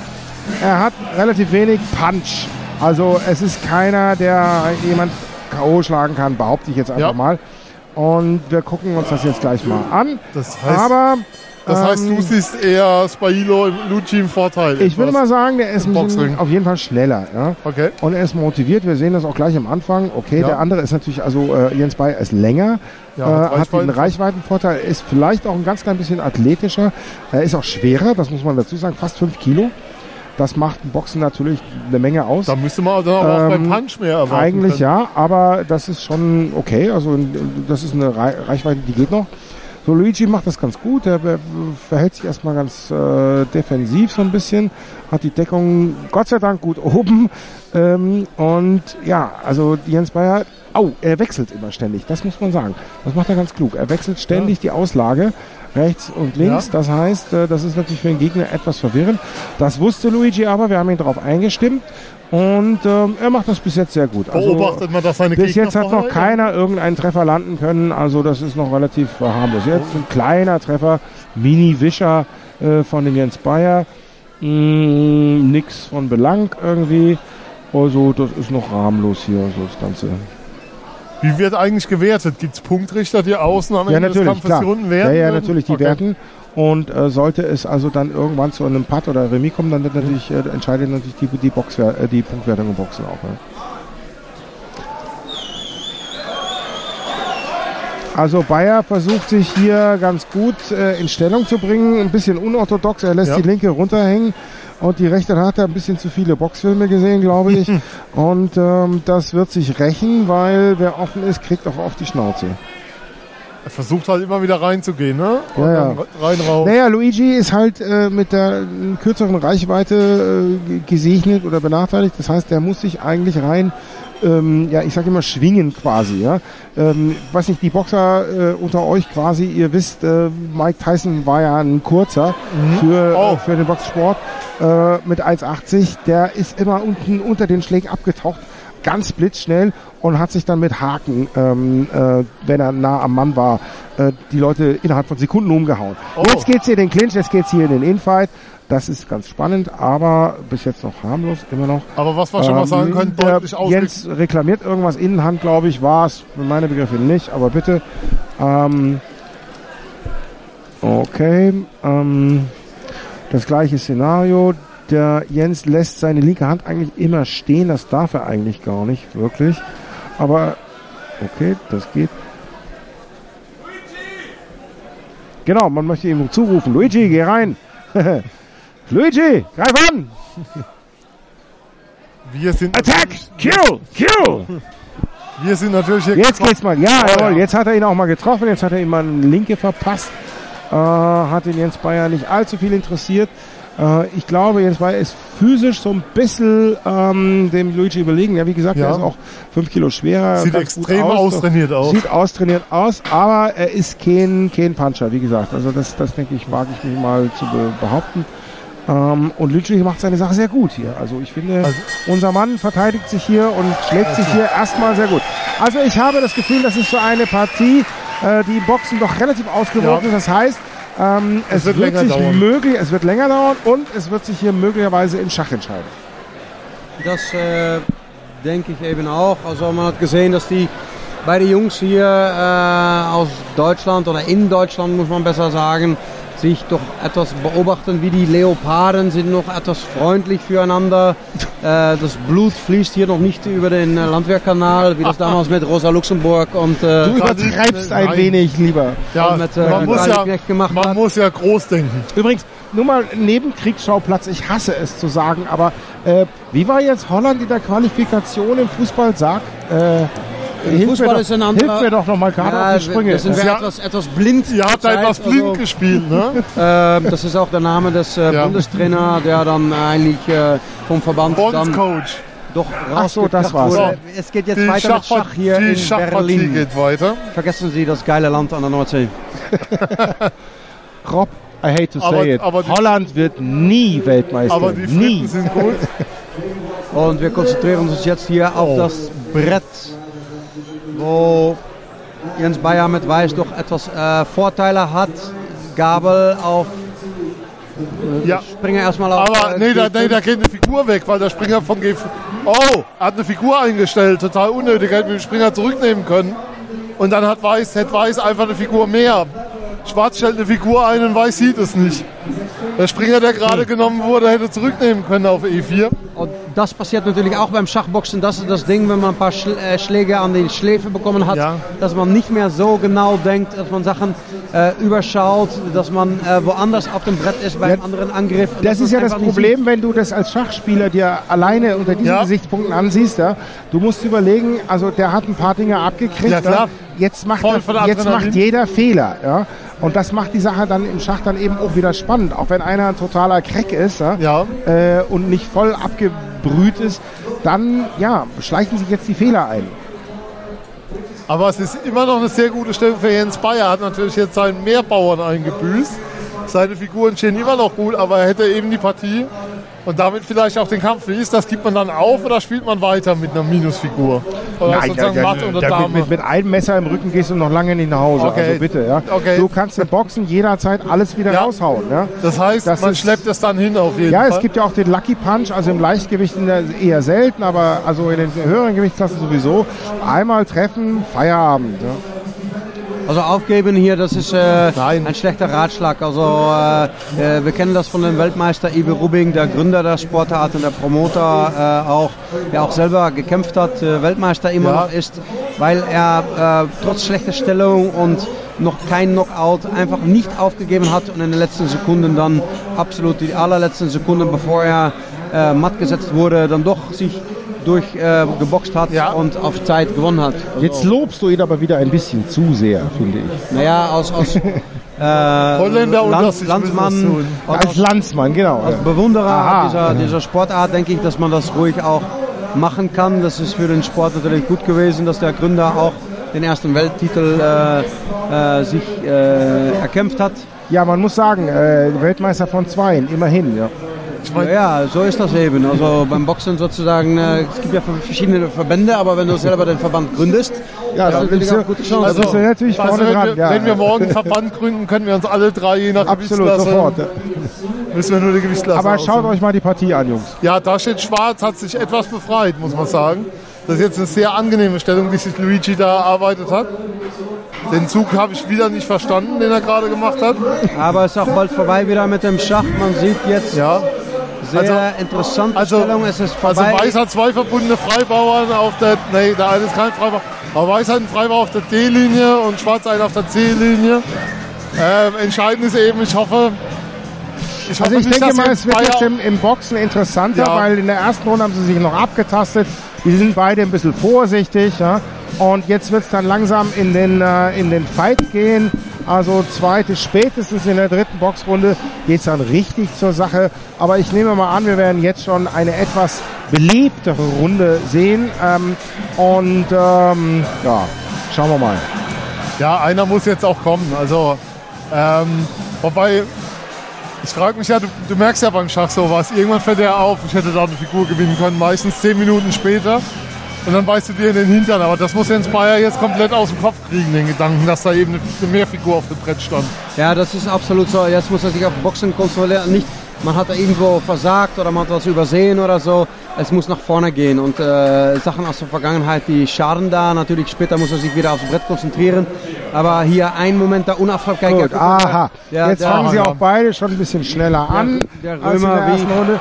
Speaker 3: er hat relativ wenig Punch. Also es ist keiner, der jemand K.O. schlagen kann, behaupte ich jetzt einfach
Speaker 2: Ja.
Speaker 3: mal. Und wir gucken uns das jetzt gleich mal an.
Speaker 2: Das heißt-
Speaker 3: Aber
Speaker 2: das heißt,
Speaker 3: ähm,
Speaker 2: du siehst eher Spailo im Luigi im Vorteil.
Speaker 3: ich würde mal sagen, der ist ein auf jeden Fall schneller. Ja?
Speaker 2: Okay.
Speaker 3: Und er ist motiviert. Wir sehen das auch gleich am Anfang. Okay,
Speaker 2: Ja.
Speaker 3: der andere ist natürlich, also äh, Jens Bayer ist länger,
Speaker 2: Ja,
Speaker 3: äh,
Speaker 2: hat
Speaker 3: einen
Speaker 2: Reichweiten-
Speaker 3: Reichweitenvorteil, ist vielleicht auch ein ganz klein bisschen athletischer. Er ist auch schwerer, das muss man dazu sagen, fast 5 Kilo. Das macht im Boxen natürlich eine Menge aus.
Speaker 2: Da müsste man dann aber auch beim Punch mehr erwarten
Speaker 3: Eigentlich
Speaker 2: können.
Speaker 3: ja, aber das ist schon okay. Also das ist eine Rei- Reichweite, die geht noch. So, Luigi macht das ganz gut. Er verhält sich erstmal ganz äh, defensiv so ein bisschen. Hat die Deckung Gott sei Dank gut oben. Ähm, und ja, also Jens Bayer, au, er wechselt immer ständig. Das muss man sagen. Das macht er ganz klug. Er wechselt ständig die Auslage. Rechts und links.
Speaker 2: Ja.
Speaker 3: Das heißt, äh, das ist natürlich für den Gegner etwas verwirrend. Das wusste Luigi aber. Wir haben ihn darauf eingestimmt. Und ähm, er macht das bis jetzt sehr gut.
Speaker 2: Beobachtet man, dass seine
Speaker 3: bis
Speaker 2: Gegner
Speaker 3: jetzt hat noch keiner irgendeinen Treffer landen können. Also das ist noch relativ harmlos. Jetzt ein kleiner Treffer, Mini-Wischer äh, von dem Jens Bayer. Mm, nix von Belang irgendwie. Also das ist noch harmlos hier, so das Ganze.
Speaker 2: Wie wird eigentlich gewertet? Gibt es Punktrichter, die außen am
Speaker 3: Ja,
Speaker 2: Ende des Kampfes
Speaker 3: klar.
Speaker 2: die Runden
Speaker 3: Ja,
Speaker 2: werden?
Speaker 3: ja,
Speaker 2: würden?
Speaker 3: natürlich, die
Speaker 2: Okay.
Speaker 3: werten. Und äh, sollte es also dann irgendwann zu einem Putt oder Remis kommen, dann wird natürlich, äh, entscheidet natürlich die, die, Boxwer äh, die Punktwertung im Boxen auch. Ja. Also Bayer versucht sich hier ganz gut äh, in Stellung zu bringen, ein bisschen unorthodox. Er lässt
Speaker 2: Ja.
Speaker 3: die linke runterhängen und die rechte hat er ein bisschen zu viele Boxfilme gesehen, glaube ich. und ähm, das wird sich rächen, weil wer offen ist, kriegt auch auf die Schnauze.
Speaker 2: Er versucht halt immer wieder reinzugehen, ne? Und
Speaker 3: Ja, ja.
Speaker 2: rein raus.
Speaker 3: Naja, Luigi ist halt äh, mit der äh, kürzeren Reichweite äh, ge- gesegnet oder benachteiligt. Das heißt, der muss sich eigentlich rein, ähm, ja, ich sage immer schwingen quasi. Ja, ähm, weiß nicht, die Boxer äh, unter euch quasi, ihr wisst, äh, Mike Tyson war ja ein kurzer für äh, für den Boxsport äh, mit 1,80. Der ist immer unten unter den Schlägen abgetaucht. Ganz blitzschnell und hat sich dann mit Haken, ähm, äh, wenn er nah am Mann war, äh, die Leute innerhalb von Sekunden umgehauen. Jetzt geht's hier in den Clinch, jetzt geht's hier in den Infight. Das ist ganz spannend, aber bis jetzt noch harmlos, immer noch.
Speaker 2: Aber was wir schon mal sagen können, deutlich ausweg-
Speaker 3: Jens reklamiert irgendwas Innenhand, glaube ich, war es für meine Begriffe nicht, aber bitte. Ähm, okay, ähm, das gleiche Szenario. Der Jens lässt seine linke Hand eigentlich immer stehen, das darf er eigentlich gar nicht, wirklich. Aber okay, das geht. Genau, man möchte ihm zurufen, Luigi, geh rein. Luigi, greif an!
Speaker 2: Wir sind
Speaker 3: Attack! Kill! Kill!
Speaker 2: Wir sind natürlich hier
Speaker 3: Jetzt geht's mal. Ja,
Speaker 2: Oh,
Speaker 3: jawohl,
Speaker 2: ja.
Speaker 3: jetzt hat er ihn auch mal getroffen. Jetzt hat er ihm mal eine Linke verpasst. Äh, hat den Jens Bayer nicht allzu viel interessiert. Äh, ich glaube, Jens Bayer ist physisch so ein bisschen ähm, dem Luigi überlegen. Ja, wie gesagt,
Speaker 2: Ja.
Speaker 3: er ist auch fünf Kilo schwerer.
Speaker 2: Sieht extrem austrainiert aus.
Speaker 3: Sieht austrainiert aus, aber er ist kein, kein Puncher, wie gesagt. Also das, das denke ich, wage ich mich mal zu be behaupten. Ähm, und Luigi macht seine Sache sehr gut hier. Also ich finde, unser Mann verteidigt sich hier und schlägt sich hier erstmal sehr gut. Also ich habe das Gefühl, das ist so eine Partie, äh, die Boxen doch relativ ausgewogen
Speaker 2: Ja.
Speaker 3: ist. Das heißt, ähm, es,
Speaker 2: Es wird
Speaker 3: wird,
Speaker 2: länger
Speaker 3: sich
Speaker 2: dauern.
Speaker 3: möglich, es wird länger dauern und es wird sich hier möglicherweise im Schach entscheiden.
Speaker 4: Das äh, denke ich eben auch. Also man hat gesehen, dass die beide Jungs hier äh, aus Deutschland oder in Deutschland, muss man besser sagen, sich doch etwas beobachten wie die Leoparden, sind noch etwas freundlich füreinander. Äh, das Blut fließt hier noch nicht über den äh, Landwehrkanal, wie das damals mit Rosa Luxemburg und äh,
Speaker 3: Du übertreibst ein
Speaker 2: Nein.
Speaker 3: wenig lieber.
Speaker 2: Ja,
Speaker 4: mit, äh,
Speaker 2: man, muss ja, man muss ja groß denken.
Speaker 3: Übrigens, nur mal Nebenkriegsschauplatz, ich hasse es zu sagen, aber äh, wie war jetzt Holland in der Qualifikation im Fußball? Sag, äh,
Speaker 4: Fußball
Speaker 3: mir doch,
Speaker 4: ist ein anderer-
Speaker 3: hilf mir doch nochmal gerade
Speaker 4: Ja,
Speaker 3: auf die Sprünge.
Speaker 4: das sind wir
Speaker 2: Ja.
Speaker 4: etwas, etwas blind.
Speaker 2: Ihr habt da etwas blind
Speaker 4: also-
Speaker 2: gespielt, ne?
Speaker 4: Ähm, das ist auch der Name des äh,
Speaker 2: Ja.
Speaker 4: Bundestrainer, der dann eigentlich äh, vom Verband
Speaker 2: Bondscoach.
Speaker 4: doch
Speaker 3: Ach so, das war's.
Speaker 4: wurde. Es geht jetzt
Speaker 2: Die,
Speaker 4: weiter mit
Speaker 2: Schachpart-
Speaker 4: Schach hier
Speaker 2: die
Speaker 4: in
Speaker 2: Schachpartie
Speaker 4: Berlin.
Speaker 2: geht weiter.
Speaker 4: Vergessen Sie das geile Land an der Nordsee.
Speaker 3: Rob, I hate to say
Speaker 2: Aber-
Speaker 3: it,
Speaker 2: aber
Speaker 3: Holland wird nie Weltmeister.
Speaker 2: Aber die
Speaker 3: nie.
Speaker 2: Sind gut.
Speaker 4: Und wir konzentrieren uns jetzt hier auf
Speaker 2: Oh.
Speaker 4: das Brett, wo Jens Bayer mit Weiß doch etwas äh, Vorteile hat. Gabel auf
Speaker 2: Ja.
Speaker 4: Springer erstmal auf.
Speaker 2: Aber
Speaker 4: äh,
Speaker 2: nee, da,
Speaker 4: G5.
Speaker 2: nee, da geht eine Figur weg, weil der Springer von G5. Oh, er hat eine Figur eingestellt, total unnötig, hätte den Springer zurücknehmen können. Und dann hat Weiß, hätte Weiß einfach eine Figur mehr. Schwarz stellt eine Figur ein und Weiß sieht es nicht. Der Springer, der gerade genommen wurde, hätte zurücknehmen können auf E E4.
Speaker 4: Das passiert natürlich auch beim Schachboxen. Das ist das Ding, wenn man ein paar äh, Schläge an die Schläfe bekommen hat,
Speaker 2: Ja.
Speaker 4: dass man nicht mehr so genau denkt, dass man Sachen äh, überschaut, dass man äh, woanders auf dem Brett ist beim anderen Angriff.
Speaker 3: Das ist ja das Problem, wenn du das als Schachspieler dir alleine unter diesen
Speaker 2: Ja.
Speaker 3: Gesichtspunkten ansiehst. Ja? Du musst überlegen, also der hat ein paar Dinge abgekriegt.
Speaker 2: Ja, klar.
Speaker 3: Jetzt, macht er, jetzt macht jeder Fehler. Ja? Und das macht die Sache dann im Schach dann eben auch wieder spannend. Auch wenn einer ein totaler Crack ist ja? Äh, und nicht voll abgebrüht ist, dann ja, schleichen sich jetzt die Fehler ein.
Speaker 2: Aber es ist immer noch eine sehr gute Stellung für Jens Bayer. Hat natürlich jetzt seinen Meerbauern eingebüßt. Seine Figuren stehen immer noch gut, aber er hätte eben die Partie und damit vielleicht auch den Kampf. Wie ist das? Gibt man dann auf oder spielt man weiter mit einer Minusfigur? Oder
Speaker 3: Nein,
Speaker 2: sozusagen
Speaker 3: ja, ja,
Speaker 2: Matt oder
Speaker 3: ja,
Speaker 2: Dame?
Speaker 3: mit, mit, einem Messer im Rücken gehst du noch lange nicht nach Hause.
Speaker 2: Okay.
Speaker 3: Also bitte, ja.
Speaker 2: Okay.
Speaker 3: Du kannst im Boxen jederzeit alles wieder raushauen. Ja.
Speaker 2: Das heißt,
Speaker 3: Das
Speaker 2: man
Speaker 3: ist-
Speaker 2: schleppt es dann hin auf jeden
Speaker 3: Ja,
Speaker 2: Fall.
Speaker 3: es gibt ja auch den Lucky Punch, also im Leichtgewicht eher selten, aber also in den höheren Gewichtsklassen sowieso. Einmal treffen, Feierabend. Ja.
Speaker 4: Also aufgeben hier, das ist äh, ein schlechter Ratschlag. Also äh, äh, wir kennen das von dem Weltmeister Ibe Rubing, der Gründer der Sportart und der Promoter äh, auch, der auch selber gekämpft hat, äh, Weltmeister immer
Speaker 2: Ja.
Speaker 4: noch ist, weil er äh, trotz schlechter Stellung und noch kein Knockout einfach nicht aufgegeben hat und in den letzten Sekunden dann absolut die allerletzten Sekunden, bevor er matt gesetzt wurde, dann doch sich durchgeboxt äh, geboxt hat und auf Zeit gewonnen hat. Also,
Speaker 3: Jetzt lobst du ihn aber wieder ein bisschen zu sehr, finde ich.
Speaker 4: naja, aus, aus äh,
Speaker 2: Holländer unter
Speaker 4: Land, Landsmann, und
Speaker 3: Als Landsmann, genau.
Speaker 4: als
Speaker 3: ja.
Speaker 4: Bewunderer
Speaker 3: Aha.
Speaker 4: dieser, dieser Sportart denke ich, dass man das ruhig auch machen kann. Das ist für den Sport natürlich gut gewesen, dass der Gründer auch den ersten Welttitel äh, äh, sich äh, erkämpft hat.
Speaker 3: Ja, man muss sagen, äh, Weltmeister von Zweien, immerhin. Ja.
Speaker 4: Ja, so ist das eben. Also beim Boxen sozusagen, äh, es gibt ja verschiedene Verbände, aber wenn du selber den Verband gründest,
Speaker 3: Ja, dann bist du-
Speaker 4: auch gute Chancen.
Speaker 3: also du natürlich
Speaker 2: Also
Speaker 3: vorne
Speaker 2: wenn,
Speaker 3: dran.
Speaker 2: wir,
Speaker 3: ja.
Speaker 2: wenn wir morgen einen Verband gründen, können wir uns alle drei je nach
Speaker 3: Absolut,
Speaker 2: Gewichtsklasse...
Speaker 3: sofort. ja.
Speaker 2: Müssen wir nur die Gewichtsklasse
Speaker 3: Aber schaut
Speaker 2: aussuchen.
Speaker 3: euch mal die Partie an, Jungs.
Speaker 2: Ja, da steht Schwarz, hat sich etwas befreit, muss man sagen. Das ist jetzt eine sehr angenehme Stellung, die sich Luigi da erarbeitet hat. Den Zug habe ich wieder nicht verstanden, den er gerade gemacht hat.
Speaker 4: Aber es ist auch bald vorbei wieder mit dem Schach. Man sieht jetzt
Speaker 2: Ja.
Speaker 4: Sehr
Speaker 2: Also-
Speaker 4: interessante
Speaker 2: Also,
Speaker 4: Stellung. Es ist
Speaker 2: also
Speaker 4: vorbei.
Speaker 2: Weiß hat zwei verbundene Freibauern auf der, nee, der eine ist kein Freibauer, aber Weiß hat einen Freibauer auf der D-Linie und Schwarz einen auf der C-Linie. Ähm, entscheidend ist eben, ich hoffe, ich hoffe
Speaker 3: Also ich
Speaker 2: nicht,
Speaker 3: denke
Speaker 2: dass
Speaker 3: mal, es wird jetzt im, im Boxen interessanter,
Speaker 2: Ja.
Speaker 3: weil in der ersten Runde haben sie sich noch abgetastet. Die sind beide ein bisschen vorsichtig. Ja? Und jetzt wird es dann langsam in den, äh, in den Fight gehen. Also zweite, spätestens in der dritten Boxrunde geht es dann richtig zur Sache. Aber ich nehme mal an, wir werden jetzt schon eine etwas belebtere Runde sehen. Ähm, und ähm, ja, schauen wir mal.
Speaker 2: Ja, einer muss jetzt auch kommen. Also, ähm, wobei, ich frage mich ja, du, du merkst ja beim Schach sowas. Irgendwann fällt er auf, ich hätte da eine Figur gewinnen können, meistens zehn Minuten später. Und dann beißt du dir in den Hintern. Aber das muss Jens Bayer jetzt komplett aus dem Kopf kriegen, den Gedanken, dass da eben eine, Mehrfigur auf dem Brett stand.
Speaker 4: Ja, das ist absolut so. Jetzt muss er sich auf Boxen konzentrieren. Nicht, man hat da irgendwo versagt oder man hat was übersehen oder so. Es muss nach vorne gehen und äh, Sachen aus der Vergangenheit, die schaden da. Natürlich später muss er sich wieder aufs Brett konzentrieren. Aber hier ein Moment der Unaufmerksamkeit.
Speaker 3: Gut, aha.
Speaker 4: Ja,
Speaker 3: Jetzt fangen sie auch beide schon ein bisschen schneller an
Speaker 4: der
Speaker 3: als in
Speaker 4: Römer
Speaker 3: der ersten
Speaker 4: wie-
Speaker 3: Runde.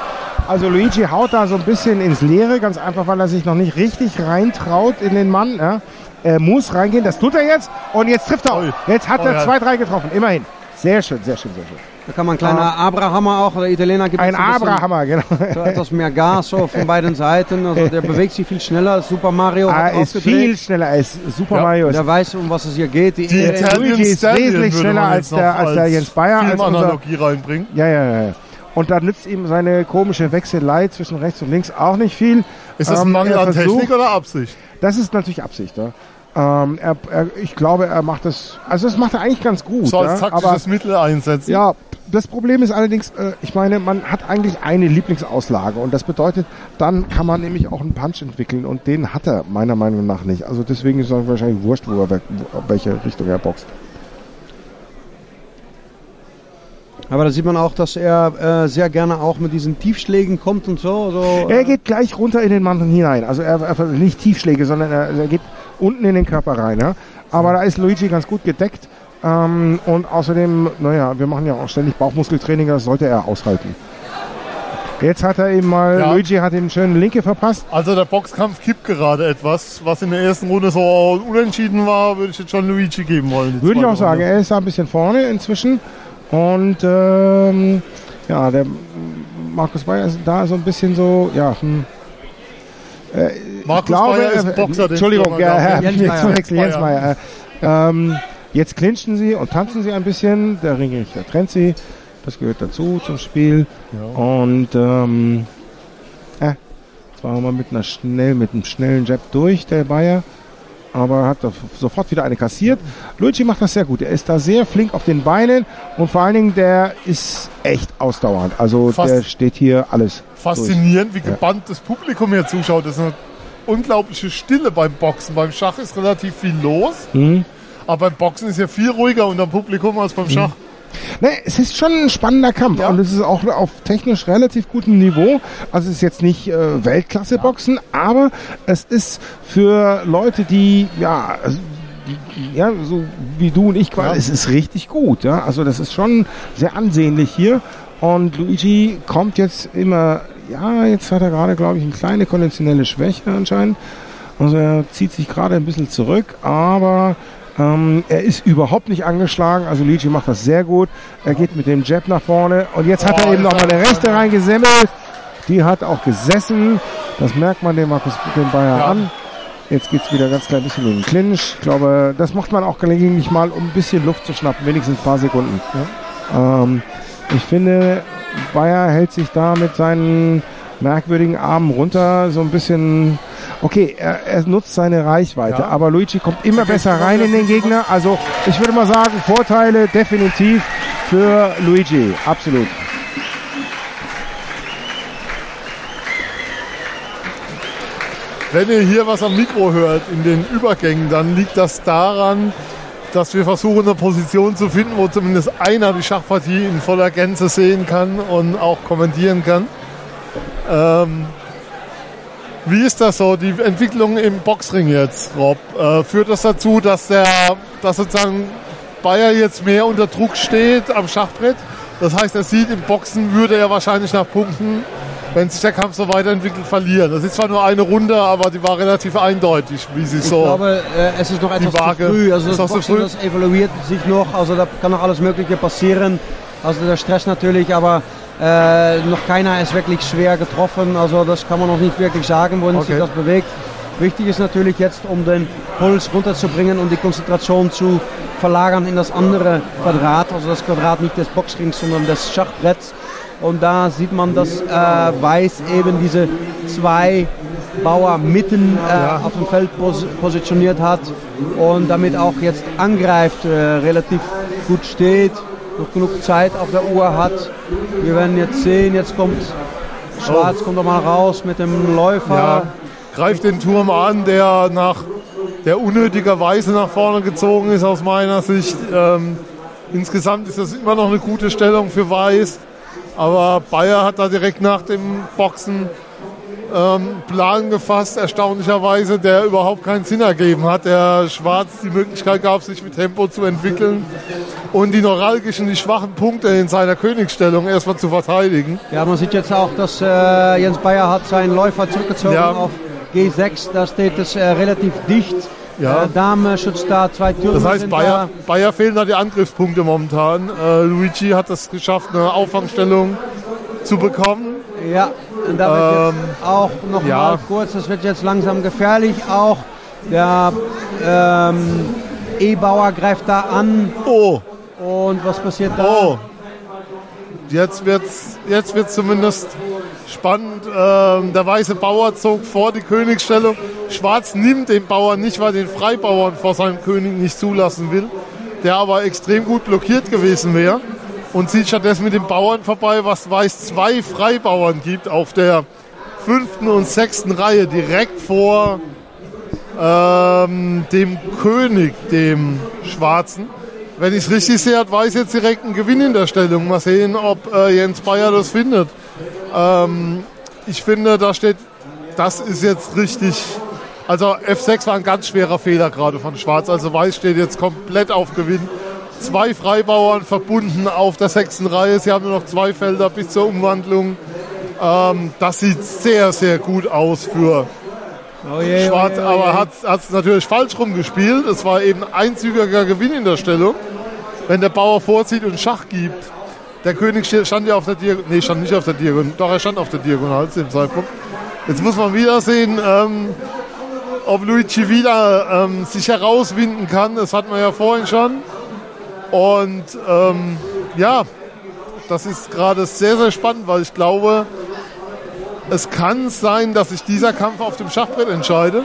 Speaker 3: Also Luigi haut da so ein bisschen ins Leere, ganz einfach, weil er sich noch nicht richtig reintraut in den Mann. Ja. Er muss reingehen, das tut er jetzt und jetzt trifft er auch. Jetzt hat
Speaker 4: Oh,
Speaker 3: er
Speaker 4: ja.
Speaker 3: zwei, drei getroffen, immerhin. Sehr schön, sehr schön, sehr schön.
Speaker 4: Da kann man ein kleiner Abrahammer auch, der Italiener gibt
Speaker 3: Ein
Speaker 4: bisschen-
Speaker 3: Abrahammer, genau.
Speaker 4: So etwas mehr Gas so von beiden Seiten. Also der bewegt sich viel schneller. Super Mario hat
Speaker 3: Er ist
Speaker 4: aufgedreht.
Speaker 3: viel schneller als Super
Speaker 4: Ja,
Speaker 3: Mario.
Speaker 4: Der weiß, um was es hier geht. Die,
Speaker 2: Die
Speaker 3: Luigi ist wesentlich schneller als der, als der
Speaker 2: als
Speaker 3: Jens Bayer. Als unser,
Speaker 2: reinbringen.
Speaker 3: ja, ja, ja. ja. Und da nützt ihm seine komische Wechselei zwischen rechts und links auch nicht viel.
Speaker 2: Ist das ein
Speaker 3: Ähm,
Speaker 2: Mangel an
Speaker 3: versucht-
Speaker 2: Technik oder Absicht?
Speaker 3: Das ist natürlich Absicht. Ja. Ähm, er, er, ich glaube, er macht das, also das macht er eigentlich ganz gut.
Speaker 2: So als
Speaker 3: ja,
Speaker 2: taktisches Mittel einsetzen.
Speaker 3: ja, das Problem ist allerdings, äh, ich meine, man hat eigentlich eine Lieblingsauslage und das bedeutet, dann kann man nämlich auch einen Punch entwickeln und den hat er meiner Meinung nach nicht. Also deswegen ist es wahrscheinlich wurscht, wo er, welche Richtung er boxt.
Speaker 4: Aber da sieht man auch, dass er äh, sehr gerne auch mit diesen Tiefschlägen kommt und so. so
Speaker 3: Er geht gleich runter in den Mann hinein. Also er, er nicht Tiefschläge, sondern er, er geht unten in den Körper rein. Ja? Aber da ist Luigi ganz gut gedeckt. Ähm, und außerdem, naja, wir machen ja auch ständig Bauchmuskeltraining, das sollte er aushalten. Jetzt hat er eben mal,
Speaker 2: Ja.
Speaker 3: Luigi hat ihm einen schönen Linke verpasst.
Speaker 2: Also der Boxkampf kippt gerade etwas. Was in der ersten Runde so unentschieden war, würde ich jetzt schon Luigi geben wollen.
Speaker 3: Würde ich auch sagen,
Speaker 2: Runde.
Speaker 3: er ist da ein bisschen vorne inzwischen. Und ähm, ja, der Markus Bayer ist da so ein bisschen so, ja, hm. Äh,
Speaker 2: Markus
Speaker 3: glaube,
Speaker 2: Bayer ist
Speaker 3: äh,
Speaker 2: Boxer, den
Speaker 3: Entschuldigung, ja,
Speaker 2: Jens
Speaker 3: verwechsel, Jens
Speaker 2: Bayer.
Speaker 3: Bayer. Äh, ähm, jetzt clinchen sie und tanzen sie ein bisschen. Der Ringrichter trennt sie. Das gehört dazu zum Spiel. Und ähm, äh, jetzt waren wir mal mit einer schnell, mit einem schnellen Jab durch, der Bayer. Aber hat sofort wieder eine kassiert. Luigi macht das sehr gut. Er ist da sehr flink auf den Beinen und vor allen Dingen, der ist echt ausdauernd. Also
Speaker 2: Fast-
Speaker 3: der steht hier alles.
Speaker 2: Faszinierend, wie
Speaker 3: durch. Ja.
Speaker 2: gebannt das Publikum hier zuschaut. Das ist eine unglaubliche Stille beim Boxen. Beim Schach ist relativ viel los.
Speaker 3: Mhm.
Speaker 2: Aber beim Boxen ist ja viel ruhiger unter dem Publikum als beim Schach.
Speaker 3: Ne, es ist schon ein spannender Kampf und es ist auch auf technisch relativ gutem Niveau. Also es ist jetzt nicht äh, Weltklasse-Boxen, aber es ist für Leute, die ja also, ja so wie du und ich quasi,
Speaker 2: Ja.
Speaker 3: es ist richtig gut. Ja? Also das ist schon sehr ansehnlich hier und Luigi kommt jetzt immer, ja jetzt hat er gerade glaube ich eine kleine konventionelle Schwäche anscheinend. Also er zieht sich gerade ein bisschen zurück, aber ähm, er ist überhaupt nicht angeschlagen. Also Luigi macht das sehr gut. Er geht mit dem Jab nach vorne. Und jetzt hat
Speaker 2: Oh,
Speaker 3: er eben
Speaker 2: jetzt
Speaker 3: noch mal
Speaker 2: hat
Speaker 3: eine
Speaker 2: er-
Speaker 3: rechte reingesemmelt. Die hat auch gesessen. Das merkt man dem Markus dem Bayer
Speaker 2: Ja.
Speaker 3: an. Jetzt geht's wieder ganz klein bisschen in den Clinch. Ich glaube, das macht man auch gelegentlich mal, um ein bisschen Luft zu schnappen. Wenigstens ein paar Sekunden. Ähm, ich finde, Bayer hält sich da mit seinen merkwürdigen Armen runter, so ein bisschen. Okay, er, er nutzt seine Reichweite,
Speaker 2: Ja.
Speaker 3: aber Luigi kommt immer besser rein in den Gegner. Also ich würde mal sagen, Vorteile definitiv für Luigi, absolut.
Speaker 2: Wenn ihr hier was am Mikro hört in den Übergängen, dann liegt das daran, dass wir versuchen, eine Position zu finden, wo zumindest einer die Schachpartie in voller Gänze sehen kann und auch kommentieren kann. Ähm, wie ist das so, die Entwicklung im Boxring jetzt, Rob? Äh, führt das dazu, dass der, dass sozusagen Bayer jetzt mehr unter Druck steht am Schachbrett? Das heißt, er sieht, im Boxen würde er wahrscheinlich nach Punkten, wenn sich der Kampf so weiterentwickelt, verlieren. Das ist zwar nur eine Runde, aber die war relativ eindeutig, wie sie
Speaker 4: Ich
Speaker 2: so.
Speaker 4: glaube, äh, es ist noch etwas zu
Speaker 2: Waage
Speaker 4: früh. Also das
Speaker 2: zu
Speaker 4: Boxen,
Speaker 2: früh.
Speaker 4: das evaluiert sich noch. Also da kann noch alles Mögliche passieren. Also der Stress natürlich, aber äh, noch keiner ist wirklich schwer getroffen. Also das kann man noch nicht wirklich sagen, wohin sich
Speaker 2: Okay.
Speaker 4: das bewegt. Wichtig ist natürlich jetzt, um den Puls runterzubringen und die Konzentration zu verlagern in das andere Quadrat. Also das Quadrat nicht des Boxrings, sondern des Schachbretts. Und da sieht man, dass äh, Weiß eben diese zwei Bauer mitten äh, auf dem Feld pos positioniert hat und damit auch jetzt angreift, äh, relativ gut steht, noch genug Zeit auf der Uhr hat. Wir werden jetzt sehen, jetzt kommt Schwarz, kommt doch mal raus mit dem Läufer.
Speaker 2: Ja, greift den Turm an, der nach der unnötigerweise nach vorne gezogen ist aus meiner Sicht. Ähm, insgesamt ist das immer noch eine gute Stellung für Weiß, aber Bayer hat da direkt nach dem Boxen ähm, Plan gefasst, erstaunlicherweise, der überhaupt keinen Sinn ergeben hat, der Schwarz die Möglichkeit gab, sich mit Tempo zu entwickeln und die neuralgischen, die schwachen Punkte in seiner Königsstellung erstmal zu verteidigen.
Speaker 4: Ja, man sieht jetzt auch, dass äh, Jens Bayer hat seinen Läufer zurückgezogen
Speaker 2: Ja.
Speaker 4: auf G6. Da steht es äh, relativ dicht.
Speaker 2: Ja.
Speaker 4: Äh, Dame schützt da, zwei Türme
Speaker 2: Das heißt, Bayer, Bayer fehlen da die Angriffspunkte momentan. Äh, Luigi hat es geschafft, eine Auffangstellung zu bekommen.
Speaker 4: da. Ja, und da wird
Speaker 2: Ähm,
Speaker 4: jetzt auch noch
Speaker 2: ja.
Speaker 4: mal kurz, das wird jetzt langsam gefährlich. Auch der ähm, E-Bauer greift da an.
Speaker 2: Oh.
Speaker 4: Und was passiert da?
Speaker 2: Oh. Jetzt wird's, jetzt wird's zumindest spannend. Ähm, der weiße Bauer zog vor die Königsstellung. Schwarz nimmt den Bauern nicht, weil den Freibauern vor seinem König nicht zulassen will, der aber extrem gut blockiert gewesen wäre. Und zieht stattdessen mit den Bauern vorbei, was Weiß zwei Freibauern gibt auf der fünften und sechsten Reihe, direkt vor ähm, dem König, dem Schwarzen. Wenn ich es richtig sehe, hat Weiß jetzt direkt einen Gewinn in der Stellung. Mal sehen, ob äh, Jens Bayer das findet. Ähm, ich finde, da steht, das ist jetzt richtig. Also F6 war ein ganz schwerer Fehler gerade von Schwarz. Also Weiß steht jetzt komplett auf Gewinn. Zwei Freibauern verbunden auf der sechsten Reihe. Sie haben nur noch zwei Felder bis zur Umwandlung. Ähm, das sieht sehr, sehr gut aus für
Speaker 4: Oh je,
Speaker 2: Schwarz,
Speaker 4: oh je, oh
Speaker 2: aber
Speaker 4: je.
Speaker 2: hat es natürlich falsch rumgespielt. Es war eben einzügiger Gewinn in der Stellung, wenn der Bauer vorzieht und Schach gibt. Der König stand ja auf der Diagonale, nee, stand nicht auf der Diagonale, doch er stand auf der Diagonale zu dem Zeitpunkt. Jetzt muss man wieder sehen, ähm, ob Luigi wieder ähm, sich herauswinden kann. Das hatten wir ja vorhin schon. Und ähm, ja, das ist gerade sehr, sehr spannend, weil ich glaube, es kann sein, dass sich dieser Kampf auf dem Schachbrett entscheidet.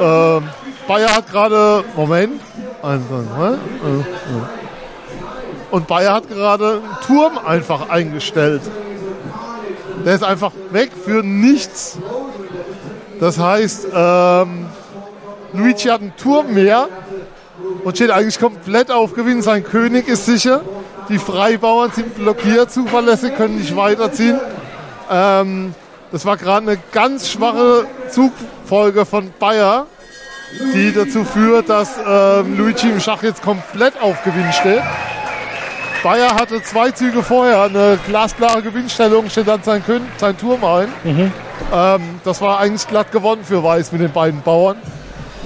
Speaker 2: Ähm, Bayer hat gerade, Moment, äh, äh. und Bayer hat gerade einen Turm einfach eingestellt. Der ist einfach weg für nichts. Das heißt, ähm, Luigi hat einen Turm mehr und steht eigentlich komplett auf Gewinn. Sein König ist sicher. Die Freibauern sind blockiert, zuverlässig, können nicht weiterziehen. Ähm, das war gerade eine ganz schwache Zugfolge von Bayer, die dazu führt, dass ähm, Luigi im Schach jetzt komplett auf Gewinn steht. Bayer hatte zwei Züge vorher eine glasklare Gewinnstellung, steht dann sein, Kön sein Turm ein. Ähm, das war eigentlich glatt gewonnen für Weiß mit den beiden Bauern.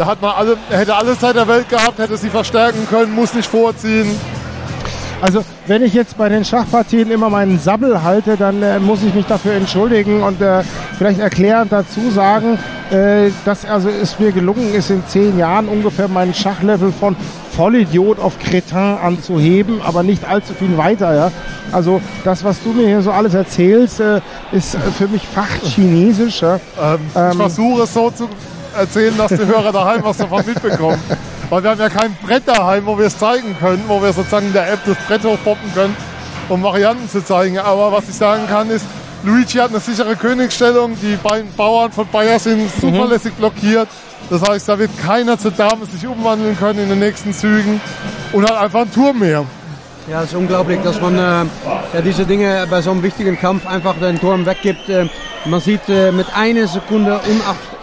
Speaker 2: Da hat man alle, hätte alle Zeit der Welt gehabt, hätte sie verstärken können, muss nicht vorziehen.
Speaker 3: Also, wenn ich jetzt bei den Schachpartien immer meinen Sabbel halte, dann äh, muss ich mich dafür entschuldigen und äh, vielleicht erklärend dazu sagen, äh, dass also es mir gelungen ist, in zehn Jahren ungefähr meinen Schachlevel von Vollidiot auf Cretin anzuheben, aber nicht allzu viel weiter. Ja? Also, das, was du mir hier so alles erzählst, äh, ist äh, für mich Fachchinesisch. Ja?
Speaker 2: Ich versuche es so zu erzählen, dass die Hörer daheim was davon mitbekommen. Weil wir haben ja kein Brett daheim, wo wir es zeigen können, wo wir sozusagen in der App das Brett hochpoppen können, um Varianten zu zeigen. Aber was ich sagen kann ist, Luigi hat eine sichere Königsstellung, die beiden Bauern von Bayer sind zuverlässig blockiert. Das heißt, da wird keiner zur Dame sich umwandeln können in den nächsten Zügen und hat einfach einen Turm mehr.
Speaker 4: Ja, es ist unglaublich, dass man äh, ja, diese Dinge bei so einem wichtigen Kampf einfach den Turm weggibt. Äh, man sieht äh, mit einer Sekunde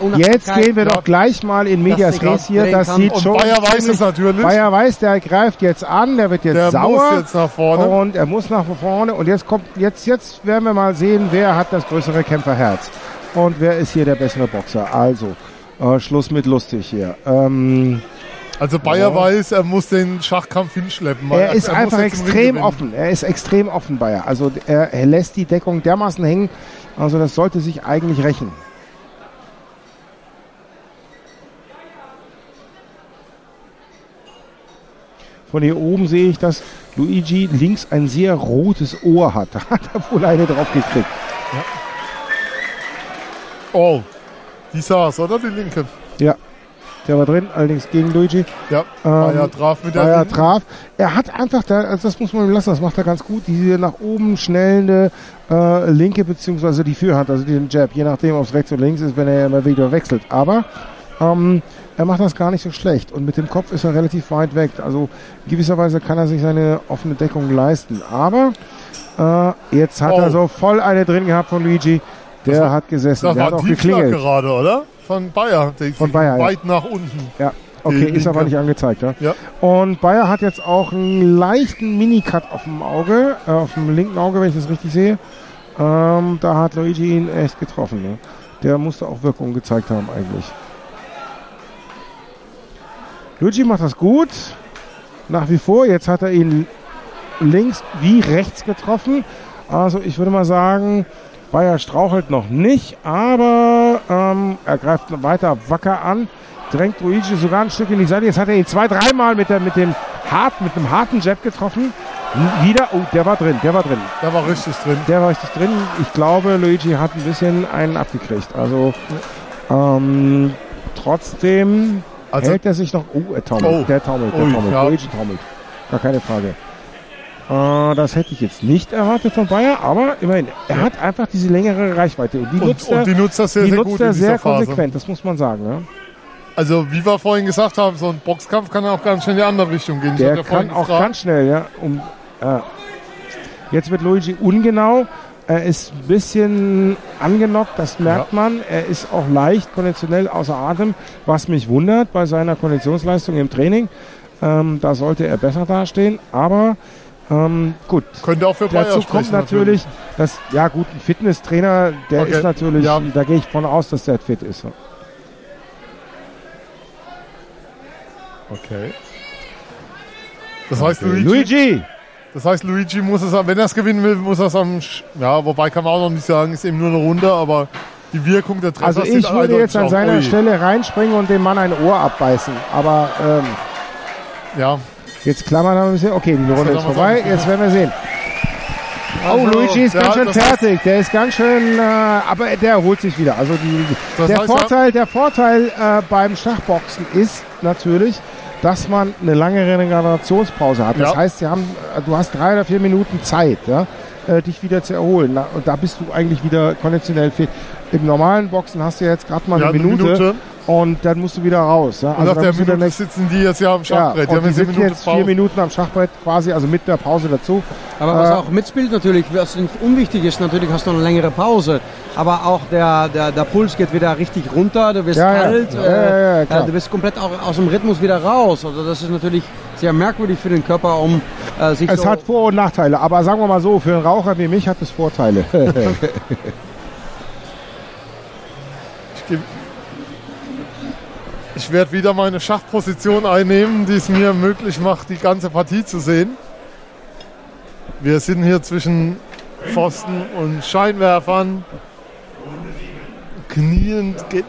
Speaker 4: Unacht
Speaker 3: Jetzt gehen wir doch gleich mal in Medias Res hier. Das sieht
Speaker 2: Und
Speaker 3: schon.
Speaker 2: Bayer weiß es natürlich.
Speaker 3: Bayer weiß, der greift jetzt an, der wird jetzt
Speaker 2: Der
Speaker 3: sauer.
Speaker 2: muss jetzt nach vorne.
Speaker 3: Und er muss nach vorne. Und jetzt kommt, jetzt, jetzt werden wir mal sehen, wer hat das größere Kämpferherz. Und wer ist hier der bessere Boxer. Also, äh, Schluss mit lustig hier. Ähm,
Speaker 2: Also Bayer
Speaker 3: Ja.
Speaker 2: weiß, er muss den Schachkampf hinschleppen.
Speaker 3: er ist
Speaker 2: muss
Speaker 3: einfach extrem offen. Er ist extrem offen, Bayer. Also er, er lässt die Deckung dermaßen hängen. Also das sollte sich eigentlich rächen. Von hier oben sehe ich, dass Luigi links ein sehr rotes Ohr hat. Da hat er wohl eine drauf gekriegt.
Speaker 2: Oh, die saß, oder? Die linke.
Speaker 3: Ja, der war drin, allerdings gegen Luigi.
Speaker 2: Ja, Bayer traf mit der
Speaker 3: Bayer traf. Er hat einfach, da, also das muss man ihm lassen, das macht er ganz gut, diese nach oben schnellende äh, linke beziehungsweise die Fürhand, also den Jab, je nachdem, ob es rechts oder links ist, wenn er immer wieder wechselt. Aber ähm, er macht das gar nicht so schlecht und mit dem Kopf ist er relativ weit weg. Also in gewisser Weise kann er sich seine offene Deckung leisten. Aber äh, jetzt hat
Speaker 2: Oh.
Speaker 3: er so voll eine drin gehabt von Luigi. Der
Speaker 2: Das
Speaker 3: hat gesessen,
Speaker 2: Das
Speaker 3: der
Speaker 2: war
Speaker 3: hat auch geklingelt.
Speaker 2: gerade, oder? Von Bayer.
Speaker 3: Von Bayer, ja.
Speaker 2: Weit nach unten.
Speaker 3: Ja, okay, ist aber nicht angezeigt. Ja?
Speaker 2: Ja.
Speaker 3: Und Bayer hat jetzt auch einen leichten Minicut auf dem Auge, äh, auf dem linken Auge, wenn ich das richtig sehe. Ähm, da hat Luigi ihn echt getroffen. Ne? Der musste auch Wirkung gezeigt haben eigentlich. Luigi macht das gut. Nach wie vor. Jetzt hat er ihn links wie rechts getroffen. Also ich würde mal sagen, Bayer strauchelt noch nicht, aber ähm, er greift weiter wacker an, drängt Luigi sogar ein Stück in die Seite. Jetzt hat er ihn zwei, dreimal mit, der, mit dem hart, mit einem harten Jab getroffen. Wieder, oh, der war drin, der war drin.
Speaker 2: Der war richtig drin.
Speaker 3: Der war richtig drin. Ich glaube, Luigi hat ein bisschen einen abgekriegt. Also ähm, trotzdem
Speaker 2: Also-
Speaker 3: hält er sich noch. Oh, er taumelt.
Speaker 2: Oh.
Speaker 3: Der taumelt, der
Speaker 2: Ui,
Speaker 3: taumelt.
Speaker 2: ja.
Speaker 3: Luigi taumelt. Gar keine Frage. Äh, das hätte ich jetzt nicht erwartet von Bayer, aber immerhin, er hat einfach diese längere Reichweite. Und die
Speaker 2: Und-
Speaker 3: nutzt
Speaker 2: und
Speaker 3: er,
Speaker 2: die nutzt er sehr,
Speaker 3: die
Speaker 2: sehr
Speaker 3: nutzt
Speaker 2: gut
Speaker 3: er sehr
Speaker 2: Phase.
Speaker 3: konsequent, das muss man sagen. Ne?
Speaker 2: Also wie wir vorhin gesagt haben, so ein Boxkampf kann auch ganz schnell in die andere Richtung gehen.
Speaker 3: Der
Speaker 2: ja
Speaker 3: kann auch
Speaker 2: gefragt.
Speaker 3: ganz schnell, ja. Um, ja. Jetzt wird Luigi ungenau. Er ist ein bisschen angenockt, das merkt man. Er ist auch leicht konditionell außer Atem, was mich wundert bei seiner Konditionsleistung im Training. Ähm, da sollte er besser dastehen, aber Ähm, gut.
Speaker 2: Könnte auch für Bayer
Speaker 3: Dazu kommt natürlich, dass, ja gut, ein Fitnesstrainer, der
Speaker 2: Okay.
Speaker 3: ist natürlich,
Speaker 2: Ja.
Speaker 3: da gehe ich von aus, dass der fit ist.
Speaker 2: Okay. Das heißt,
Speaker 3: Okay.
Speaker 2: Luigi,
Speaker 3: Luigi!
Speaker 2: Das heißt, Luigi muss es, wenn er es gewinnen will, muss er es am, Sch- ja, wobei kann man auch noch nicht sagen, ist eben nur eine Runde, aber die Wirkung der Treffer
Speaker 3: Also ich würde jetzt an seiner
Speaker 2: Ui.
Speaker 3: Stelle reinspringen und dem Mann ein Ohr abbeißen. Aber ähm,
Speaker 2: ja.
Speaker 3: Jetzt klammern wir ein bisschen. Okay, die Runde ist vorbei. Jetzt werden wir sehen.
Speaker 2: Also,
Speaker 3: oh, Luigi ist ganz schön fertig. Der ist ganz schön, äh, aber der erholt sich wieder. Also die, der Vorteil, der Vorteil äh, beim Schachboxen ist natürlich, dass man eine lange Regenerationspause hat. Das
Speaker 2: Ja.
Speaker 3: heißt, sie haben, äh, du hast drei oder vier Minuten Zeit, ja, äh, dich wieder zu erholen. Na, und da bist du eigentlich wieder konditionell fit. Im normalen Boxen hast du ja jetzt gerade mal
Speaker 2: Ja,
Speaker 3: eine,
Speaker 2: eine
Speaker 3: Minute,
Speaker 2: Minute.
Speaker 3: und dann musst du wieder raus. Ja.
Speaker 2: Und nach
Speaker 3: dann
Speaker 2: der Minute sitzen die jetzt ja am Schachbrett.
Speaker 3: ja,
Speaker 2: die
Speaker 3: und die sitzen
Speaker 2: Minute
Speaker 3: jetzt vier
Speaker 2: Pause.
Speaker 3: Minuten am Schachbrett quasi, also mit der Pause dazu.
Speaker 4: Aber was
Speaker 3: Äh,
Speaker 4: auch mitspielt natürlich, was nicht unwichtig ist, natürlich hast du eine längere Pause. Aber auch der, der, der Puls geht wieder richtig runter, du wirst kalt,
Speaker 3: Ja,
Speaker 4: äh,
Speaker 3: ja, ja, klar.
Speaker 4: du bist komplett auch aus dem Rhythmus wieder raus. Also das ist natürlich sehr merkwürdig für den Körper, um äh, sich
Speaker 3: Es
Speaker 4: so
Speaker 3: hat Vor- und Nachteile, aber sagen wir mal so, für einen Raucher wie mich hat es Vorteile.
Speaker 2: ich werde wieder meine Schachposition einnehmen, die es mir möglich macht, die ganze Partie zu sehen. Wir sind hier zwischen Pfosten und Scheinwerfern. Kniend geht.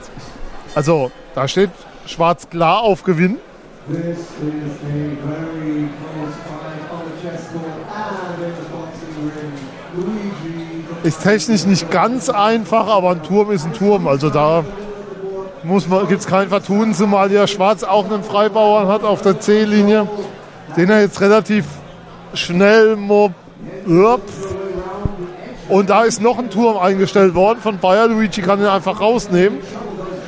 Speaker 2: Also, da steht schwarz klar auf Gewinn. Ist technisch nicht ganz einfach, aber ein Turm ist ein Turm. Also da gibt es kein Vertun, zumal ja Schwarz auch einen Freibauern hat auf der C-Linie, den er jetzt relativ schnell mo Ups. und da ist noch ein Turm eingestellt worden von Bayer. Luigi kann ihn einfach rausnehmen.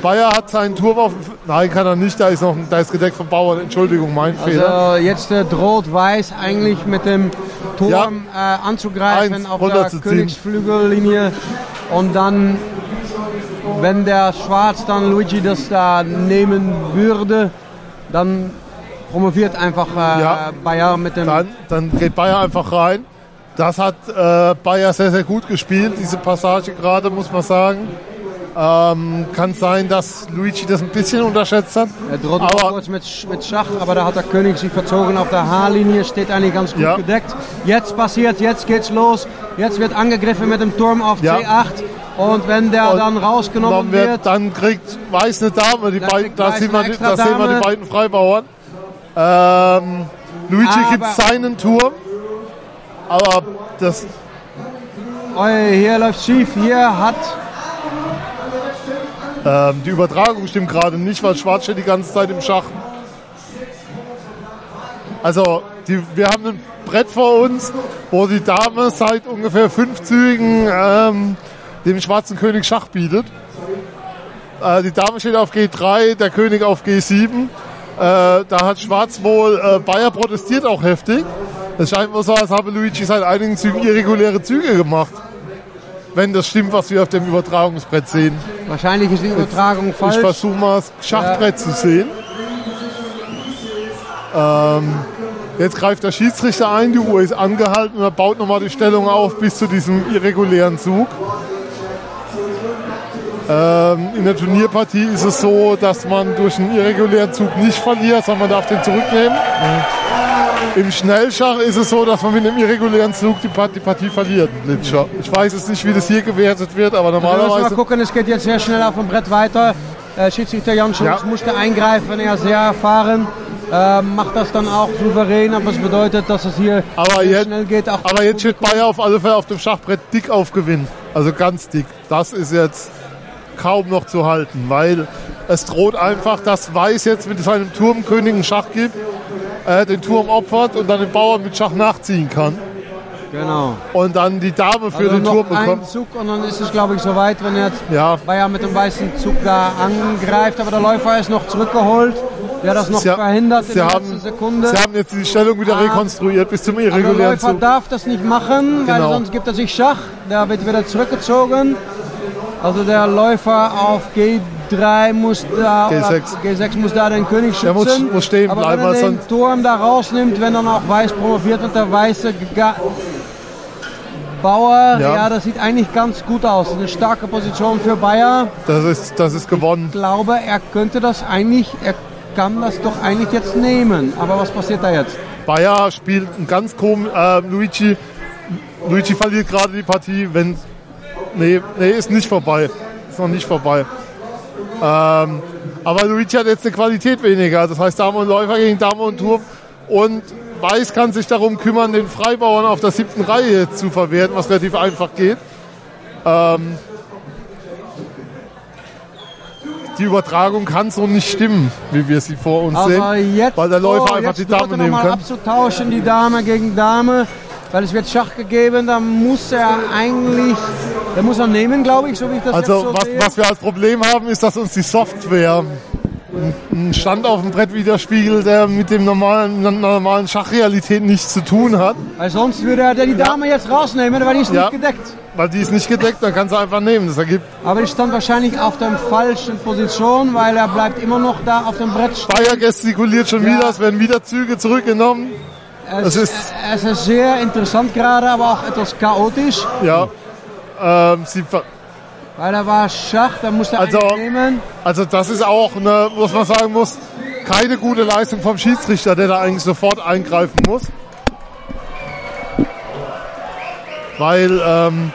Speaker 2: Bayer hat seinen Turm auf. Nein, kann er nicht. Da ist noch, ein- da ist gedeckt von Bauern. Entschuldigung, mein Fehler.
Speaker 4: Also jetzt äh, droht Weiß eigentlich mit dem Turm äh, anzugreifen
Speaker 2: Eins
Speaker 4: auf der. Königsflügellinie und dann, wenn der Schwarz dann Luigi das da nehmen würde, dann promoviert einfach äh,
Speaker 2: Ja.
Speaker 4: Bayer mit dem
Speaker 2: Dann, dann geht Bayer einfach rein. Das hat äh, Bayer sehr, sehr gut gespielt, diese Passage gerade, muss man sagen. Ähm, kann sein, dass Luigi das ein bisschen unterschätzt hat.
Speaker 4: Er droht noch kurz mit, mit Schach, aber da hat der König sich verzogen auf der H-Linie, steht eigentlich ganz gut
Speaker 2: Ja.
Speaker 4: gedeckt. Jetzt passiert, jetzt geht's los. Jetzt wird angegriffen mit dem Turm auf
Speaker 2: Ja.
Speaker 4: C8. Und wenn der
Speaker 2: Und
Speaker 4: dann rausgenommen
Speaker 2: Dann, wird,
Speaker 4: wird,
Speaker 2: dann kriegt Weiß eine Dame. Die beiden, da
Speaker 4: Weiß
Speaker 2: sehen wir, da sehen die beiden Freibauern. Ähm, Luigi
Speaker 4: Aber-
Speaker 2: gibt seinen Turm. Aber das,
Speaker 4: oh, hier läuft schief, hier hat
Speaker 2: ähm, die Übertragung stimmt gerade nicht, weil Schwarz steht die ganze Zeit im Schach. Also, die, wir haben ein Brett vor uns, wo die Dame seit ungefähr fünf Zügen ähm, dem schwarzen König Schach bietet. Äh, die Dame steht auf G3, der König auf G7. Äh, da hat Schwarz wohl, äh, Bayer protestiert auch heftig. Es scheint wohl so, als habe Luigi seit einigen Zügen irreguläre Züge gemacht. Wenn das stimmt, was wir auf dem Übertragungsbrett sehen.
Speaker 4: wahrscheinlich ist die Übertragung falsch.
Speaker 2: Ich versuche mal das Schachbrett zu sehen. Ähm, jetzt greift der Schiedsrichter ein, die Uhr ist angehalten und er baut nochmal die Stellung auf bis zu diesem irregulären Zug. Ähm, in der Turnierpartie ist es so, dass man durch einen irregulären Zug nicht verliert, sondern man darf den zurücknehmen. Im Schnellschach ist es so, dass man mit einem irregulären Zug die, Part- die Partie verliert. Blitzer. Ich weiß jetzt nicht, wie das hier gewertet wird, aber
Speaker 4: Wir
Speaker 2: normalerweise
Speaker 4: mal gucken, es geht jetzt sehr schnell auf dem Brett weiter. Äh, Schiedsrichter Jan Schulz
Speaker 2: Ja.
Speaker 4: musste eingreifen, er ist sehr erfahren. Äh, macht das dann auch souverän, aber es bedeutet, dass es hier
Speaker 2: Aber jetzt,
Speaker 4: schnell geht. Auch
Speaker 2: aber jetzt steht Bayer auf alle Fälle auf dem Schachbrett dick auf Gewinn. Also ganz dick. Das ist jetzt kaum noch zu halten, weil es droht einfach, dass Weiß jetzt mit seinem Turmkönig einen Schach gibt, äh, den Turm opfert und dann den Bauern mit Schach nachziehen kann.
Speaker 4: Genau.
Speaker 2: Und dann die Dame für
Speaker 4: Also
Speaker 2: den
Speaker 4: noch
Speaker 2: Turm bekommt.
Speaker 4: Zug und dann ist es, glaube ich, soweit, wenn er jetzt
Speaker 2: Ja.
Speaker 4: Bayer mit dem weißen Zug da angreift. Aber der Läufer ist noch zurückgeholt. Der das noch
Speaker 2: Sie
Speaker 4: verhindert in
Speaker 2: Sie
Speaker 4: der
Speaker 2: haben-
Speaker 4: letzten Sekunde.
Speaker 2: Sie haben jetzt die Stellung wieder
Speaker 4: Ah.
Speaker 2: rekonstruiert bis zum
Speaker 4: Aber der
Speaker 2: irregulären
Speaker 4: Läufer
Speaker 2: Zug.
Speaker 4: darf das nicht machen, weil
Speaker 2: Genau.
Speaker 4: sonst gibt er sich Schach. Der wird wieder zurückgezogen. Also der Läufer auf G3 muss da,
Speaker 2: G6.
Speaker 4: oder G6 muss da den König schützen.
Speaker 2: Der muss- muss stehen
Speaker 4: Aber
Speaker 2: bleiben,
Speaker 4: wenn er den Turm da rausnimmt, wenn dann auch Weiß promoviert wird, der weiße Ga Bauer,
Speaker 2: Ja.
Speaker 4: ja. das sieht eigentlich ganz gut aus. Eine starke Position für Bayer.
Speaker 2: Das ist, das ist gewonnen.
Speaker 4: Ich glaube, er könnte das eigentlich, er kann das doch eigentlich jetzt nehmen. Aber was passiert da jetzt?
Speaker 2: Bayer spielt ein ganz komisch. Äh, Luigi, Luigi verliert gerade die Partie, wenn. Nee, nee, ist nicht vorbei. Ist noch nicht vorbei. Ähm, aber Luigi hat jetzt eine Qualität weniger. Das heißt Dame und Läufer gegen Dame und Turm. Und Weiß kann sich darum kümmern, den Freibauern auf der siebten Reihe zu verwerten, was relativ einfach geht. Ähm, die Übertragung kann so nicht stimmen, wie wir sie vor uns sehen.
Speaker 4: Aber jetzt,
Speaker 2: weil der Läufer
Speaker 4: oh,
Speaker 2: einfach
Speaker 4: jetzt
Speaker 2: die Dame nehmen kann.
Speaker 4: abzutauschen, die Dame gegen Dame, weil es wird Schach gegeben, da muss er eigentlich, der muss er nehmen, glaube ich, so wie ich das
Speaker 2: Also
Speaker 4: jetzt so
Speaker 2: was,
Speaker 4: sehe.
Speaker 2: was wir als Problem haben, ist, dass uns die Software einen Stand auf dem Brett widerspiegelt, der mit dem normalen, normalen Schachrealität nichts zu tun hat.
Speaker 4: Weil sonst würde er die Dame jetzt rausnehmen, weil die ist
Speaker 2: Ja.
Speaker 4: nicht gedeckt.
Speaker 2: Weil die ist nicht gedeckt, dann kannst du einfach nehmen. Das ergibt
Speaker 4: Aber die stand wahrscheinlich auf der falschen Position, weil er bleibt immer noch da auf dem Brett stehen.
Speaker 2: Bayer gestikuliert schon
Speaker 4: Ja.
Speaker 2: wieder, es werden wieder Züge zurückgenommen.
Speaker 4: Es,
Speaker 2: Es ist,
Speaker 4: es ist sehr interessant gerade, aber auch etwas chaotisch.
Speaker 2: ja, ähm, sie,
Speaker 4: Weil da war Schach, da musste er
Speaker 2: Also-
Speaker 4: nehmen.
Speaker 2: also das ist auch, eine, was man sagen muss, keine gute Leistung vom Schiedsrichter, der da eigentlich sofort eingreifen muss. Weil, ähm,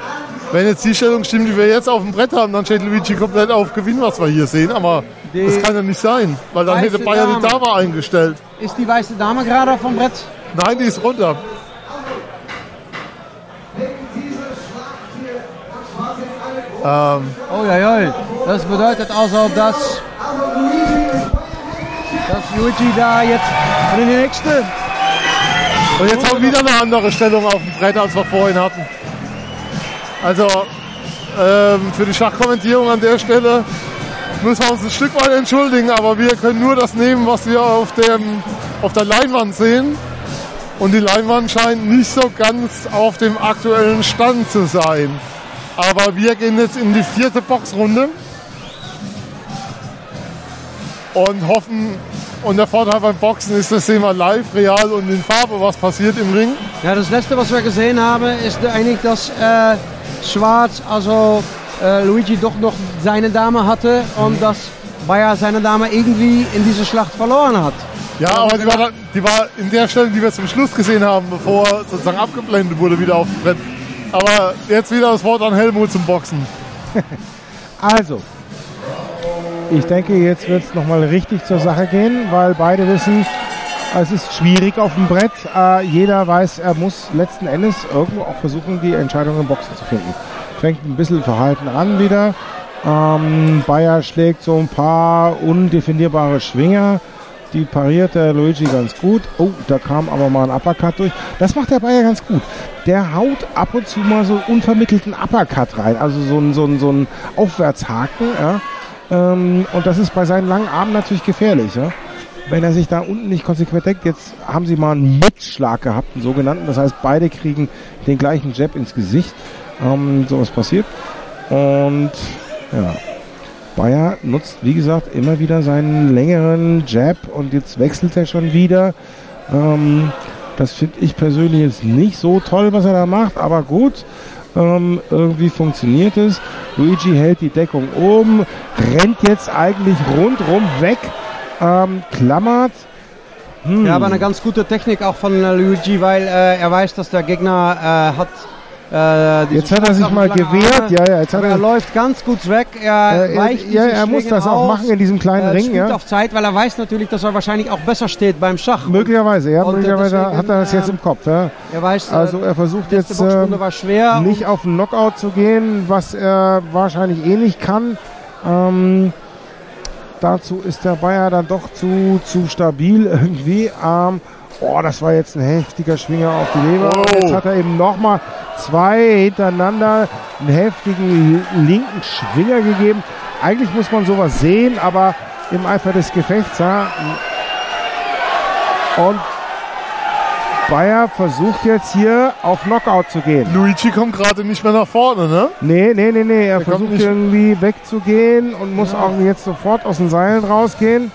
Speaker 2: wenn jetzt die Stellung stimmt, die wir jetzt auf dem Brett haben, dann steht Luigi komplett auf Gewinn, was wir hier sehen. Aber
Speaker 4: Die
Speaker 2: das kann ja nicht sein, weil dann hätte Bayer die
Speaker 4: Dame.
Speaker 2: Dame eingestellt.
Speaker 4: Ist die weiße Dame gerade auf dem Brett?
Speaker 2: Nein, die ist runter. Ähm,
Speaker 4: Oh ja, ja. Das bedeutet also, dass, dass Luigi da jetzt für die nächste.
Speaker 2: Und jetzt haben wir wieder eine andere Stellung auf dem Brett, als wir vorhin hatten. Also ähm, für die Schachkommentierung an der Stelle müssen wir uns ein Stück weit entschuldigen, aber wir können nur das nehmen, was wir auf, dem, auf der Leinwand sehen. Und die Leinwand scheint nicht so ganz auf dem aktuellen Stand zu sein. Aber wir gehen jetzt in die vierte Boxrunde und hoffen, und der Vorteil beim Boxen ist, das wir live, real und in Farbe, was passiert im Ring.
Speaker 4: Ja, das letzte, was wir gesehen haben, ist eigentlich, dass äh, Schwarz, also äh, Luigi doch noch seine Dame hatte und dass Bayer seine Dame irgendwie in dieser Schlacht verloren hat.
Speaker 2: Ja, aber die war, die war in der Stelle, die wir zum Schluss gesehen haben, bevor sozusagen abgeblendet wurde, wieder auf dem Brett. Aber jetzt wieder das Wort an Helmut zum Boxen.
Speaker 3: Also, ich denke, jetzt wird es nochmal richtig zur Sache gehen, weil beide wissen, es ist schwierig auf dem Brett. Äh, jeder weiß, er muss letzten Endes irgendwo auch versuchen, die Entscheidung im Boxen zu finden. Fängt ein bisschen verhalten an wieder. Ähm, Bayer schlägt so ein paar undefinierbare Schwinger. Die pariert der Luigi ganz gut. Oh, da kam aber mal ein Uppercut durch. Das macht der Bayer ganz gut. Der haut ab und zu mal so unvermittelten Uppercut rein. Also so ein, so ein, so ein Aufwärtshaken. Ja. Ähm, und das ist bei seinen langen Armen natürlich gefährlich. Ja. Wenn er sich da unten nicht konsequent deckt, jetzt haben sie mal einen Mitschlag gehabt, einen sogenannten. Das heißt, beide kriegen den gleichen Jab ins Gesicht. Ähm, sowas passiert. Und ja, Bayer nutzt, wie gesagt, immer wieder seinen längeren Jab und jetzt wechselt er schon wieder. Ähm, das finde ich persönlich jetzt nicht so toll, was er da macht, aber gut. Ähm, irgendwie funktioniert es. Luigi hält die Deckung oben, rennt jetzt eigentlich rundrum weg, ähm, klammert. Hm.
Speaker 4: Ja, aber eine ganz gute Technik auch von äh, Luigi, weil äh, er weiß, dass der Gegner äh, hat. Äh,
Speaker 3: Jetzt hat er sich mal gewehrt,
Speaker 4: Arme.
Speaker 3: ja, ja, jetzt hat er-
Speaker 4: er läuft ganz gut weg. Er,
Speaker 3: Äh,
Speaker 4: weicht
Speaker 3: ja, er muss
Speaker 4: Schläge
Speaker 3: das auch
Speaker 4: aus.
Speaker 3: machen in diesem kleinen
Speaker 4: äh,
Speaker 3: Ring, ja.
Speaker 4: auf Zeit, weil er weiß natürlich, dass er wahrscheinlich auch besser steht beim Schach.
Speaker 3: Möglicherweise, ja,
Speaker 4: Und, äh,
Speaker 3: möglicherweise
Speaker 4: deswegen,
Speaker 3: hat er das jetzt
Speaker 4: ähm,
Speaker 3: im Kopf. Ja.
Speaker 4: Er weiß, äh,
Speaker 3: Also er versucht jetzt ähm,
Speaker 4: schwer
Speaker 3: nicht auf einen Knockout zu gehen, was er wahrscheinlich eh nicht kann. Ähm, dazu ist der Bayer dann doch zu, zu stabil irgendwie. Ähm, oh, das war jetzt ein heftiger Schwinger auf die Leber. Und Jetzt hat er eben nochmal zwei hintereinander einen heftigen linken Schwinger gegeben. Eigentlich muss man sowas sehen, aber im Eifer des Gefechts, ja. Und Bayer versucht jetzt hier auf Knockout zu gehen.
Speaker 2: Luigi kommt gerade nicht mehr nach vorne, ne?
Speaker 3: Nee, nee, nee, nee. Er
Speaker 2: kommt
Speaker 3: versucht irgendwie wegzugehen und muss auch jetzt sofort aus den Seilen rausgehen.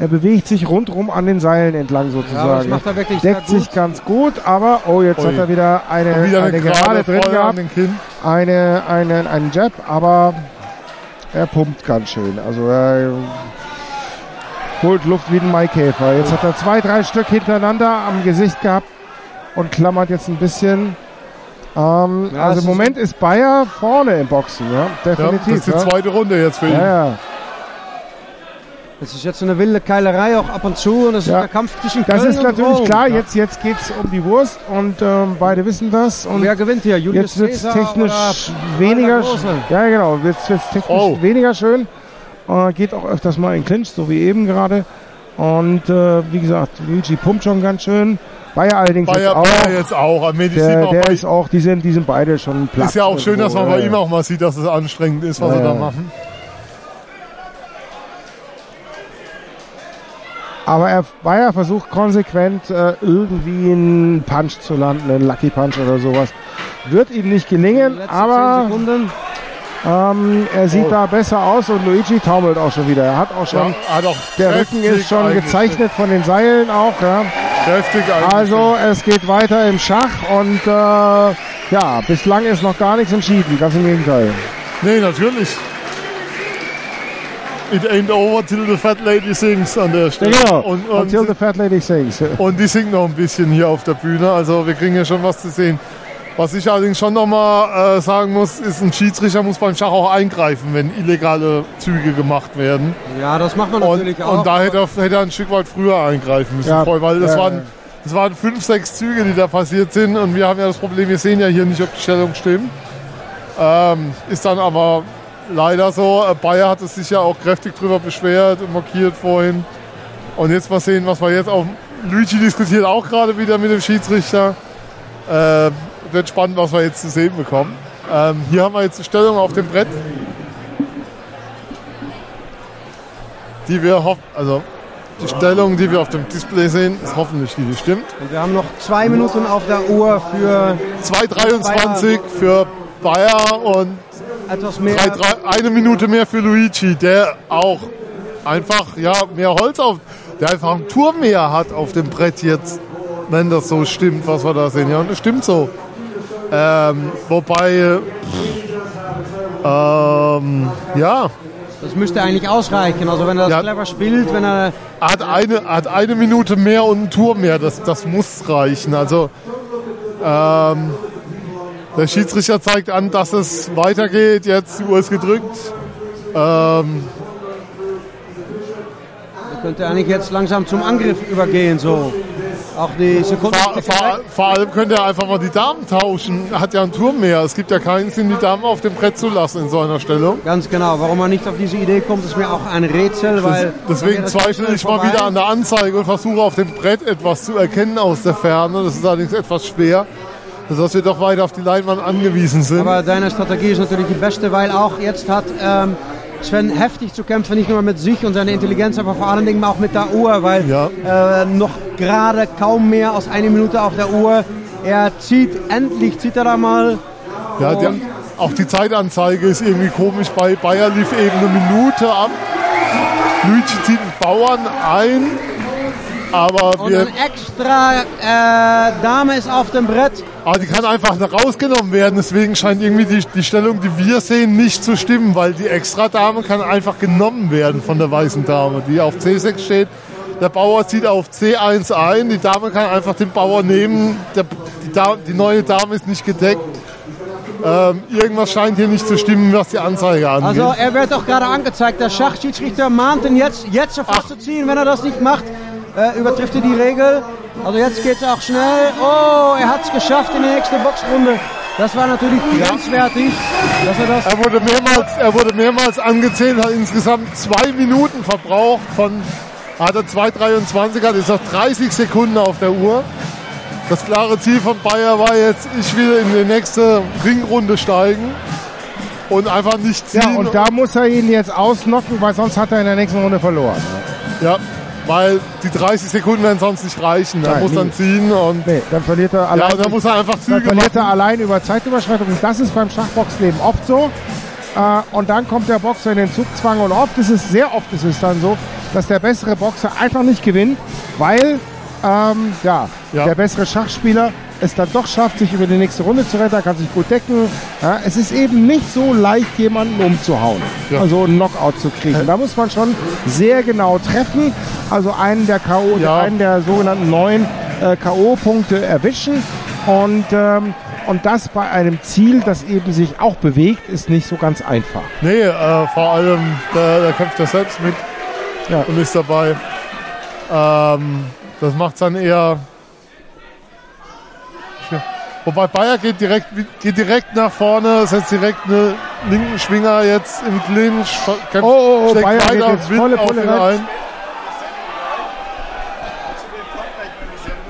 Speaker 3: Er bewegt sich rundrum an den Seilen entlang sozusagen.
Speaker 4: das macht er wirklich sehr
Speaker 3: Deckt sich ganz gut, aber oh, jetzt
Speaker 2: Ui.
Speaker 3: hat er wieder eine,
Speaker 2: wieder
Speaker 3: eine,
Speaker 2: eine
Speaker 3: Gerade
Speaker 2: Gerade
Speaker 3: drin gehabt.
Speaker 2: den Kinn.
Speaker 3: Eine, einen, Jab, aber er pumpt ganz schön. Also er holt Luft wie ein Maikäfer. Jetzt hat er zwei, drei Stück hintereinander am Gesicht gehabt und klammert jetzt ein bisschen. Ähm,
Speaker 4: Ja,
Speaker 3: also im Moment ist Bayer vorne im Boxen, ja,
Speaker 2: Ja,
Speaker 3: definitiv.
Speaker 2: das ist die
Speaker 3: ja.
Speaker 2: zweite Runde jetzt für ihn.
Speaker 3: Ja, ja.
Speaker 4: Das ist jetzt eine wilde Keilerei auch ab und zu und das ist
Speaker 3: Ja.
Speaker 4: der Kampf zwischen
Speaker 3: Das
Speaker 4: Köln
Speaker 3: ist
Speaker 4: und
Speaker 3: natürlich
Speaker 4: Rom.
Speaker 3: klar, jetzt, jetzt geht es um die Wurst und ähm, beide wissen das. Und
Speaker 4: Wer gewinnt hier? Julius
Speaker 3: jetzt wird es
Speaker 4: Caesar
Speaker 3: technisch weniger, ja genau, jetzt wird's technisch
Speaker 2: Oh.
Speaker 3: weniger schön. Äh, geht auch öfters mal in Clinch, so wie eben gerade. Und äh, wie gesagt, Luigi pumpt schon ganz schön. Bayer allerdings
Speaker 2: Bayer,
Speaker 3: jetzt auch.
Speaker 2: Bayer jetzt auch.
Speaker 3: Der
Speaker 2: auch
Speaker 3: der ist auch, die sind, die sind beide schon platt.
Speaker 2: ist ja auch schön, dass man
Speaker 3: irgendwo,
Speaker 2: bei
Speaker 3: ja,
Speaker 2: ihm auch mal sieht, dass es anstrengend ist, was
Speaker 3: Ja,
Speaker 2: sie da machen.
Speaker 3: Aber er, Bayer versucht konsequent äh, irgendwie einen Punch zu landen, einen Lucky Punch oder sowas. Wird ihm nicht gelingen, aber
Speaker 4: 10 Sekunden.
Speaker 3: ähm, er sieht
Speaker 2: Oh.
Speaker 3: da besser aus und Luigi taumelt auch schon wieder. Er hat auch schon,
Speaker 2: Ja, hat auch
Speaker 3: der Rücken ist schon gezeichnet von den Seilen auch. Ja. Also es geht weiter im Schach und äh, ja, bislang ist noch gar nichts entschieden, ganz im Gegenteil.
Speaker 2: Nee, natürlich. It ain't over till the fat lady sings an der Stelle.
Speaker 3: Genau,
Speaker 2: Und, und,
Speaker 3: until the fat lady sings.
Speaker 2: und die singt noch ein bisschen hier auf der Bühne. Also wir kriegen ja schon was zu sehen. Was ich allerdings schon nochmal äh, sagen muss, ist, ein Schiedsrichter muss beim Schach auch eingreifen, wenn illegale Züge gemacht werden.
Speaker 4: Ja, das macht man
Speaker 2: Und,
Speaker 4: natürlich auch.
Speaker 2: und da hätte er, hätte er ein Stück weit früher eingreifen müssen,
Speaker 3: Ja,
Speaker 2: voll, weil das,
Speaker 3: ja,
Speaker 2: waren, das waren fünf, sechs Züge, die da passiert sind. Und wir haben ja das Problem, wir sehen ja hier nicht, ob die Stellung stimmt. Ähm, ist dann aber leider so. Äh, Bayer hat es sich ja auch kräftig drüber beschwert und markiert vorhin. Und jetzt mal sehen, was wir jetzt auch. Luigi diskutiert auch gerade wieder mit dem Schiedsrichter. Äh, wird spannend, was wir jetzt zu sehen bekommen. Ähm, hier haben wir jetzt die Stellung auf dem Brett. Die wir hoffen, also die Stellung, die wir auf dem Display sehen, ist hoffentlich die, die stimmt.
Speaker 4: Und wir haben noch zwei Minuten auf der Uhr für
Speaker 2: 2,23 für Bayer und
Speaker 4: etwas mehr.
Speaker 2: drei, drei, eine Minute mehr für Luigi, der auch einfach ja, mehr Holz auf, der einfach einen Turm mehr hat auf dem Brett jetzt, wenn das so stimmt, was wir da sehen. Ja, und das stimmt so. Ähm, wobei, ähm, ja,
Speaker 4: Das müsste eigentlich ausreichen. Also wenn er das
Speaker 2: Ja.
Speaker 4: clever spielt, wenn er
Speaker 2: hat eine, hat eine Minute mehr und einen Turm mehr. Das, das muss reichen. Also ähm, der Schiedsrichter zeigt an, dass es weitergeht. Jetzt die Uhr ist gedrückt. Ähm,
Speaker 4: er könnte eigentlich jetzt langsam zum Angriff übergehen. So. Auch die Sekunden.
Speaker 2: vor, vor, vor allem könnte er einfach mal die Damen tauschen. Er hat ja einen Turm mehr. Es gibt ja keinen Sinn, die Damen auf dem Brett zu lassen in so einer Stellung.
Speaker 4: Ganz genau. Warum man nicht auf diese Idee kommt, ist mir auch ein Rätsel, weil.
Speaker 2: Deswegen zweifle ich mal wieder an der Anzeige und versuche auf dem Brett etwas zu erkennen aus der Ferne. Das ist allerdings etwas schwer, dass wir doch weiter auf die Leinwand angewiesen sind.
Speaker 4: Aber deine Strategie ist natürlich die beste, weil auch jetzt hat ähm, Sven heftig zu kämpfen, nicht nur mit sich und seiner Intelligenz, aber vor allen Dingen auch mit der Uhr, weil äh, noch gerade kaum mehr als eine Minute auf der Uhr. Er zieht, endlich zieht er da mal.
Speaker 2: Ja, der, auch die Zeitanzeige ist irgendwie komisch. Bei Bayer lief eben eine Minute ab. Luigi zieht einen Bauern ein. Aber
Speaker 4: Und
Speaker 2: wir,
Speaker 4: ein extra äh, Dame ist auf dem Brett.
Speaker 2: aber die kann einfach rausgenommen werden. Deswegen scheint irgendwie die, die Stellung, die wir sehen, nicht zu stimmen, weil die extra Dame kann einfach genommen werden von der weißen Dame, die auf C6 steht. Der Bauer zieht auf C1 ein. Die Dame kann einfach den Bauer nehmen. Der, die, Dame, die neue Dame ist nicht gedeckt. Ähm, irgendwas scheint hier nicht zu stimmen, was die Anzeige angeht.
Speaker 4: Also er wird auch gerade angezeigt. Der Schachschiedsrichter mahnt ihn jetzt, jetzt sofort zu ziehen. Wenn er das nicht macht, äh, übertrifft er die Regel. Also jetzt geht es auch schnell. Oh, er hat es geschafft in die nächste Boxrunde. Das war natürlich grenzwertig, dass er das...
Speaker 2: Er wurde mehrmals, er wurde mehrmals angezählt, hat insgesamt zwei Minuten verbraucht. Von hat er 2,23, hat jetzt noch 30 Sekunden auf der Uhr. Das klare Ziel von Bayer war jetzt, ich will in die nächste Ringrunde steigen und einfach nicht ziehen.
Speaker 3: Ja, und da muss er ihn jetzt ausnocken, weil sonst hat er in der nächsten Runde verloren.
Speaker 2: Ja, Weil die 30 Sekunden werden sonst nicht reichen. Er
Speaker 3: Nein,
Speaker 2: muss dann
Speaker 3: nie.
Speaker 2: ziehen und
Speaker 3: Nee, dann verliert er allein.
Speaker 2: Ja, dann muss er einfach
Speaker 3: Dann
Speaker 2: Züge
Speaker 3: verliert er allein über Zeitüberschreitung. Das ist beim Schachboxleben oft so. Äh, und dann kommt der Boxer in den Zugzwang und oft ist es, sehr oft ist es dann so, dass der bessere Boxer einfach nicht gewinnt, weil ähm, ja, der bessere Schachspieler es dann doch schafft, sich über die nächste Runde zu retten, kann sich gut decken. Ja, es ist eben nicht so leicht, jemanden umzuhauen, also einen Knockout zu kriegen. Da muss man schon sehr genau treffen, also einen der K.O., einen der sogenannten neun äh, K.O.-Punkte erwischen und ähm, und das bei einem Ziel, das eben sich auch bewegt, ist nicht so ganz einfach.
Speaker 2: Nee, äh, vor allem, da, da kämpft er selbst mit und ist dabei. Ähm, das macht dann eher. Wobei Bayer geht direkt, geht direkt nach vorne, setzt direkt einen linken Schwinger jetzt im Clinch, kämpft,
Speaker 3: Oh, oh,
Speaker 2: steckt
Speaker 3: Bayer geht jetzt volle
Speaker 2: auf
Speaker 3: Pulle
Speaker 2: ihn
Speaker 3: rein.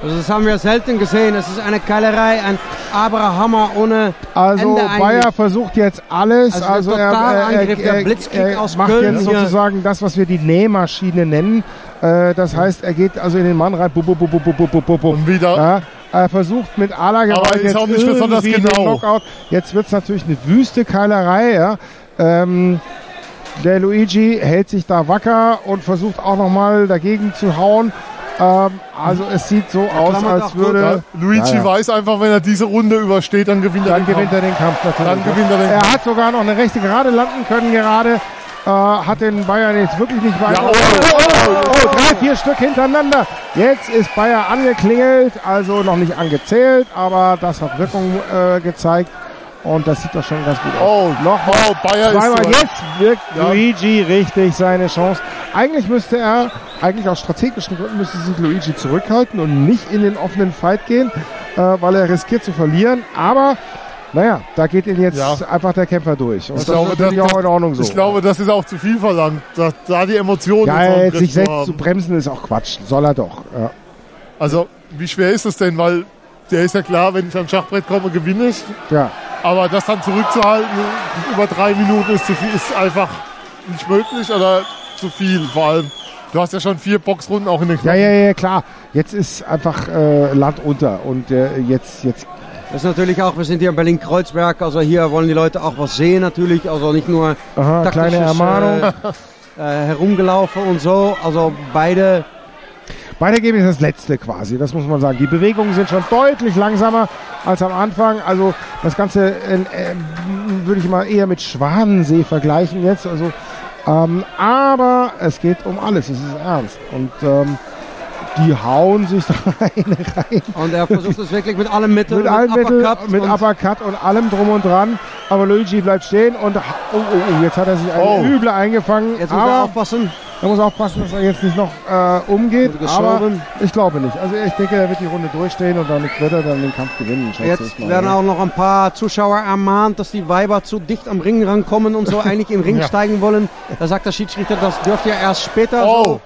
Speaker 4: Also das haben wir selten gesehen. Es ist eine Keilerei, ein Abrahammer ohne
Speaker 3: Also
Speaker 4: Ende.
Speaker 3: Bayer versucht jetzt alles.
Speaker 4: Also der
Speaker 3: Also, er, er, er,
Speaker 4: Blitzkick
Speaker 3: er
Speaker 4: aus
Speaker 3: macht
Speaker 4: Köln
Speaker 3: jetzt
Speaker 4: hier.
Speaker 3: sozusagen das, was wir die Nähmaschine nennen. Äh, das heißt, er geht also in den Mann rein. Bub, bub, bub, bub, bub, bub. Und
Speaker 2: wieder.
Speaker 3: Ja, er versucht mit aller Gewalt jetzt
Speaker 2: auch nicht besonders
Speaker 3: irgendwie den
Speaker 2: genau.
Speaker 3: Knockout. Jetzt wird es natürlich eine wüste Keilerei. Ja. Ähm, der Luigi hält sich da wacker und versucht auch nochmal dagegen zu hauen. Ähm, also es sieht so aus,
Speaker 2: klammert
Speaker 3: als würde...
Speaker 2: Ja, Luigi
Speaker 3: Ja, ja.
Speaker 2: weiß einfach, wenn er diese Runde übersteht, dann gewinnt er
Speaker 3: Dann
Speaker 2: den
Speaker 3: gewinnt
Speaker 2: Kampf.
Speaker 3: er den Kampf natürlich.
Speaker 2: Dann gewinnt er den
Speaker 3: er
Speaker 2: Kampf.
Speaker 3: hat sogar noch eine rechte Gerade landen können gerade. Äh, hat den Bayern jetzt wirklich nicht weiter.
Speaker 2: Ja, oh,
Speaker 3: oh, oh, oh, drei, vier Stück hintereinander. Jetzt ist Bayer angeklingelt, also noch nicht angezählt, aber das hat Wirkung äh, gezeigt. Und das sieht doch schon ganz gut aus.
Speaker 2: Oh,
Speaker 3: noch
Speaker 2: oh, Bayer ist
Speaker 3: zweimal.
Speaker 2: so-
Speaker 3: Jetzt wirkt
Speaker 2: Ja.
Speaker 3: Luigi richtig seine Chance. Eigentlich müsste er, eigentlich aus strategischen Gründen müsste sich Luigi zurückhalten und nicht in den offenen Fight gehen, äh, weil er riskiert zu verlieren. Aber naja, da geht ihn jetzt
Speaker 2: Ja.
Speaker 3: einfach der Kämpfer durch. Und
Speaker 2: Ich
Speaker 3: das
Speaker 2: glaube,
Speaker 3: ist natürlich
Speaker 2: das-
Speaker 3: auch in Ordnung so.
Speaker 2: Ich glaube, das ist auch zu viel verlangt, da, da die Emotionen
Speaker 3: ja, jetzt sich selbst
Speaker 2: haben.
Speaker 3: zu bremsen ist auch Quatsch. Soll er doch. Ja.
Speaker 2: Also, wie schwer ist es denn? Weil der ist ja klar, wenn ich ans Schachbrett komme, gewinne ich.
Speaker 3: ja.
Speaker 2: Aber das dann zurückzuhalten über drei Minuten ist, zu viel, ist einfach nicht möglich oder zu viel. Vor allem, du hast ja schon vier Boxrunden auch in den
Speaker 3: Ja,
Speaker 2: Knochen.
Speaker 3: ja, ja, klar. Jetzt ist einfach äh, Land unter und äh, jetzt, jetzt
Speaker 4: Das ist natürlich auch, wir sind hier in Berlin-Kreuzberg, also hier wollen die Leute auch was sehen natürlich, also nicht nur
Speaker 3: Aha, kleine Ermahnung.
Speaker 4: Äh, äh, herumgelaufen und so, also beide
Speaker 3: Weitergeben ist das letzte quasi, das muss man sagen. Die Bewegungen sind schon deutlich langsamer als am Anfang. Also das Ganze äh, äh, würde ich mal eher mit Schwanensee vergleichen jetzt. Also, ähm, aber es geht um alles, es ist ernst. Und ähm, die hauen sich da rein. rein.
Speaker 4: Und er versucht es wirklich mit allem Mitteln,
Speaker 3: mit allen Mitteln,
Speaker 4: Uppercut
Speaker 3: mit
Speaker 4: und-
Speaker 3: Uppercut und allem drum und dran. Aber Luigi bleibt stehen und oh, oh, oh, jetzt hat er sich eine
Speaker 4: Oh.
Speaker 3: üble eingefangen.
Speaker 4: Jetzt muss
Speaker 3: aber
Speaker 4: er aufpassen.
Speaker 3: Er muss aufpassen, dass er jetzt nicht noch äh, umgeht. Aber ich glaube nicht. Also ich denke, er wird die Runde durchstehen und dann wird er dann den Kampf gewinnen.
Speaker 4: Jetzt
Speaker 3: mal,
Speaker 4: werden
Speaker 3: ne?
Speaker 4: auch noch ein paar Zuschauer ermahnt, dass die Weiber zu dicht am Ring rankommen und so eigentlich im Ring
Speaker 3: Ja.
Speaker 4: steigen wollen. Da sagt der Schiedsrichter, das dürft ihr erst später.
Speaker 3: Oh.
Speaker 4: So.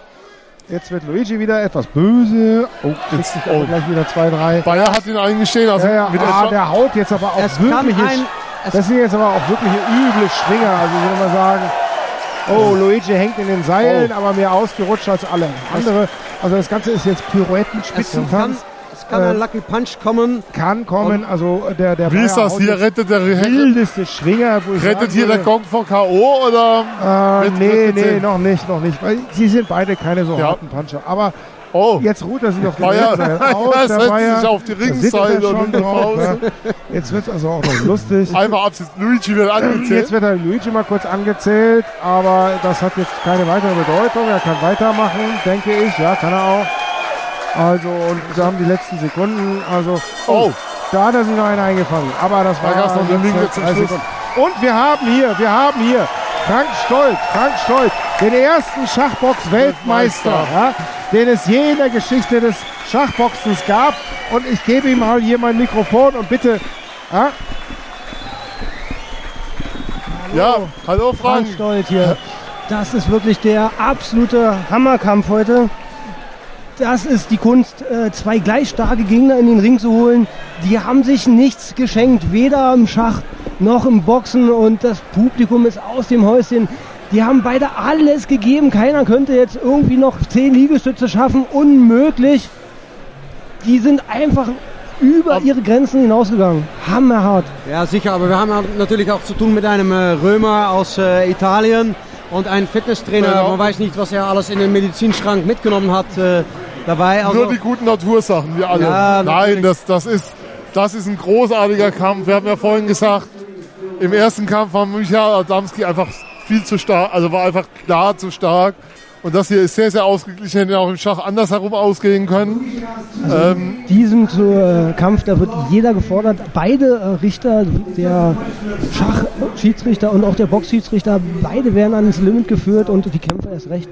Speaker 3: Jetzt wird Luigi wieder etwas böse. Oh, jetzt sich aber gleich wieder zwei, drei.
Speaker 2: Bayer hat ihn eingestehen. Also
Speaker 3: ja, ja,
Speaker 2: mit
Speaker 3: ah,
Speaker 2: der
Speaker 3: haut jetzt aber auch
Speaker 4: Es kann
Speaker 3: wirkliche.
Speaker 4: ein-
Speaker 3: das sind jetzt aber auch wirkliche üble Schwinger. Also ich würde mal sagen. Oh, Luigi hängt in den Seilen,
Speaker 4: Oh.
Speaker 3: aber mehr ausgerutscht als alle andere. Also das Ganze ist jetzt Pirouetten,
Speaker 4: Es kann, kann ein
Speaker 3: Äh,
Speaker 4: Lucky Punch kommen.
Speaker 3: Kann kommen, also der der
Speaker 2: Wie ist das hier?
Speaker 3: jetzt
Speaker 2: Rettet der
Speaker 3: wildeste Schwinger. Wo ich
Speaker 2: Rettet hier der Gong vor K.O. oder?
Speaker 3: Äh, nee, nee, noch nicht, noch nicht. Weil sie sind beide keine so
Speaker 2: Ja.
Speaker 3: harten Puncher. Aber
Speaker 2: Oh.
Speaker 3: jetzt ruht er sich auf die aus.
Speaker 2: Setzt
Speaker 3: Bayer,
Speaker 2: sich auf die
Speaker 3: er schon
Speaker 2: und
Speaker 3: drauf. Jetzt wird es also auch noch lustig.
Speaker 2: Einmal absitzen. Luigi wird angezählt.
Speaker 3: Jetzt wird er Luigi mal kurz angezählt, aber das hat jetzt keine weitere Bedeutung. Er kann weitermachen, denke ich. Ja, kann er auch. Also, und wir haben die letzten Sekunden. Also, oh, da hat er sich noch einen eingefangen. Aber das
Speaker 2: Da
Speaker 3: war
Speaker 2: gab's noch eine
Speaker 3: jetzt
Speaker 2: zum
Speaker 3: 30
Speaker 2: Schluss.
Speaker 3: Und wir haben hier, wir haben hier Frank Stolz, Frank Stolz, den ersten Schachbox-Weltmeister, ja, den es je in der Geschichte des Schachboxens gab. Und ich gebe ihm mal hier mein Mikrofon und bitte, ja,
Speaker 2: Ja, hallo Frank.
Speaker 19: Frank Stolz hier. Das ist wirklich der absolute Hammerkampf heute. Das ist die Kunst, äh, zwei gleich starke Gegner in den Ring zu holen. Die haben sich nichts geschenkt, weder im Schach noch im Boxen und das Publikum ist aus dem Häuschen. Die haben beide alles gegeben. Keiner könnte jetzt irgendwie noch zehn Liegestütze schaffen. Unmöglich. Die sind einfach über ihre Grenzen hinausgegangen. Hammerhart.
Speaker 4: Ja, sicher, aber wir haben natürlich auch zu tun mit einem äh, Römer aus äh, Italien und einem Fitnesstrainer. Man weiß nicht, was er alles in den Medizinschrank mitgenommen hat äh, dabei. Also,
Speaker 2: Nur die guten Natursachen, wir alle.
Speaker 4: Ja,
Speaker 2: Nein, das, das, ist, das ist ein großartiger Kampf. Wir haben ja vorhin gesagt, im ersten Kampf war Michael Adamski einfach viel zu stark, also war einfach klar zu stark. Und das hier ist sehr, sehr ausgeglichen, hätte auch im Schach andersherum ausgehen können. Ähm,
Speaker 19: Diesem zu, äh, Kampf, da wird jeder gefordert. Beide äh, Richter, der Schachschiedsrichter und auch der Boxschiedsrichter, beide werden ans Limit geführt und die Kämpfer erst recht.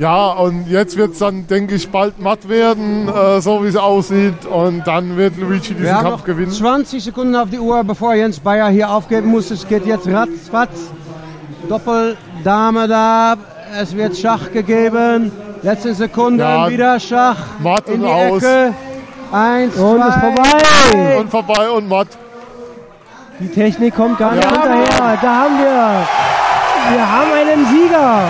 Speaker 2: Ja, und jetzt wird es dann, denke ich, bald matt werden, äh, so wie es aussieht. Und dann wird Luigi diesen
Speaker 4: wir haben
Speaker 2: Kampf
Speaker 4: noch
Speaker 2: gewinnen.
Speaker 4: 20 Sekunden auf die Uhr, bevor Jens Bayer hier aufgeben muss. Es geht jetzt ratzfatz. Doppel, Dame da. Es wird Schach gegeben. Letzte Sekunden,
Speaker 2: Ja,
Speaker 4: wieder Schach.
Speaker 2: matt
Speaker 4: in
Speaker 2: und
Speaker 4: die
Speaker 2: aus.
Speaker 4: Ecke. Eins,
Speaker 19: Und
Speaker 4: zwei,
Speaker 19: ist vorbei.
Speaker 2: Und vorbei und matt.
Speaker 19: Die Technik kommt gar nicht
Speaker 2: Ja.
Speaker 19: hinterher. Da haben wir, wir haben einen Sieger.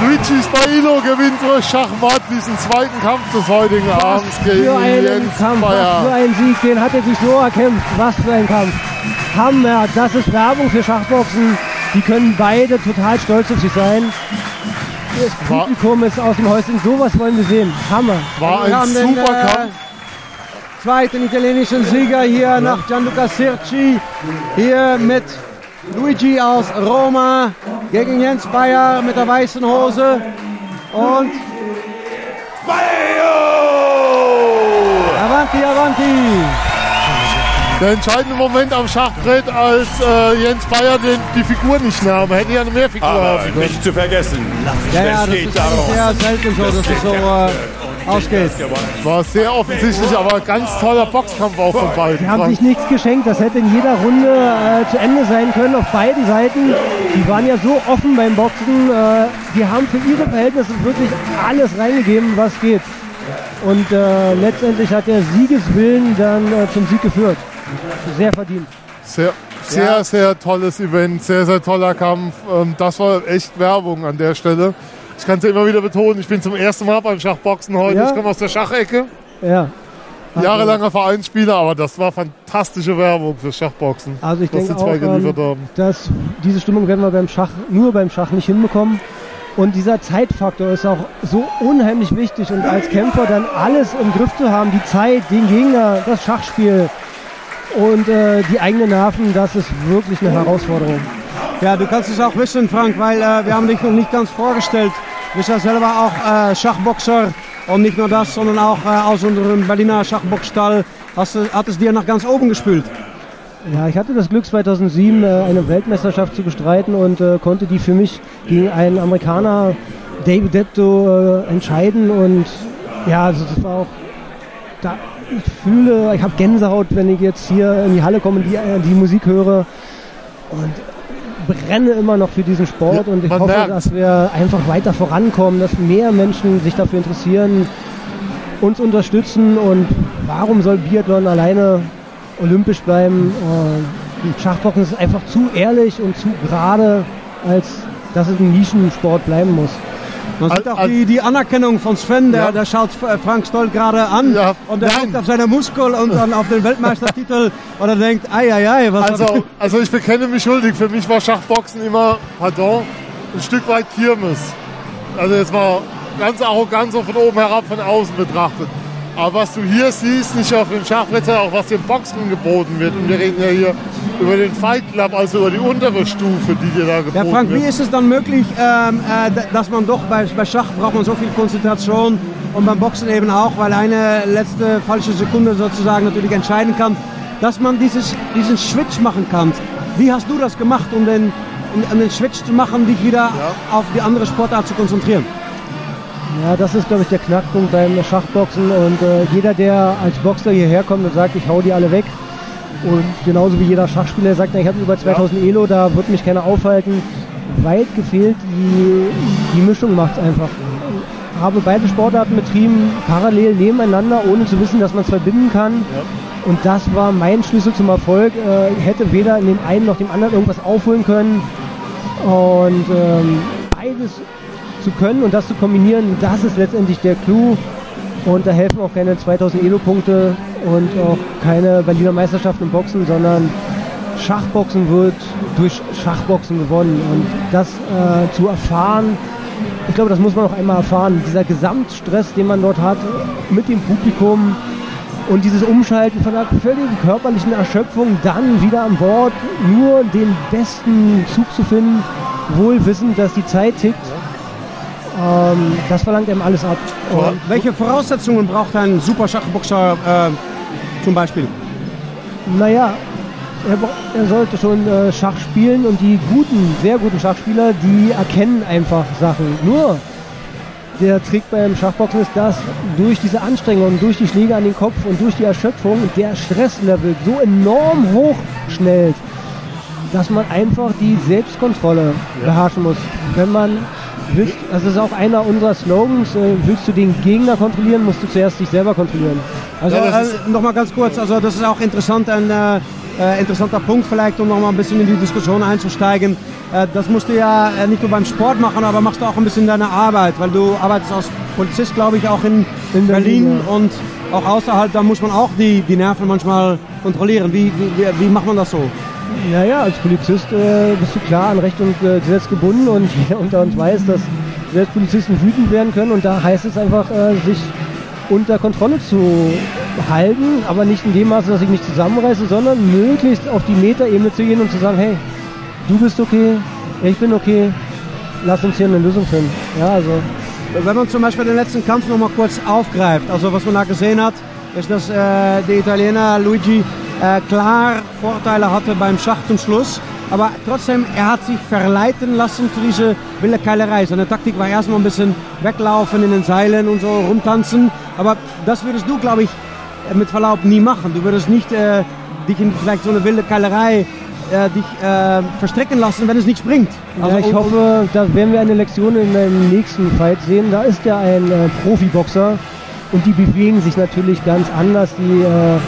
Speaker 2: Luigi Spailo gewinnt durch Schachmatt diesen zweiten Kampf des heutigen Abends gegen
Speaker 19: Für einen
Speaker 2: Jens
Speaker 19: Kampf, was für
Speaker 2: Bayer.
Speaker 19: einen Sieg, den hat er sich so erkämpft. Was für ein Kampf. Hammer, das ist Werbung für Schachboxen. Die können beide total stolz auf sich sein. Das Publikum ist aus dem Häuschen. Sowas wollen wir sehen. Hammer.
Speaker 2: War
Speaker 4: Wir haben den, äh, zweiten italienischen Sieger hier nach Gianluca Sirci. Hier mit Luigi aus Roma gegen Jens Bayer mit der weißen Hose. Und Avanti, Avanti.
Speaker 2: Der entscheidende Moment am Schachbrett, als äh, Jens Bayer den, die Figur nicht nahm. Er hätte ja eine Mehrfigur
Speaker 5: Aber
Speaker 2: haben können.
Speaker 5: nicht zu vergessen,
Speaker 4: Ja, ja,
Speaker 5: es
Speaker 4: das
Speaker 5: geht
Speaker 4: ist
Speaker 5: darum.
Speaker 4: sehr selten so, dass es so äh, ausgeht.
Speaker 2: War sehr offensichtlich, aber ganz toller Boxkampf auch von beiden.
Speaker 19: Die haben sich nichts geschenkt. Das hätte in jeder Runde äh, zu Ende sein können auf beiden Seiten. Die waren ja so offen beim Boxen. Äh, die haben für ihre Verhältnisse wirklich alles reingegeben, was geht. Und äh, letztendlich hat der Siegeswillen dann äh, zum Sieg geführt. Sehr verdient.
Speaker 2: Sehr, sehr,
Speaker 19: Ja.
Speaker 2: sehr tolles Event, sehr, sehr toller Kampf. Ähm, das war echt Werbung an der Stelle. Ich kann es ja immer wieder betonen, ich bin zum ersten Mal beim Schachboxen heute.
Speaker 19: Ja.
Speaker 2: Ich komme aus der Schachecke.
Speaker 19: Ja.
Speaker 2: Jahrelanger Vereinsspieler, aber das war fantastische Werbung fürs Schachboxen.
Speaker 19: Also ich denke auch,
Speaker 2: geliefert
Speaker 19: ähm,
Speaker 2: haben.
Speaker 19: dass diese Stimmung werden wir beim Schach nur beim Schach nicht hinbekommen. Und dieser Zeitfaktor ist auch so unheimlich wichtig und als Kämpfer dann alles im Griff zu haben, die Zeit, den Gegner, das Schachspiel und äh, die eigenen Nerven, das ist wirklich eine Herausforderung.
Speaker 4: Ja, du kannst es auch wissen, Frank, weil äh, wir haben dich noch nicht ganz vorgestellt. Du bist ja selber auch äh, Schachboxer und nicht nur das, sondern auch äh, aus unserem Berliner Schachboxstall hast, hat es dir nach ganz oben gespült.
Speaker 19: Ja, ich hatte das Glück 2007 äh, eine Weltmeisterschaft zu bestreiten und äh, konnte die für mich gegen einen Amerikaner, David Depto, äh, entscheiden und ja, also das war auch da, ich fühle, ich habe Gänsehaut, wenn ich jetzt hier in die Halle komme und die, die Musik höre und brenne immer noch für diesen Sport
Speaker 2: Ja,
Speaker 19: und ich hoffe,
Speaker 2: merkt's.
Speaker 19: dass wir einfach weiter vorankommen, dass mehr Menschen sich dafür interessieren, uns unterstützen und warum soll Biathlon alleine olympisch bleiben? Äh, Schachboxen ist einfach zu ehrlich und zu gerade, als dass es ein Nischensport bleiben muss.
Speaker 4: Man sieht auch die, die Anerkennung von Sven, der, der schaut äh, Frank Stoll gerade an und der guckt auf seine Muskel und dann auf den Weltmeistertitel und er denkt, ei, ei, ei, was
Speaker 2: Also, also ich bekenne mich schuldig. Für mich war Schachboxen immer, pardon, ein Stück weit Kirmes. Also jetzt mal ganz arrogant so von oben herab, von außen betrachtet. Aber was du hier siehst, nicht auf dem Schachbrett, sondern auch was dem Boxen geboten wird. Und wir reden ja hier über den Fight Club, also über die untere Stufe, die dir da geboten
Speaker 4: Ja, Frank,
Speaker 2: wird.
Speaker 4: wie ist es dann möglich, ähm, äh, dass man doch bei, bei Schach braucht man so viel Konzentration und beim Boxen eben auch, weil eine letzte falsche Sekunde sozusagen natürlich entscheiden kann, dass man dieses, diesen Switch machen kann. Wie hast du das gemacht, um den, um, um den Switch zu machen, dich wieder auf die andere Sportart zu konzentrieren?
Speaker 19: Ja, das ist, glaube ich, der Knackpunkt beim Schachboxen. Und äh, jeder, der als Boxer hierher kommt und sagt, ich hau die alle weg, und genauso wie jeder Schachspieler sagt, na, ich habe über 2000 Elo, da wird mich keiner aufhalten. Weit gefehlt, die, die Mischung macht es einfach. Habe beide Sportarten betrieben, parallel nebeneinander, ohne zu wissen, dass man es verbinden kann. Und das war mein Schlüssel zum Erfolg. Äh, ich hätte weder in dem einen noch dem anderen irgendwas aufholen können. Und ähm, beides zu können und das zu kombinieren, das ist letztendlich der Clou. Und da helfen auch keine 2000 Elo-Punkte und auch keine Berliner Meisterschaften im Boxen, sondern Schachboxen wird durch Schachboxen gewonnen. Und das äh, zu erfahren, ich glaube, das muss man auch einmal erfahren. Dieser Gesamtstress, den man dort hat mit dem Publikum und dieses Umschalten von einer völligen körperlichen Erschöpfung, dann wieder an Bord, nur den besten Zug zu finden, wohl wissend, dass die Zeit tickt. Ähm, das verlangt einem alles ab.
Speaker 4: Und welche Voraussetzungen braucht ein super Schachboxer äh, zum Beispiel?
Speaker 19: Naja, er, er sollte schon äh, Schach spielen und die guten, sehr guten Schachspieler, die erkennen einfach Sachen. Nur der Trick beim Schachboxen ist, dass durch diese Anstrengung, durch die Schläge an den Kopf und durch die Erschöpfung der Stresslevel so enorm hoch schnellt, dass man einfach die Selbstkontrolle beherrschen muss. Wenn man willst, das ist auch einer unserer Slogans, äh, willst du den Gegner kontrollieren, musst du zuerst dich selber kontrollieren.
Speaker 4: Also äh, nochmal ganz kurz, also das ist auch interessant, ein äh, äh, interessanter Punkt vielleicht, um nochmal ein bisschen in die Diskussion einzusteigen. Äh, das musst du ja äh, nicht nur beim Sport machen, aber machst du auch ein bisschen deine Arbeit, weil du arbeitest als Polizist, glaube ich, auch in,
Speaker 19: In
Speaker 4: Berlin,
Speaker 19: Berlin,
Speaker 4: und auch außerhalb, da muss man auch die, die Nerven manchmal kontrollieren. Wie, wie, wie macht man das so?
Speaker 19: Ja, ja, als Polizist äh, bist du klar an Recht und äh, Gesetz gebunden und jeder unter uns weiß, dass selbst Polizisten wütend werden können und da heißt es einfach, äh, sich unter Kontrolle zu halten, aber nicht in dem Maße, dass ich mich zusammenreiße, sondern möglichst auf die Metaebene zu gehen und zu sagen, hey, du bist okay, ich bin okay, lass uns hier eine Lösung finden. Ja, also
Speaker 4: Wenn man zum Beispiel den letzten Kampf noch mal kurz aufgreift, also was man da gesehen hat, ist, dass äh, der Italiener Luigi äh, klar Vorteile hatte beim Schach zum Schluss, aber trotzdem, er hat sich verleiten lassen zu dieser wilde Keilerei. Seine Taktik war erstmal ein bisschen weglaufen in den Seilen und so rumtanzen, aber das würdest du, glaube ich, äh, mit Verlaub nie machen. Du würdest nicht äh, dich in vielleicht so eine wilde Keilerei äh, dich äh, verstricken lassen, wenn es nichts bringt.
Speaker 19: ja, ich hoffe, da werden wir eine Lektion in dem nächsten Fight sehen. Da ist ja ein äh, Profiboxer und die bewegen sich natürlich ganz anders. Die äh,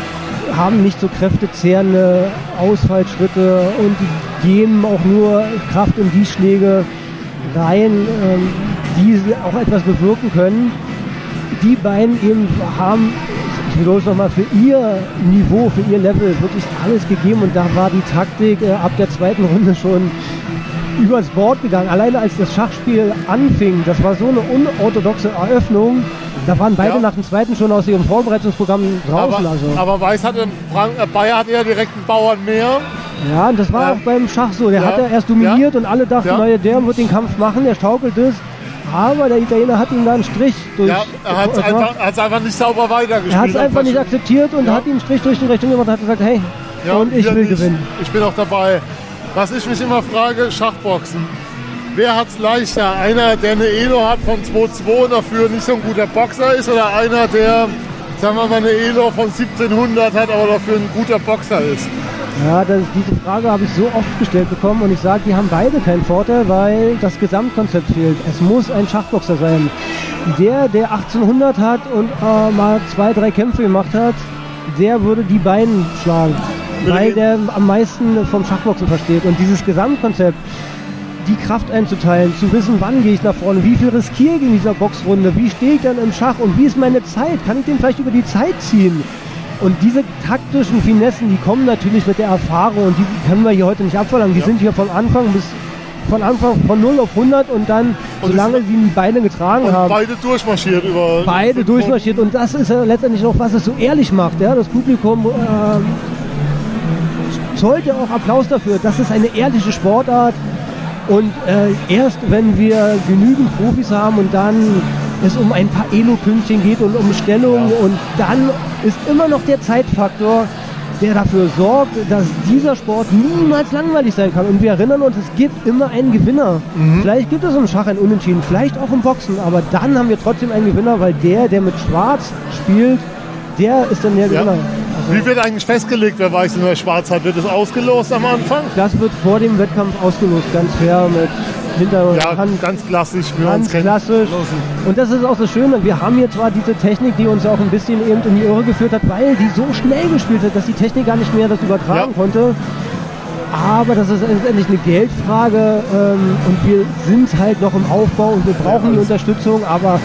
Speaker 19: haben nicht so kräftezehrende Ausfallschritte und geben auch nur Kraft in die Schläge rein, ähm, die auch etwas bewirken können. Die beiden eben haben, ich wiederhole es nochmal, für ihr Niveau, für ihr Level wirklich alles gegeben und da war die Taktik äh, ab der zweiten Runde schon übers Board gegangen. Alleine als das Schachspiel anfing, das war so eine unorthodoxe Eröffnung. Da waren beide
Speaker 2: Ja.
Speaker 19: nach dem zweiten schon aus ihrem Vorbereitungsprogramm draußen.
Speaker 2: Aber,
Speaker 19: also.
Speaker 2: aber Weiß hatte, Frank, äh, Bayer hatte ja direkt einen Bauern mehr.
Speaker 19: Ja, und das war auch beim Schach so. Der
Speaker 2: Ja.
Speaker 19: hat ja erst dominiert und alle dachten,
Speaker 2: Ja.
Speaker 19: naja, der wird den Kampf machen, der schaukelt es. Aber der Italiener hat ihm da einen Strich durch.
Speaker 2: Ja, er hat es
Speaker 19: äh,
Speaker 2: einfach, einfach nicht sauber weitergespielt.
Speaker 19: er hat es einfach nicht
Speaker 2: Ja.
Speaker 19: akzeptiert und hat ihm einen Strich durch die Richtung gemacht und hat gesagt, hey,
Speaker 2: Ja,
Speaker 19: und ich will
Speaker 2: nicht.
Speaker 19: gewinnen.
Speaker 2: Ich bin auch dabei. Was ich mich immer frage, Schachboxen. Wer hat es leichter? Einer, der eine Elo hat von 2-2 und dafür nicht so ein guter Boxer ist oder einer, der, sagen wir mal, eine Elo von 1700 hat, aber dafür ein guter Boxer ist?
Speaker 19: Ja, das, diese Frage habe ich so oft gestellt bekommen und ich sage, die haben beide keinen Vorteil, weil das Gesamtkonzept fehlt. Es muss ein Schachboxer sein. Der, der 1800 hat und äh, mal zwei, drei Kämpfe gemacht hat, der würde die beiden schlagen, weil der am meisten vom Schachboxen versteht. Und dieses Gesamtkonzept, die Kraft einzuteilen, zu wissen, wann gehe ich nach vorne, wie viel riskiere ich in dieser Boxrunde, wie stehe ich dann im Schach und wie ist meine Zeit, kann ich den vielleicht über die Zeit ziehen? Und diese taktischen Finessen, die kommen natürlich mit der Erfahrung und die können wir hier heute nicht abverlangen. Die sind hier von Anfang bis von Anfang von 0 auf 100 und dann,
Speaker 2: Und
Speaker 19: solange sie die Beine getragen haben,
Speaker 2: beide durchmarschiert über.
Speaker 19: beide durchmarschiert. Und das ist ja letztendlich auch, was es so ehrlich macht. Ja? Das Publikum ähm, zollt ja auch Applaus dafür. Das ist eine ehrliche Sportart. Und äh, erst wenn wir genügend Profis haben und dann es um ein paar Elo-Pünktchen geht und um Stellung und dann ist immer noch der Zeitfaktor, der dafür sorgt, dass dieser Sport niemals langweilig sein kann. Und wir erinnern uns, es gibt immer einen Gewinner. Vielleicht gibt es im Schach ein Unentschieden, vielleicht auch im Boxen, aber dann haben wir trotzdem einen Gewinner, weil der, der mit Schwarz spielt, der ist dann der
Speaker 2: Ja. Wie wird eigentlich festgelegt, wer weiß in der Schwarz hat? Wird es ausgelost am Anfang?
Speaker 19: Das wird vor dem Wettkampf ausgelost, ganz fair mit hinter
Speaker 2: Ja,
Speaker 19: Hand.
Speaker 2: ganz klassisch. man
Speaker 19: Ganz klassisch. Und das ist auch das Schöne. Wir haben hier zwar diese Technik, die uns auch ein bisschen eben in die Irre geführt hat, weil die so schnell gespielt hat, dass die Technik gar nicht mehr das übertragen konnte. Aber das ist letztendlich eine Geldfrage ähm, und wir sind halt noch im Aufbau und wir brauchen die Unterstützung, aber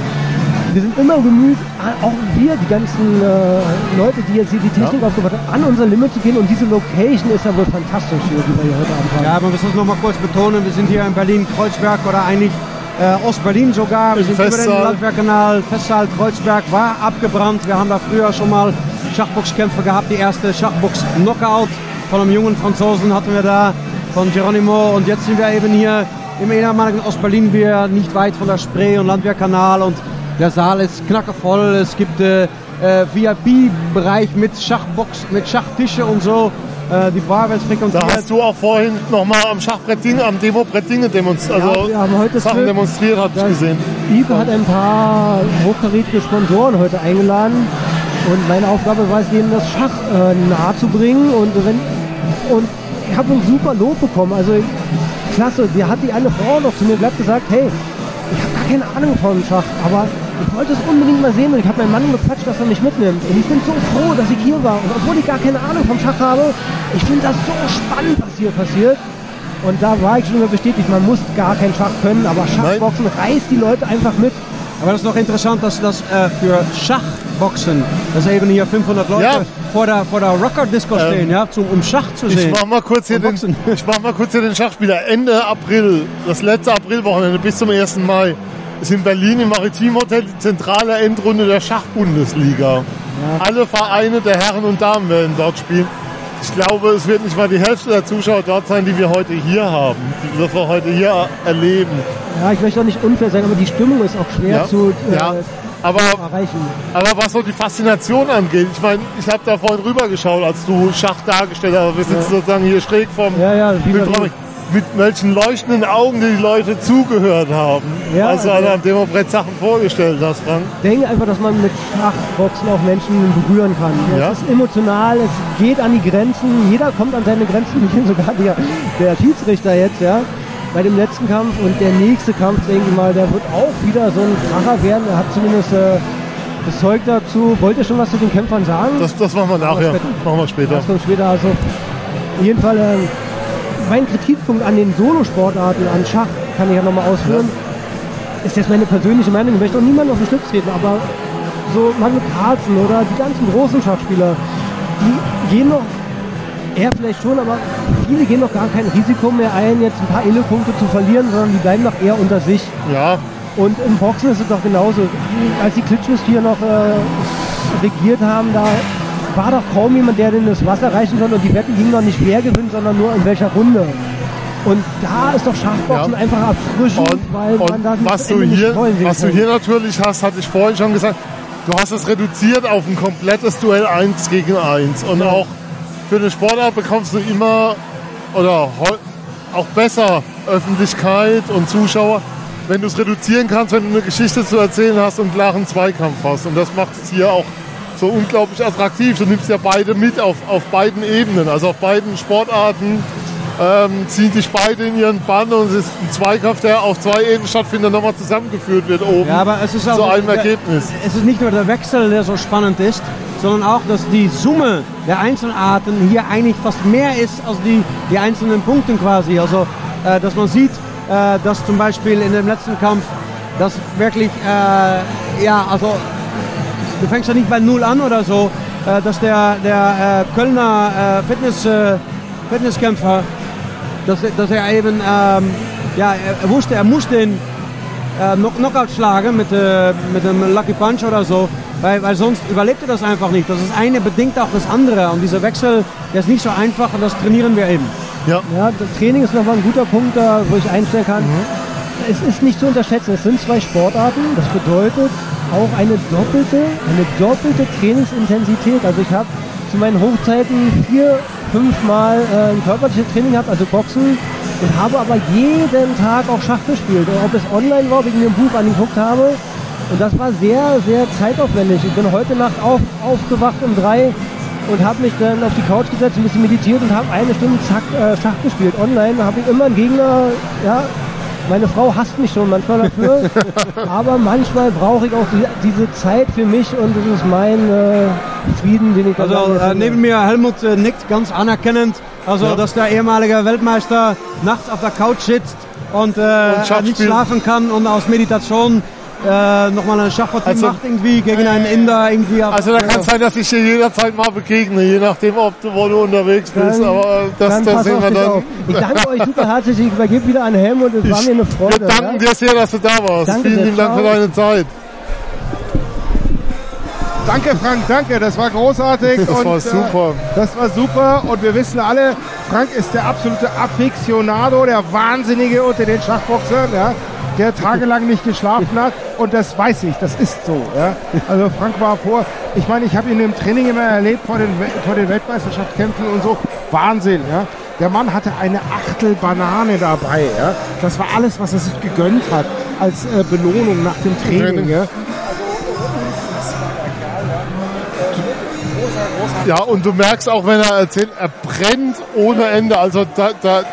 Speaker 19: wir sind immer bemüht, auch wir, die ganzen äh, Leute, die jetzt hier die Technik aufgebaut haben, an unser Limit zu gehen und diese Location ist ja wohl fantastisch hier, die wir hier heute Abend haben.
Speaker 4: Ja, man muss das nochmal kurz betonen. Wir sind hier in Berlin-Kreuzberg oder eigentlich äh, Ostberlin sogar. Wir
Speaker 2: Im
Speaker 4: sind über den
Speaker 2: Festsaal.
Speaker 4: Landwehrkanal. Festsaal Kreuzberg war abgebrannt. Wir haben da früher schon mal Schachboxkämpfe gehabt. Die erste Schachbox-Knockout von einem jungen Franzosen hatten wir da, von Geronimo. Und jetzt sind wir eben hier im ehemaligen Ostberlin, wir nicht weit von der Spree und Landwehrkanal. Und der Saal ist knackevoll. Es gibt äh, äh, VIP-Bereich mit Schachbox, mit Schachtische und so. Äh, die Bar wird frequentiert.
Speaker 2: Da hast du auch vorhin nochmal am Schachbrett Dinge, am Demo-Brett Dinge demonstriert,
Speaker 19: Ja,
Speaker 2: also
Speaker 19: wir haben heute
Speaker 2: Sachen
Speaker 19: Glück,
Speaker 2: demonstriert, hab ich gesehen.
Speaker 19: Ibe hat ein paar hochkarätige Sponsoren heute eingeladen und meine Aufgabe war es, denen das Schach äh, nahe zu bringen und wenn und ich habe ein super Lob bekommen. Also klasse, die hat die eine Frau noch zu mir glatt gesagt, hey, ich habe gar keine Ahnung von Schach, aber ich wollte es unbedingt mal sehen und ich habe meinen Mann gequatscht, dass er mich mitnimmt. Und ich bin so froh, dass ich hier war. Und obwohl ich gar keine Ahnung vom Schach habe, ich finde das so spannend, was hier passiert. Und da war ich schon immer bestätigt, man muss gar kein Schach können, aber Schachboxen reißt die Leute einfach mit.
Speaker 4: Aber das ist noch interessant, dass das äh, für Schachboxen, dass eben hier 500 Leute
Speaker 2: Ja.
Speaker 4: vor der, vor der Rocker-Disco
Speaker 2: Ähm,
Speaker 4: stehen, ja, zum, um Schach zu sehen.
Speaker 2: Ich mach mal kurz hier den, ich mach mal kurz hier den Schachspieler. Ende April, das letzte Aprilwochenende bis zum 1. Mai, ist in Berlin im Maritimhotel die zentrale Endrunde der Schachbundesliga. Alle Vereine der Herren und Damen werden dort spielen. Ich glaube, es wird nicht mal die Hälfte der Zuschauer dort sein, die wir heute hier haben, die wir heute hier erleben.
Speaker 19: Ja, ich möchte auch nicht unfair sein, aber die Stimmung ist auch schwer
Speaker 2: Ja,
Speaker 19: zu äh,
Speaker 2: ja. Aber,
Speaker 19: erreichen.
Speaker 2: aber was so die Faszination angeht, ich meine, ich habe da vorhin rübergeschaut, als du Schach dargestellt hast. Wir sitzen sozusagen hier schräg vom
Speaker 19: Ja, ja,
Speaker 2: mit, welchen leuchtenden Augen die Leute zugehört haben,
Speaker 19: Ja,
Speaker 2: als du
Speaker 19: also-
Speaker 2: an dem Brett Sachen vorgestellt hast, Frank.
Speaker 19: Ich denke einfach, dass man mit Schachboxen auch Menschen berühren kann.
Speaker 2: Ja.
Speaker 19: Es ist emotional, es geht an die Grenzen, jeder kommt an seine Grenzen, sogar der, der Schiedsrichter jetzt, ja, bei dem letzten Kampf und der nächste Kampf, denke ich mal, der wird auch wieder so ein Kracher werden. Er hat zumindest äh, das Zeug dazu. Wollt ihr schon was zu den Kämpfern sagen?
Speaker 2: Das, das machen wir nachher. Machen wir später.
Speaker 19: Das kommt später. Also, auf jeden Fall, ähm, mein Kritikpunkt an den Solosportarten, an Schach, kann ich ja nochmal ausführen, ist jetzt meine persönliche Meinung. Ich möchte auch niemanden auf den Schlips treten, aber so Magnus Carlsen oder die ganzen großen Schachspieler, die gehen noch, er vielleicht schon, aber viele gehen noch gar kein Risiko mehr ein, jetzt ein paar Elo-Punkte zu verlieren, sondern die bleiben noch eher unter sich.
Speaker 2: Ja.
Speaker 19: Und im Boxen ist es doch genauso. Als die Klitschkos hier noch äh, regiert haben, da war doch kaum jemand, der denn das Wasser reichen konnte und die Wetten gingen noch nicht wer gewinnt, sondern nur in welcher Runde. Und da ist doch Schachboxen
Speaker 2: Ja.
Speaker 19: einfach erfrischend, weil man da
Speaker 2: Und was du hier, was du hier natürlich hast, hatte ich vorhin schon gesagt, du hast es reduziert auf ein komplettes Duell 1 gegen 1. Und auch für eine Sportart bekommst du immer oder auch besser Öffentlichkeit und Zuschauer, wenn du es reduzieren kannst, wenn du eine Geschichte zu erzählen hast und einen klaren Zweikampf hast. Und das macht es hier auch so unglaublich attraktiv. Du nimmst ja beide mit auf, auf beiden Ebenen, also auf beiden Sportarten ähm, ziehen sich beide in ihren Bann und es ist ein Zweikampf, der auf zwei Ebenen stattfindet, nochmal zusammengeführt wird oben
Speaker 4: Ja, aber es ist auch
Speaker 2: zu einem
Speaker 4: der-
Speaker 2: Ergebnis.
Speaker 4: Es ist nicht nur der Wechsel, der so spannend ist, sondern auch, dass die Summe der Einzelarten hier eigentlich fast mehr ist als die, die einzelnen Punkte quasi. Also, äh, dass man sieht, äh, dass zum Beispiel in dem letzten Kampf, dass wirklich, äh, ja, also, du fängst ja nicht bei Null an oder so, äh, dass der, der äh, Kölner äh, Fitness, äh, Fitnesskämpfer, dass, dass er eben, ähm, ja, er, wusste, er muss den äh, Knock- Knockout schlagen mit, äh, mit einem Lucky Punch oder so, weil, weil sonst überlebt er das einfach nicht. Das ist eine bedingt auch das andere und dieser Wechsel, der ist nicht so einfach und das trainieren wir eben.
Speaker 2: Ja.
Speaker 19: Ja, das Training ist nochmal ein guter Punkt, da, wo ich einstellen kann. Es ist nicht zu unterschätzen. Es sind zwei Sportarten. Das bedeutet auch eine doppelte, eine doppelte Trainingsintensität. Also ich habe zu meinen Hochzeiten vier, fünfmal äh, ein körperliches Training gehabt, also Boxen, und habe aber jeden Tag auch Schach gespielt. Ob es online war, wegen dem Buch angeguckt habe. Und das war sehr, sehr zeitaufwendig. Ich bin heute Nacht auf, aufgewacht um drei und habe mich dann auf die Couch gesetzt, ein bisschen meditiert und habe eine Stunde zack, äh, Schach gespielt. Online habe ich immer einen Gegner ja, Meine Frau hasst mich schon manchmal dafür, aber manchmal brauche ich auch die, diese Zeit für mich und das ist mein äh, Frieden, den ich da
Speaker 4: Also äh, neben mir Helmut äh, nickt ganz anerkennend. Also
Speaker 2: Ja.
Speaker 4: dass der ehemalige Weltmeister nachts auf der Couch sitzt und, äh,
Speaker 2: Schach
Speaker 4: nicht
Speaker 2: spielt.
Speaker 4: schlafen kann und aus Meditation äh, nochmal eine Schachpartie
Speaker 2: Also-
Speaker 4: macht irgendwie gegen einen Inder irgendwie.
Speaker 2: Also da kann es sein, dass ich dir jederzeit mal begegne, je nachdem, ob du, wo du unterwegs bist.
Speaker 19: Dann-
Speaker 2: Aber äh, das,
Speaker 19: dann
Speaker 2: das sehen wir dann.
Speaker 19: auf. Ich danke euch super herzlich. Ich übergebe wieder an Helmut. Es war mir eine Freude.
Speaker 2: Wir danken
Speaker 19: ja?
Speaker 2: dir sehr, dass du da warst.
Speaker 19: Danke
Speaker 2: Vielen lieben Dank für deine Zeit.
Speaker 3: Danke Frank, danke, das war großartig.
Speaker 2: Das
Speaker 3: und,
Speaker 2: war super.
Speaker 3: Äh, das war super und wir wissen alle, Frank ist der absolute Aficionado, der Wahnsinnige unter den Schachboxern, ja, der tagelang nicht geschlafen hat und das weiß ich, das ist so. Ja. Also Frank war vor, ich meine, ich habe ihn im Training immer erlebt vor den, vor den Weltmeisterschaftskämpfen und so, Wahnsinn. Ja. Der Mann hatte eine Achtel Banane dabei. Ja. Das war alles, was er sich gegönnt hat als äh, Belohnung nach dem Training. Ja.
Speaker 2: Ja, und du merkst auch, wenn er erzählt, er brennt ohne Ende. Also da, da-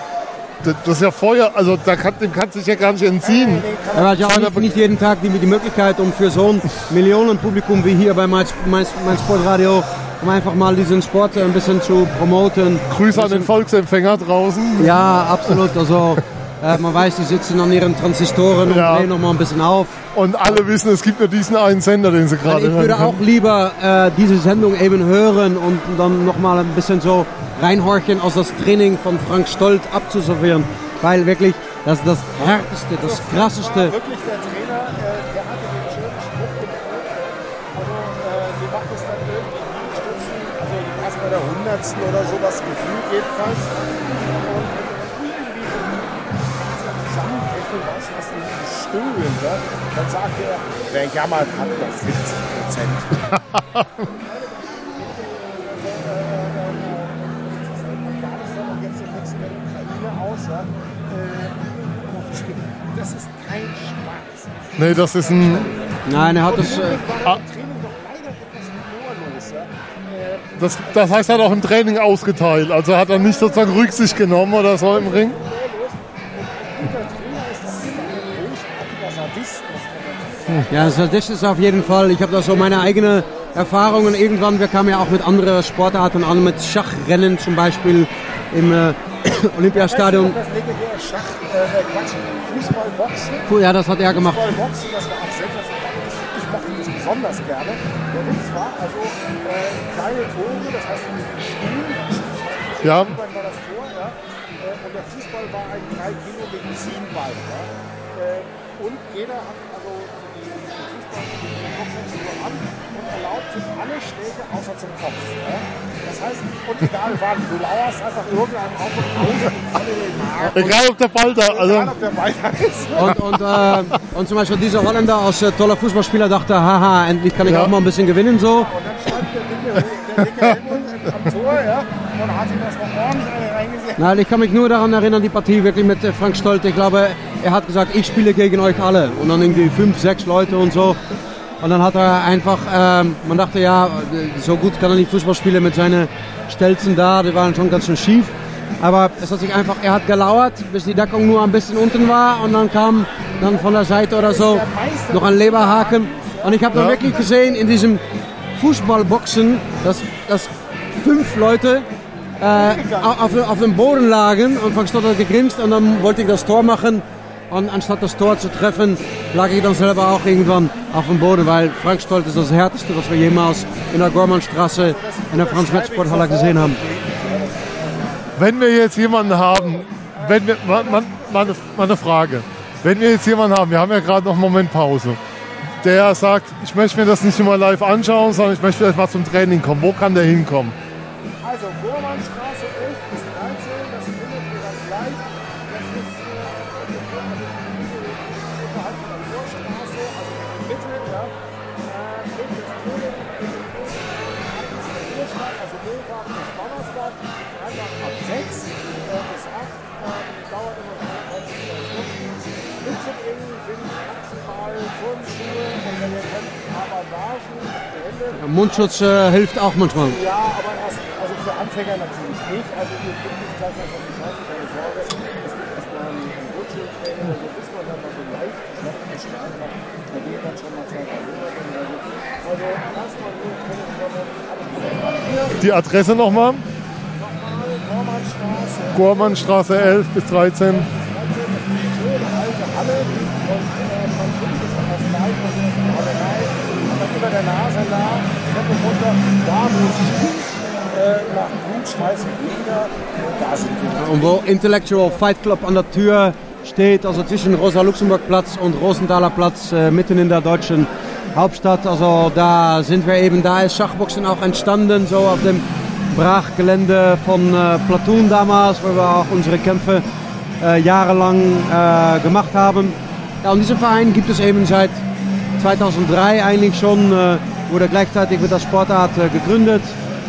Speaker 2: das ist ja Feuer, also da kann, dem kannst du dich ja gar nicht entziehen.
Speaker 4: Er hat ja auch nicht, nicht jeden Tag die, die Möglichkeit, um für so ein Millionenpublikum wie hier bei mein, mein, mein Sportradio, um einfach mal diesen Sport ein bisschen zu promoten.
Speaker 2: Grüße an den Volksempfänger draußen.
Speaker 4: Ja, absolut. Also äh, man weiß, die sitzen an ihren Transistoren und
Speaker 2: Ja.
Speaker 4: drehen noch mal ein bisschen auf.
Speaker 2: Und alle wissen, es gibt nur diesen einen Sender, den sie gerade
Speaker 4: Also ich würde
Speaker 2: hören
Speaker 4: auch lieber äh, diese Sendung eben hören und dann noch mal ein bisschen so reinhorchen, aus das Training von Frank Stolt abzuservieren. Weil wirklich, das ist das Härteste, das Krasseste.
Speaker 3: wirklich der Trainer, äh, der hatte den schönen Spruch gebracht. Also, äh, sie macht es dann irgendwie in Liegestützen, also erst bei der hundertsten oder sowas gefühlt jedenfalls. Zusammenbrechen was, hast du einen Stuhl, ja? dann sagt er, wer jammert, hat noch 50 Prozent. Das ist kein Spaß.
Speaker 2: Nee, das ist ein.
Speaker 4: Nein, er hat das. Äh,
Speaker 2: Ah, das, das heißt, er hat auch im Training ausgeteilt. Also hat er nicht sozusagen Rücksicht genommen oder so im Ring.
Speaker 4: Ja, das das ist auf jeden Fall. Ich habe da so meine eigene Erfahrungen. Irgendwann, wir kamen ja auch mit anderen Sportarten an, mit Schachrennen zum Beispiel im äh, Olympiastadion.
Speaker 3: Das legendäre Schach, äh, Quatsch, Fußball, Boxen.
Speaker 4: Puh, ja, das hat er gemacht.
Speaker 3: Fußball, Boxen, das war auch sensationell. Ich mochte das besonders gerne. Der Witz war also äh, kleine Tore, das heißt ein Stuhl.
Speaker 2: Ja.
Speaker 3: War das Tor, ja. Äh, und der Fußball war ein 3 Kilo Medizinball. Ja. Äh, und jeder hat Kopfhörer an und erlaubt sich alle Schläge außer zum Kopf. Ja. Das heißt, und egal wann, du lauerst einfach irgendeinen auf und aus und alle den Magen.
Speaker 2: Egal ob der Ball da. Also,
Speaker 3: Egal ob der Ball da ist.
Speaker 4: Und, und, äh, und zum Beispiel dieser Holländer als äh, toller Fußballspieler dachte, haha, endlich kann ich
Speaker 2: Ja.
Speaker 4: auch mal ein bisschen gewinnen so.
Speaker 3: Und dann stand der dicke, der dicke Helmut am Tor, ja, und hat ihm das mal ordentlich.
Speaker 4: Nein, ich kann mich nur daran erinnern, die Partie wirklich mit äh, Frank Stolt. Ich glaube, er hat gesagt, ich spiele gegen euch alle. Und dann irgendwie fünf, sechs Leute und so. Und dann hat er einfach, ähm, man dachte, ja, so gut kann er nicht Fußball spielen mit seinen Stelzen da. Die waren schon ganz schön schief. Aber es hat sich einfach, er hat gelauert, bis die Deckung nur ein bisschen unten war. Und dann kam dann von der Seite oder so noch ein Leberhaken. Und ich habe dann
Speaker 2: Ja.
Speaker 4: wirklich gesehen in diesem Fußballboxen, dass, dass fünf Leute auf, auf dem Boden lagen und Frank Stott hat gegrinst und dann wollte ich das Tor machen und anstatt das Tor zu treffen, lag ich dann selber auch irgendwann auf dem Boden, weil Frank Stolt ist das Härteste, was wir jemals in der Gormannstraße in der Franz-Metz-Sporthalle gesehen haben.
Speaker 2: wenn wir jetzt jemanden haben, wenn wir, mal, mal, mal eine- Frage. Wenn wir jetzt jemanden haben, wir haben ja gerade noch einen Moment Pause, der sagt, ich möchte mir das nicht mal live anschauen, sondern ich möchte vielleicht mal zum Training kommen. Wo kann der hinkommen?
Speaker 3: Also, Bormannstraße 11 bis 13, das findet ihr dann gleich. Das ist unterhalb von der Vorstraße, also in der Mitte, ja. Äh, fünf bis Training, in Urstadt, also Montag bis Donnerstag, Freitag ab 6 äh, bis 8, ähm, dauert immer so 30 Stunden. Mitzubringen sind maximal Turnschuhe und wenn ihr könnt, auf die Hände.
Speaker 4: Mundschutz äh, hilft auch manchmal.
Speaker 3: Ja, aber Anfänger natürlich nicht. Also gleich mal von die Seite, keine Sorge. Es gibt erstmal einen Rutschschild
Speaker 2: Die Adresse nochmal? Gormannstraße 11 bis 13.
Speaker 3: über der Nase nach, Treppe runter, da wo sich äh, nach schmeißen da sind wir.
Speaker 4: Und wo Intellectual Fight Club an der Tür steht, also zwischen Rosa-Luxemburg-Platz und Rosenthaler Platz, äh, mitten in der deutschen Hauptstadt. Also da sind wir eben, da ist Schachboxen auch entstanden, so auf dem Brachgelände von äh, Platoon damals, wo wir auch unsere Kämpfe äh, jahrelang äh, gemacht haben. Ja, und diesen Verein gibt es eben seit 2003 eigentlich schon, äh, wurde gleichzeitig mit der Sportart äh, gegründet,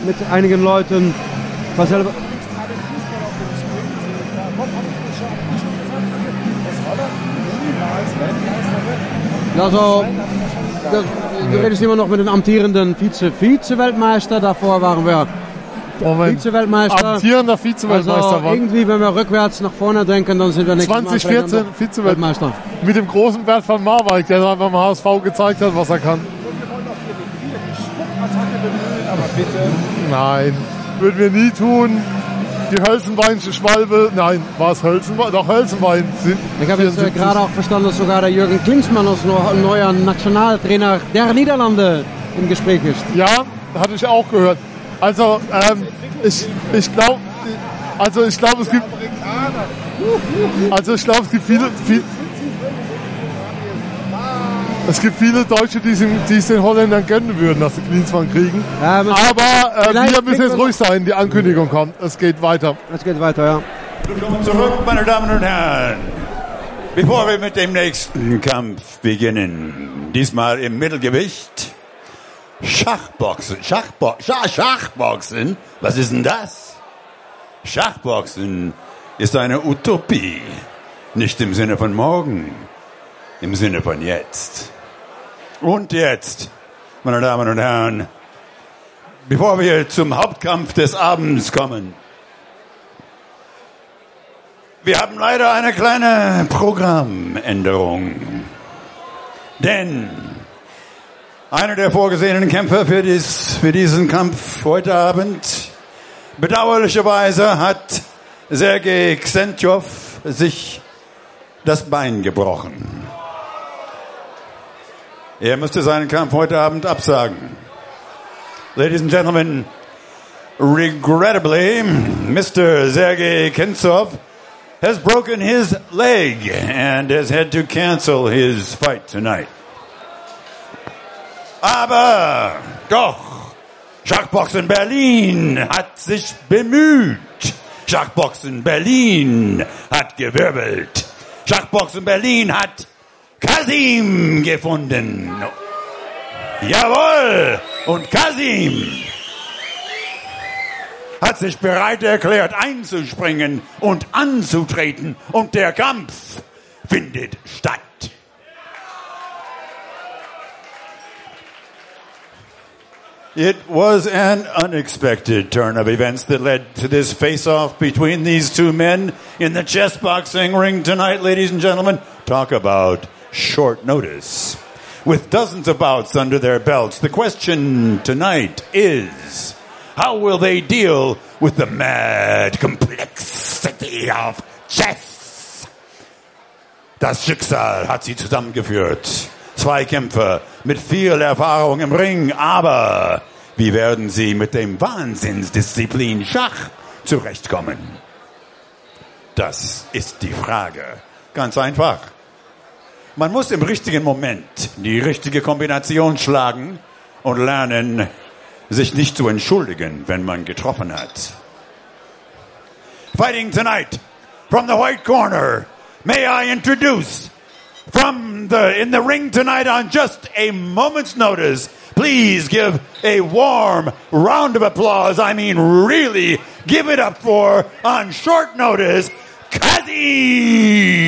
Speaker 4: mit einigen Leuten. Selber, Also, das, du redest immer noch mit dem amtierenden Vize- Vize-Weltmeister. Davor waren wir Vize-Weltmeister.
Speaker 2: Amtierender Vize-Weltmeister
Speaker 4: Also
Speaker 2: war.
Speaker 4: irgendwie, wenn wir rückwärts nach vorne denken, dann sind wir nächstes Mal
Speaker 2: 2014
Speaker 4: vielleicht noch
Speaker 2: Vize-Weltmeister. Mit dem großen Bert von Marwijk, der beim HSV gezeigt hat, was er kann.
Speaker 3: Aber bitte.
Speaker 2: Nein, würden wir nie tun. Die Hölzenweinsche Schwalbe, nein, war es Hölzenwein? Doch, Hölzenwein sind.
Speaker 4: Ich habe jetzt äh,
Speaker 2: 74.
Speaker 4: gerade auch verstanden, dass sogar der Jürgen Klinsmann als neu- neuer Nationaltrainer der Niederlande im Gespräch ist.
Speaker 2: Ja, hatte ich auch gehört. Also, ähm, ich, ich glaube, also ich glaube, es gibt, also ich glaube, es gibt viele, viel, es gibt viele Deutsche, die es, den Holländern gönnen würden, dass sie Klinsmann kriegen. Aber äh, wir müssen
Speaker 4: kriegen
Speaker 2: jetzt ruhig sein, die Ankündigung kommt. Es geht weiter.
Speaker 4: Es geht weiter, ja.
Speaker 5: Willkommen zurück, meine Damen und Herren. Bevor wir mit dem nächsten Kampf beginnen, diesmal im Mittelgewicht, Schachboxen. Schachbo Schach Schachboxen? Was ist denn das? Schachboxen ist eine Utopie. Nicht im Sinne von morgen, im Sinne von jetzt. Und jetzt, meine Damen und Herren, bevor wir zum Hauptkampf des Abends kommen, wir haben leider eine kleine Programmänderung. Denn einer der vorgesehenen Kämpfer für, dies, für diesen Kampf heute Abend, bedauerlicherweise hat Sergei Xentjov sich das Bein gebrochen. Er müsste seinen Kampf heute Abend absagen. Ladies and gentlemen, regrettably, Mr. Sergei Kentsov has broken his leg and has had to cancel his fight tonight. Aber doch, Schachboxen Berlin hat sich bemüht. Schachboxen Berlin hat gewirbelt. Schachboxen Berlin hat Kasim gefunden. Jawohl! Und Kasim hat sich bereit erklärt einzuspringen und anzutreten und der Kampf findet statt. It was an unexpected turn of events that led to this face-off between these two men in the chess boxing ring tonight, ladies and gentlemen. Talk about short notice. With dozens of bouts under their belts, the question tonight is, how will they deal with the mad complexity of chess? Das Schicksal hat sie zusammengeführt. Zwei Kämpfer mit viel Erfahrung im Ring, aber wie werden sie mit dem Wahnsinnsdisziplin Schach zurechtkommen? Das ist die Frage. Ganz einfach. Man muss im richtigen Moment die richtige Kombination schlagen und lernen, sich nicht zu entschuldigen, wenn man getroffen hat. Fighting tonight from the white corner, may I introduce from the in the ring tonight on just a moment's notice. Please give a warm round of applause. I mean, really give it up for on short notice, Kazi.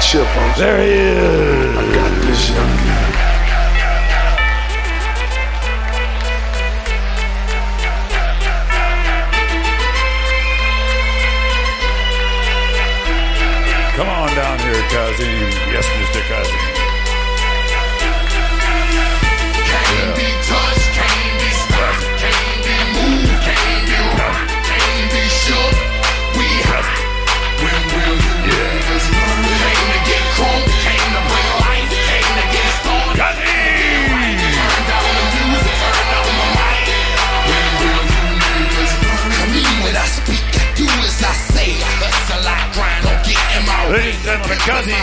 Speaker 20: Chip on
Speaker 5: There he is.
Speaker 20: I got this, young.
Speaker 5: Come on down here, Kazim. Yes, Mr. and Kazim,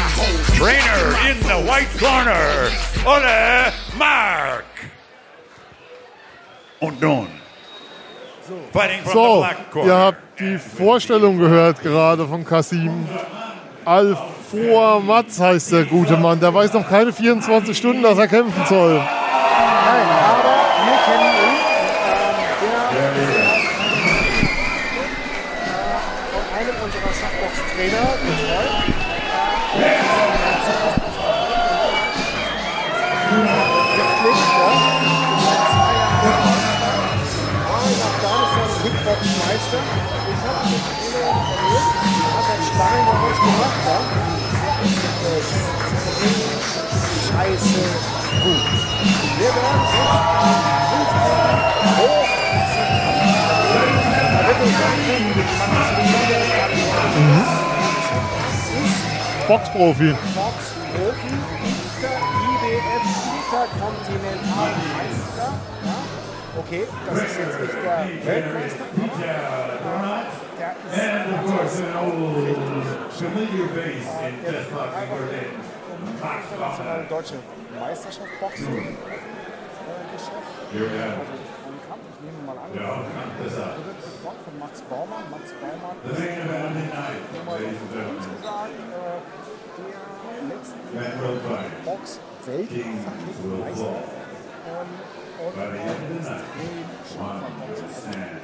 Speaker 5: trainer in the white corner, Ole Mark. Und nun,
Speaker 2: So, ihr habt die Vorstellung gehört gerade von Kasim. Alfor Matz heißt der gute Mann. Der weiß noch keine 24 Stunden, dass er kämpfen soll.
Speaker 3: Kickbox-Meister. Ich habe mich informiert, hat ein Sparring bei uns gemacht. Ja. Scheiße gut. Wir werden jetzt hoch. Da wird uns
Speaker 2: Boxprofi.
Speaker 3: Boxprofi, Inter, IBF, Interkontinentalmeister. Okay, das ist jetzt nicht der Weltmeister, aber der ist internationale deutsche Meisterschaft Boxen. Äh, geschafft. Also ich nehme mal an,
Speaker 5: Ja,
Speaker 3: das wird betreut von Max Baumann. Max Baumann
Speaker 5: ladies and gentlemen.
Speaker 3: uns gesagt, äh, der letzten
Speaker 5: Man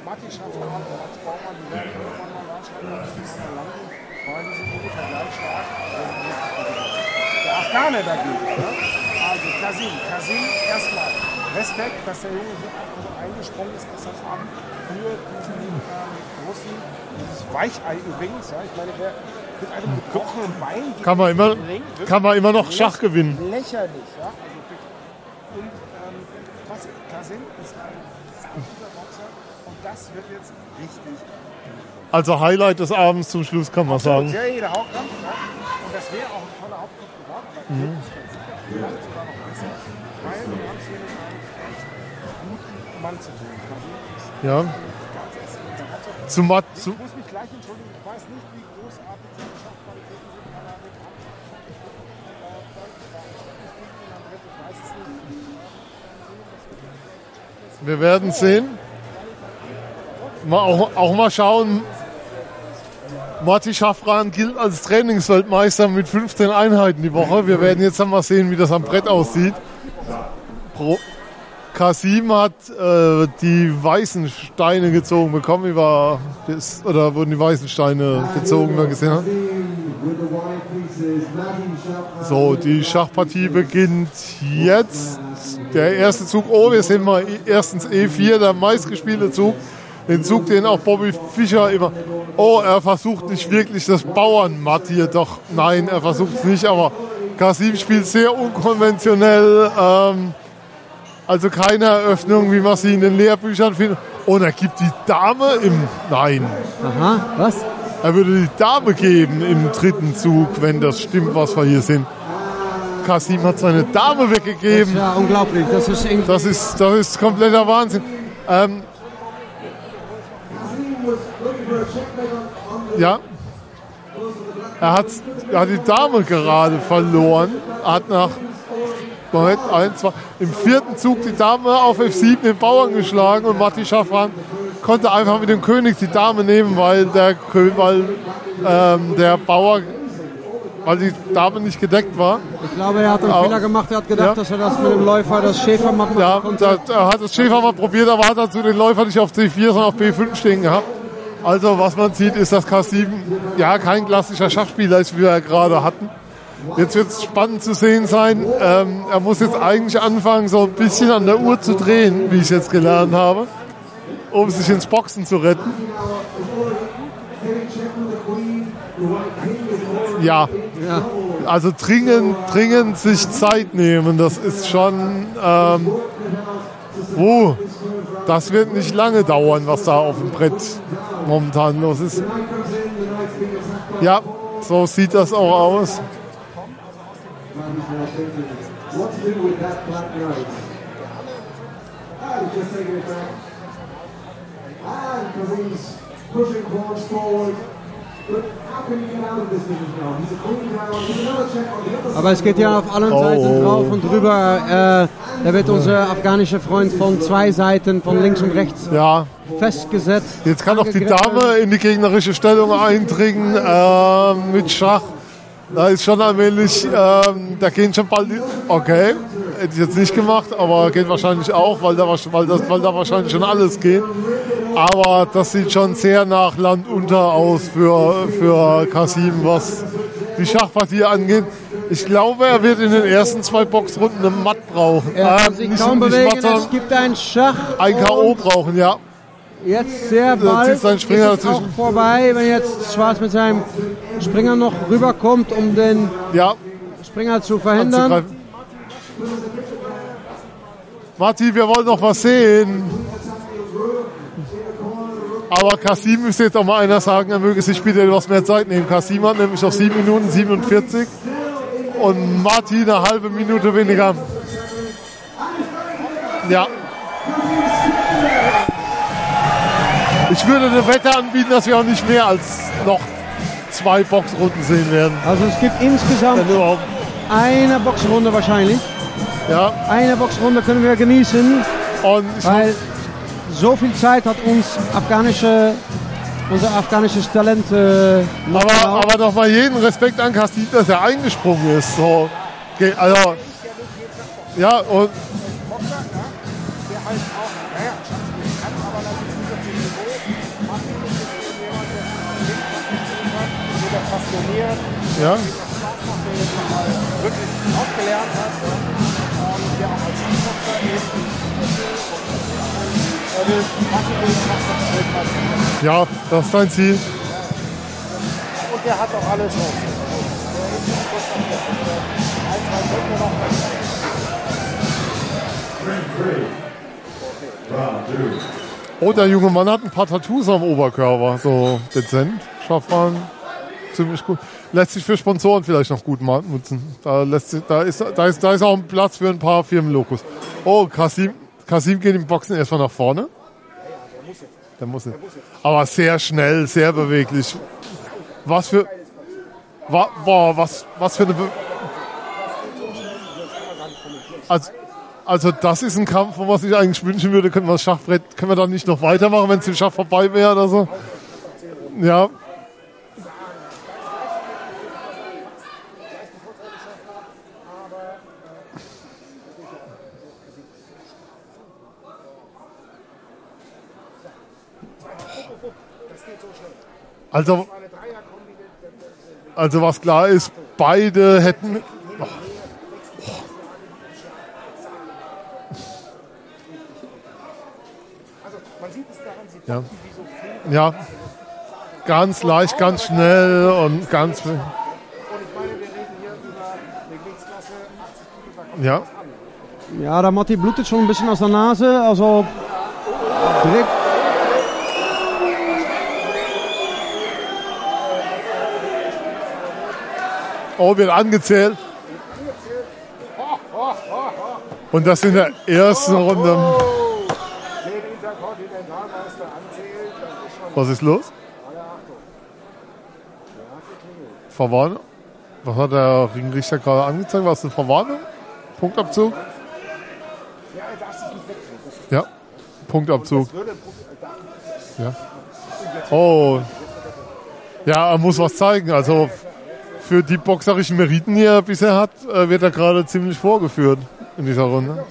Speaker 3: Matti Schaffner Max Baumann, die wie es landen, weil die sind ungefähr gleich stark. Der Afghane dagegen. Ne? Also Kasim, Kasim erstmal Respekt, dass der Junge so eingesprungen ist gestern Abend für diesen ähm, großen, dieses Weichei übrigens. Ja? Ich meine, der mit einem gebrochenen Bein
Speaker 2: Kann man immer-
Speaker 3: Ring,
Speaker 2: kann man immer noch Schach gewinnen.
Speaker 3: Lächerlich, ja. Also und Kasim ist ein guter Boxer und das wird jetzt richtig
Speaker 2: Also Highlight des Abends zum Schluss, kann man sagen.
Speaker 3: sehr jeder Hauptkampf. Ja. Und das wäre auch ein toller Hauptkampf geworden. Aber
Speaker 2: Mhm.
Speaker 3: ich bin sicher, vielleicht sogar noch besser, weil wir haben es hier mit einem echt guten Mann zu tun.
Speaker 2: Ja.
Speaker 3: Also,
Speaker 2: Zu wir werden sehen. Mal auch, auch mal schauen. Matti Schaffran gilt als Trainingsweltmeister mit 15 Einheiten die Woche. Wir werden jetzt mal sehen, wie das am Brett aussieht. Pro Kasim hat äh, die weißen Steine gezogen bekommen. War das, oder wurden die weißen Steine gezogen, wie man gesehen hat? So, die Schachpartie beginnt jetzt. Der erste Zug, oh, wir sehen mal erstens E4, der meistgespielte Zug. Den Zug, den auch Bobby Fischer immer. Oh, er versucht nicht wirklich das Bauernmatt hier. Doch, nein, er versucht es nicht, aber Kasim spielt sehr unkonventionell. Ähm, also keine Eröffnung, wie man sie in den Lehrbüchern findet. Und er gibt die Dame im. Nein.
Speaker 4: Aha, was?
Speaker 2: Er würde die Dame geben im dritten Zug, wenn das stimmt, was wir hier sind. Kasim hat seine Dame weggegeben.
Speaker 4: Ja, unglaublich. Das ist.
Speaker 2: Das ist, das ist kompletter Wahnsinn. Ähm, ja. Er hat, er hat die Dame gerade verloren. Er hat nach Moment, ein, zwei, im vierten Zug die Dame auf F7 den Bauern geschlagen und Matti Schaffran konnte einfach mit dem König die Dame nehmen, weil der, weil, ähm, der Bauer, weil die Dame nicht gedeckt war.
Speaker 4: Ich glaube, er hat einen
Speaker 2: Au-
Speaker 4: Fehler gemacht. Er hat gedacht,
Speaker 2: Ja.
Speaker 4: dass er das mit dem Läufer, das Schäfer machen
Speaker 2: Ja,
Speaker 4: konnte.
Speaker 2: da, er hat das Schäfer mal probiert, aber hat dazu den Läufer nicht auf C4, sondern auf B5 stehen gehabt. Also was man sieht, ist, dass K7 ja kein klassischer Schachspieler ist, wie wir gerade hatten. Jetzt wird es spannend zu sehen sein. Ähm, er muss jetzt eigentlich anfangen, so ein bisschen an der Uhr zu drehen, wie ich jetzt gelernt habe, um sich ins Boxen zu retten. Ja. Also dringend, dringend sich Zeit nehmen. Das ist schon. Ähm, oh, das wird nicht lange dauern, was da auf dem Brett momentan los ist. Ja, so sieht das auch aus.
Speaker 16: Black knight? Ah. And Kazim's pushing Quads forward.
Speaker 4: Aber es geht ja auf allen Seiten drauf und drüber. Äh, da wird unser afghanischer Freund von zwei Seiten, von links und rechts,
Speaker 2: Ja,
Speaker 4: festgesetzt.
Speaker 2: jetzt kann auch die. Dame in die gegnerische Stellung eindringen äh, mit Schach. Da ist schon allmählich, ähm, da gehen schon bald, okay, hätte ich jetzt nicht gemacht, aber geht wahrscheinlich auch, weil da, weil, das, weil da wahrscheinlich schon alles geht. Aber das sieht schon sehr nach Land unter aus für, für Kasim, was die Schachpartie angeht. Ich glaube, er wird in den ersten zwei Boxrunden eine Matt brauchen.
Speaker 4: Er kann
Speaker 2: Ähm,
Speaker 4: sich
Speaker 2: nicht-
Speaker 4: kaum bewegen. Es gibt einen Schach.
Speaker 2: ein K.O. brauchen, ja.
Speaker 4: Jetzt sehr bald
Speaker 2: zieht sein Springer
Speaker 4: ist es auch vorbei, wenn jetzt Schwarz mit seinem Springer noch rüberkommt, um den
Speaker 2: Ja.
Speaker 4: Springer zu verhindern.
Speaker 2: Matti, wir wollen noch was sehen. Aber Kasim müsste jetzt auch mal einer sagen, er möge sich bitte etwas mehr Zeit nehmen. Kasim hat nämlich noch 7 Minuten 47 und Matti eine halbe Minute weniger. Ja. Ich würde eine Wette anbieten, dass wir auch nicht mehr als noch zwei Boxrunden sehen werden.
Speaker 4: Also es gibt insgesamt eine Boxrunde wahrscheinlich.
Speaker 2: Ja.
Speaker 4: Eine Boxrunde können wir genießen.
Speaker 2: Und
Speaker 4: weil so viel Zeit hat uns afghanische, unser afghanisches Talent äh,
Speaker 2: Aber, aber nochmal jeden Respekt an Kastin, dass er eingesprungen ist. So. Also, ja, und
Speaker 3: auch,
Speaker 2: Ja.
Speaker 3: wirklich aufgelernt hat ja,
Speaker 2: das ist sein Ziel.
Speaker 3: Und der hat auch alle Chancen.
Speaker 2: Oh, der junge Mann hat ein paar Tattoos am Oberkörper. So dezent. Schaffran. Ziemlich gut. Lässt sich für Sponsoren vielleicht noch gut nutzen. Da, lässt sich, da, ist, da, ist, da ist auch ein Platz für ein paar Firmenlogos. Oh, Kasim, Kasim geht im Boxen erstmal nach vorne. Der muss nicht. Aber sehr schnell, sehr beweglich. Was für. Boah, was, was für eine. Be also, also, das ist ein Kampf, wo man sich eigentlich wünschen würde, können wir das Schachbrett, können wir dann nicht noch weitermachen, wenn es im Schach vorbei wäre oder so? Ja. Also, also was klar ist, beide hätten. Oh. Ja. Ja. Ganz leicht, ganz schnell und ganz.
Speaker 3: Und ich meine, wir reden hier über eine Gewichtsklasse 80 Kilo.
Speaker 2: Ja.
Speaker 4: Ja, der Matti blutet schon ein bisschen aus der Nase. Also direkt.
Speaker 2: Oh, wird angezählt. Und das in der ersten Runde. Was ist los? Verwarnung? Was hat der Ringrichter gerade angezeigt? War es eine Verwarnung? Punktabzug?
Speaker 3: Ja, er darf sich nicht wegdrehen.
Speaker 2: Ja. Punktabzug. Ja. Oh. Ja, er muss was zeigen. Also für die boxerischen Meriten, die er bisher hat, äh, wird er gerade ziemlich vorgeführt in dieser Runde.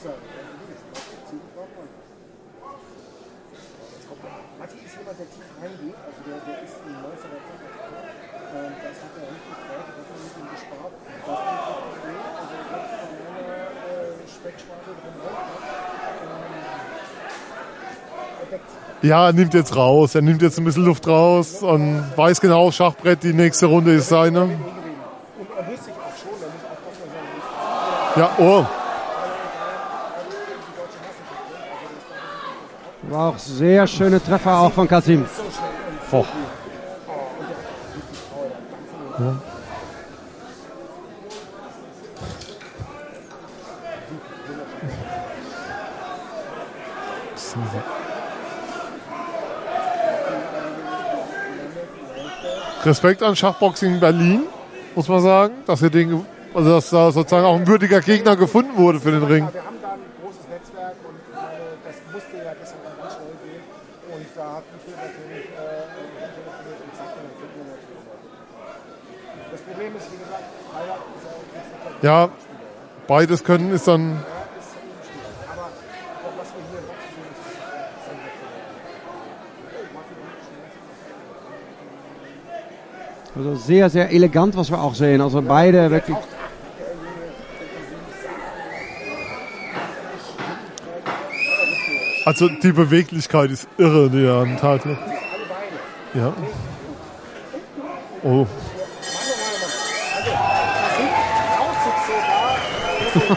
Speaker 2: Ja, er nimmt jetzt raus. Er nimmt jetzt ein bisschen Luft raus und weiß genau, Schachbrett, die nächste Runde ist seine.
Speaker 3: Da wusste ich auch schon, da muss aufpassen, dass er
Speaker 2: Ja, oh.
Speaker 4: War auch sehr schöne Treffer auch von Kasim.
Speaker 2: Oh. Ja. Respekt an Schachboxing Berlin, muss man sagen, dass hier den, also dass da sozusagen auch ein würdiger Gegner gefunden wurde für den Ring.
Speaker 3: Wir haben da ein großes Netzwerk und meine, das musste ja gestern ganz schnell gehen. Und da hat Michael natürlich äh, telefoniert und sagt, dann wir natürlich. Das Problem ist, wie gesagt, ja
Speaker 2: Ja, beides können ist dann.
Speaker 4: Also sehr, sehr elegant, was wir auch sehen. Also beide wirklich.
Speaker 2: Also die Beweglichkeit ist irre, die er den Tag legt. Ja. Oh.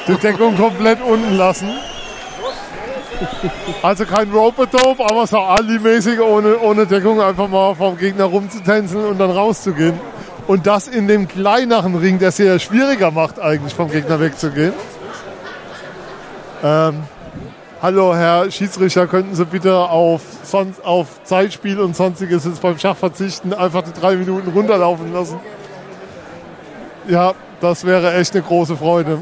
Speaker 2: Die Deckung komplett unten lassen. Also kein Rope-Dope, aber so Ali-mäßig ohne, ohne Deckung einfach mal vom Gegner rumzutänzeln und dann rauszugehen. Und das in dem kleineren Ring, der es sehr schwieriger macht, eigentlich vom Gegner wegzugehen. Ähm, hallo Herr Schiedsrichter, könnten Sie bitte auf, sonst, auf Zeitspiel und sonstiges jetzt beim Schach verzichten, einfach die drei Minuten runterlaufen lassen? Ja, das wäre echt eine große Freude.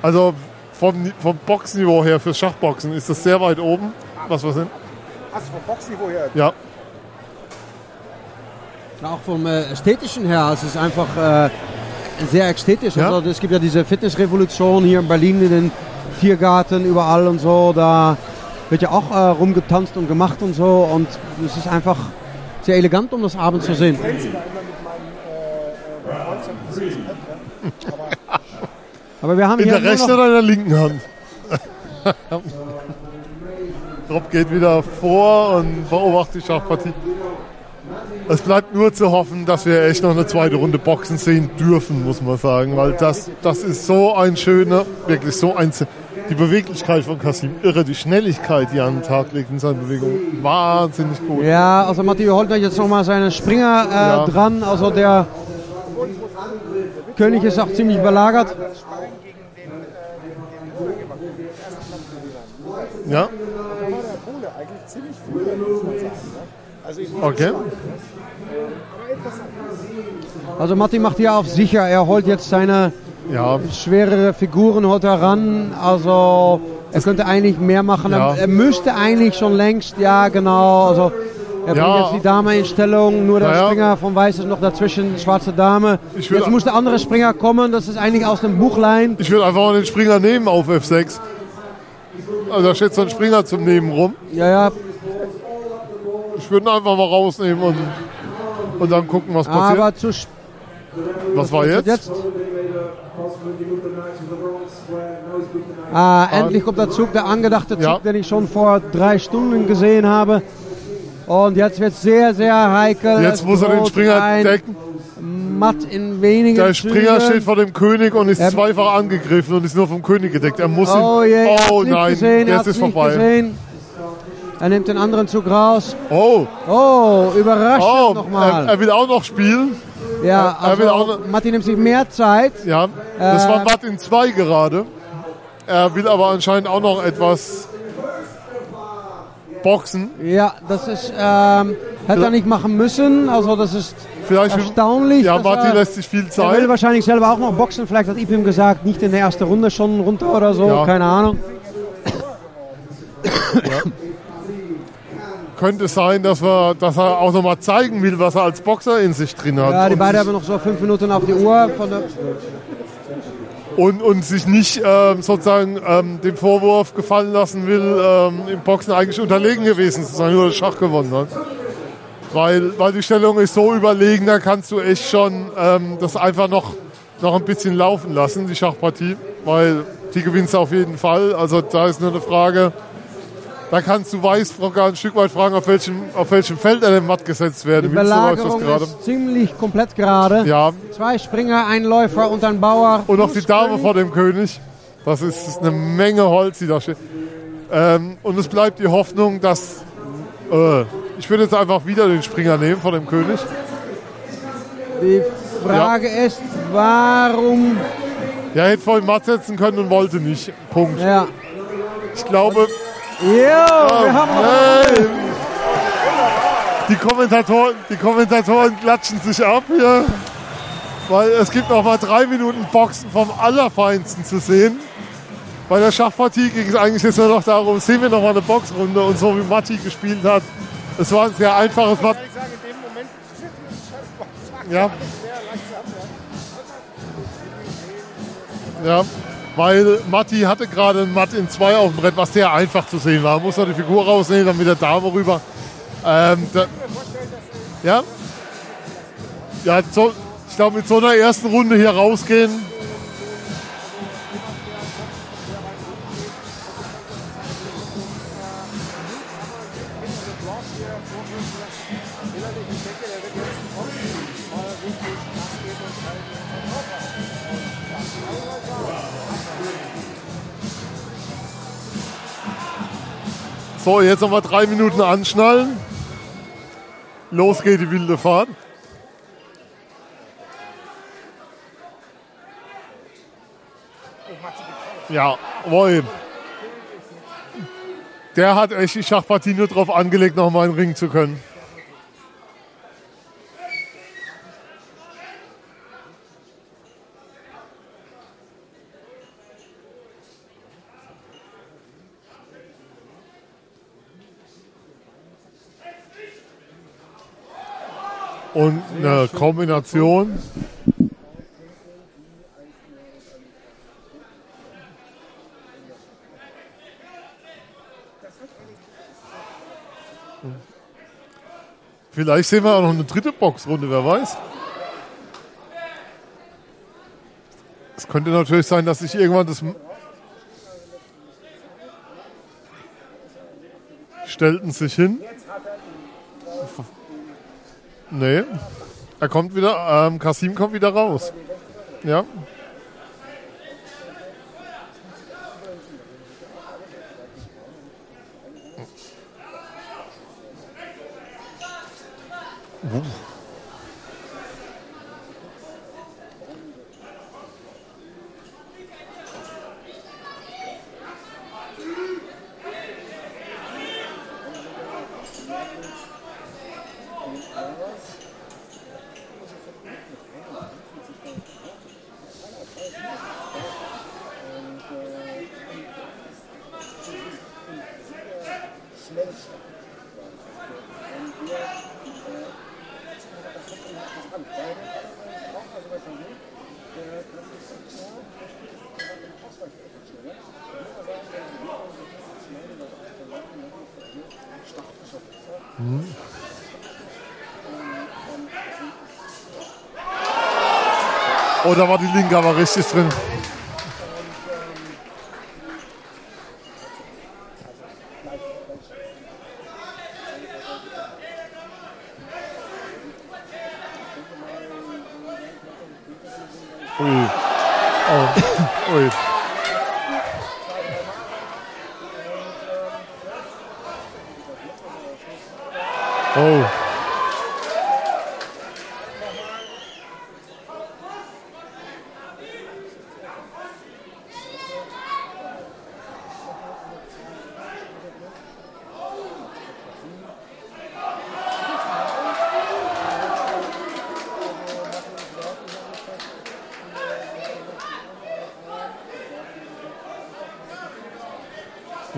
Speaker 2: Also vom, vom Boxniveau her fürs Schachboxen ist das sehr weit oben, was wir sind.
Speaker 3: Hast du vom Boxniveau her?
Speaker 2: Ja.
Speaker 4: Auch vom äh, ästhetischen her, also es ist einfach äh, sehr ästhetisch.
Speaker 2: Ja.
Speaker 4: Also, es gibt ja diese Fitnessrevolution hier in Berlin in den Tiergarten, überall und so. Da wird ja auch äh, rumgetanzt und gemacht und so. Und es ist einfach sehr elegant, um das abends zu sehen.
Speaker 3: Ich glänze da immer mit meinem 19 Sixpack, ja. Aber
Speaker 4: wir haben
Speaker 2: In der rechten oder in der linken Hand? Rob geht wieder vor und beobachtet die Schachpartie. Es bleibt nur zu hoffen, dass wir echt noch eine zweite Runde Boxen sehen dürfen, muss man sagen, weil das, das ist so ein schöner, wirklich so ein, die Beweglichkeit von Kasim, irre, die Schnelligkeit, die er an den Tag legt in seinen Bewegungen, wahnsinnig gut.
Speaker 4: Ja, also Matteo holt jetzt nochmal seinen Springer äh,
Speaker 2: Ja.
Speaker 4: dran. Also der König ist auch ziemlich belagert.
Speaker 2: Ja.
Speaker 3: Ne? Also ich muss
Speaker 2: okay.
Speaker 4: Also Matti macht hier auf sicher. Er holt jetzt seine
Speaker 2: Ja.
Speaker 4: schwerere Figuren holt er ran. Also er könnte eigentlich mehr machen.
Speaker 2: Ja.
Speaker 4: Er, müsste eigentlich schon längst, ja genau. Also er
Speaker 2: Ja.
Speaker 4: bringt jetzt die Dame in Stellung. Nur der
Speaker 2: Naja.
Speaker 4: Springer von Weiß ist noch dazwischen, schwarze Dame. Jetzt muss der andere Springer kommen. Das ist eigentlich aus dem Buchlein.
Speaker 2: Ich würde einfach mal den Springer nehmen auf F6. Also da steht so ein Springer zum Nehmen rum.
Speaker 4: Ja, ja.
Speaker 2: Ich würde ihn einfach mal rausnehmen und, und dann gucken, was passiert.
Speaker 4: Aber zu
Speaker 2: was war jetzt?
Speaker 4: jetzt? Ah, endlich kommt der Zug, der angedachte Zug,
Speaker 2: Ja.
Speaker 4: den ich schon vor drei Stunden gesehen habe. Und jetzt wird es sehr, sehr heikel.
Speaker 2: Jetzt
Speaker 4: Es
Speaker 2: muss er den Springer decken.
Speaker 4: Matt in wenigen
Speaker 2: Der Springer
Speaker 4: Zügen.
Speaker 2: steht vor dem König und ist
Speaker 4: Er-
Speaker 2: zweifach angegriffen und ist nur vom König gedeckt. Er muss ihn.
Speaker 4: Oh hat's
Speaker 2: oh nein,
Speaker 4: gesehen,
Speaker 2: jetzt ist vorbei.
Speaker 4: gesehen. Er nimmt den anderen Zug raus.
Speaker 2: Oh,
Speaker 4: Oh, überraschend
Speaker 2: oh er,
Speaker 4: nochmal.
Speaker 2: er will auch noch spielen.
Speaker 4: Ja,
Speaker 2: er, er will auch
Speaker 4: also
Speaker 2: noch,
Speaker 4: Matti nimmt sich mehr Zeit.
Speaker 2: ja, das
Speaker 4: Äh,
Speaker 2: war Watt in 2 gerade. Er will aber anscheinend auch noch etwas boxen.
Speaker 4: Ja, das ist, ähm, hätte er nicht machen müssen. Also das ist
Speaker 2: Vielleicht
Speaker 4: erstaunlich.
Speaker 2: Ja, Matti
Speaker 4: er,
Speaker 2: lässt sich viel
Speaker 4: Er will
Speaker 2: Zeit.
Speaker 4: wahrscheinlich selber auch noch boxen. Vielleicht hat Ipim gesagt, nicht in der ersten Runde schon runter oder so.
Speaker 2: Ja.
Speaker 4: Keine Ahnung.
Speaker 2: Könnte sein, dass, wir, dass er auch noch mal zeigen will, was er als Boxer in sich drin hat.
Speaker 4: Ja, die beiden haben noch so fünf Minuten auf die Uhr. Von der
Speaker 2: und, und sich nicht ähm, sozusagen ähm, dem Vorwurf gefallen lassen will, ähm, im Boxen eigentlich unterlegen gewesen zu sein, nur das Schach gewonnen hat. Weil, weil die Stellung ist so überlegen, da kannst du echt schon ähm, das einfach noch, noch ein bisschen laufen lassen, die Schachpartie, weil die gewinnst du auf jeden Fall. Also da ist nur eine Frage, Da kannst du Weißbrocker ein Stück weit fragen, auf welchem, auf welchem Feld er denn matt gesetzt
Speaker 4: Die
Speaker 2: werden. Wie läuft das
Speaker 4: Belagerung
Speaker 2: gerade?
Speaker 4: ist ziemlich komplett gerade.
Speaker 2: Ja.
Speaker 4: Zwei Springer, ein Läufer und ein Bauer.
Speaker 2: Und noch die Dame vor dem König. Das ist, eine Menge Holz, die da steht. Ähm, und es bleibt die Hoffnung, dass. Äh, ich würde jetzt einfach wieder den Springer nehmen vor dem König.
Speaker 4: Die Frage ist, warum.
Speaker 2: Ja, hätte vorhin matt setzen können und wollte nicht. Punkt.
Speaker 4: Ja.
Speaker 2: Ich glaube.
Speaker 4: Jo, wir haben
Speaker 2: hey. Die Kommentatoren, die Kommentatoren klatschen sich ab hier. Weil es gibt noch mal drei Minuten Boxen vom Allerfeinsten zu sehen. Bei der Schachpartie ging es eigentlich jetzt nur noch darum, sehen wir noch mal eine Boxrunde und so wie Matti gespielt hat. Es war ein sehr einfaches Matt. Ja. Ja, weil Matti hatte gerade ein Matt in zwei auf dem Brett, was sehr einfach zu sehen war. Muss noch die Figur rausnehmen, dann mit der Dame rüber. Ähm, da, ja. Ja, so, ich glaube, mit so einer ersten Runde hier rausgehen. So, jetzt nochmal drei Minuten anschnallen. Los geht die wilde Fahrt. Ja, wohl. Der hat echt die Schachpartie nur darauf angelegt, nochmal einen Ring zu können. Und eine Kombination. Vielleicht sehen wir auch noch eine dritte Boxrunde, wer weiß. Es könnte natürlich sein, dass sich irgendwann das stellten sich hin. Nee. Er kommt wieder, ähm, Kasim kommt wieder raus. Ja. Uh. Da war die linke aber richtig drin. Ui. Oh. Ui. Oh.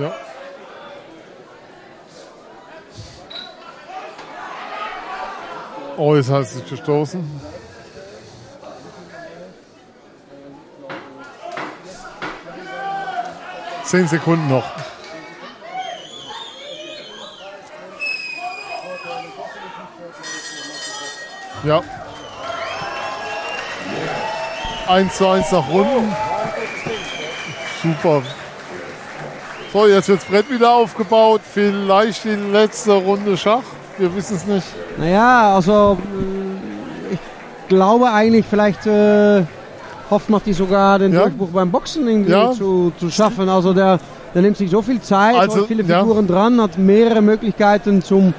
Speaker 2: Ja. Oh, gestoßen. Zehn Sekunden noch. Ja. 1 zu 1 nach Runden. Super. So, jetzt wird das Brett wieder aufgebaut. Vielleicht die letzte Runde Schach. Wir wissen es nicht.
Speaker 4: Naja, also glaube eigentlich, vielleicht äh, hofft Matti sogar den
Speaker 2: Ja.
Speaker 4: Durchbruch beim Boxen irgendwie
Speaker 2: Ja.
Speaker 4: zu, zu schaffen. Also der, der nimmt sich so viel Zeit,
Speaker 2: Also,
Speaker 4: hat viele
Speaker 2: ja.
Speaker 4: Figuren dran, hat mehrere Möglichkeiten zum,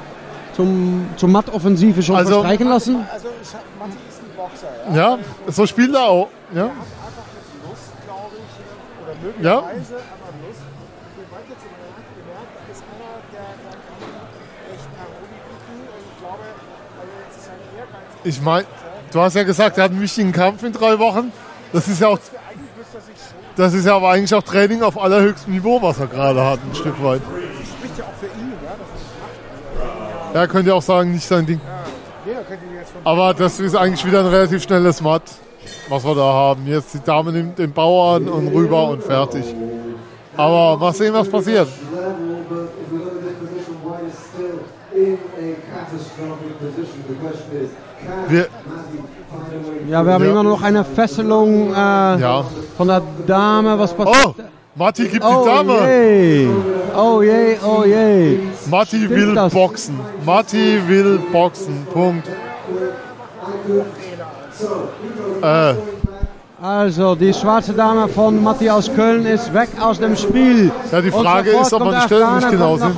Speaker 4: zum, zum Mattoffensive schon
Speaker 2: Also-
Speaker 4: verstreichen lassen.
Speaker 3: Also hab, Matti ist ein Boxer, ja.
Speaker 2: Ja, so spielt er auch. Ja.
Speaker 3: Lust, glaube ich, oder
Speaker 2: Ja.
Speaker 3: möglicherweise, aber Lust. Wir weit jetzt in der Jagd gemerkt, da ist einer, der, der kann echt Paroli bieten und ich glaube, also jetzt ist sein Ehrgeiz.
Speaker 2: Ich meine, du hast ja gesagt, er hat einen wichtigen Kampf in drei Wochen. Das ist ja auch, das ist ja aber eigentlich auch Training auf allerhöchstem Niveau, was er gerade hat, ein Stück weit.
Speaker 3: spricht ja auch für ihn, ja, dass er es macht.
Speaker 2: Er könnte ja auch sagen, nicht sein Ding.
Speaker 3: Von
Speaker 2: Aber das ist eigentlich wieder ein relativ schnelles Matt, was wir da haben. Jetzt die Dame nimmt den Bauern und rüber und fertig. Aber mal sehen, was passiert. Wir,
Speaker 16: Matty find a way
Speaker 4: Ja, wir haben
Speaker 2: Ja.
Speaker 4: immer noch eine Fesselung äh,
Speaker 2: Ja.
Speaker 4: von der Dame. Was passiert?
Speaker 2: oh, Matti gibt
Speaker 4: Oh
Speaker 2: die Dame.
Speaker 4: je, oh je, oh je.
Speaker 2: Matti
Speaker 4: Stimmt
Speaker 2: will
Speaker 4: das?
Speaker 2: boxen. Matti will boxen. Punkt. Äh,
Speaker 4: Also, die schwarze Dame von Matti aus Köln ist weg aus dem Spiel.
Speaker 2: Ja, die Frage ist, ob man die Stellung nicht genau sieht.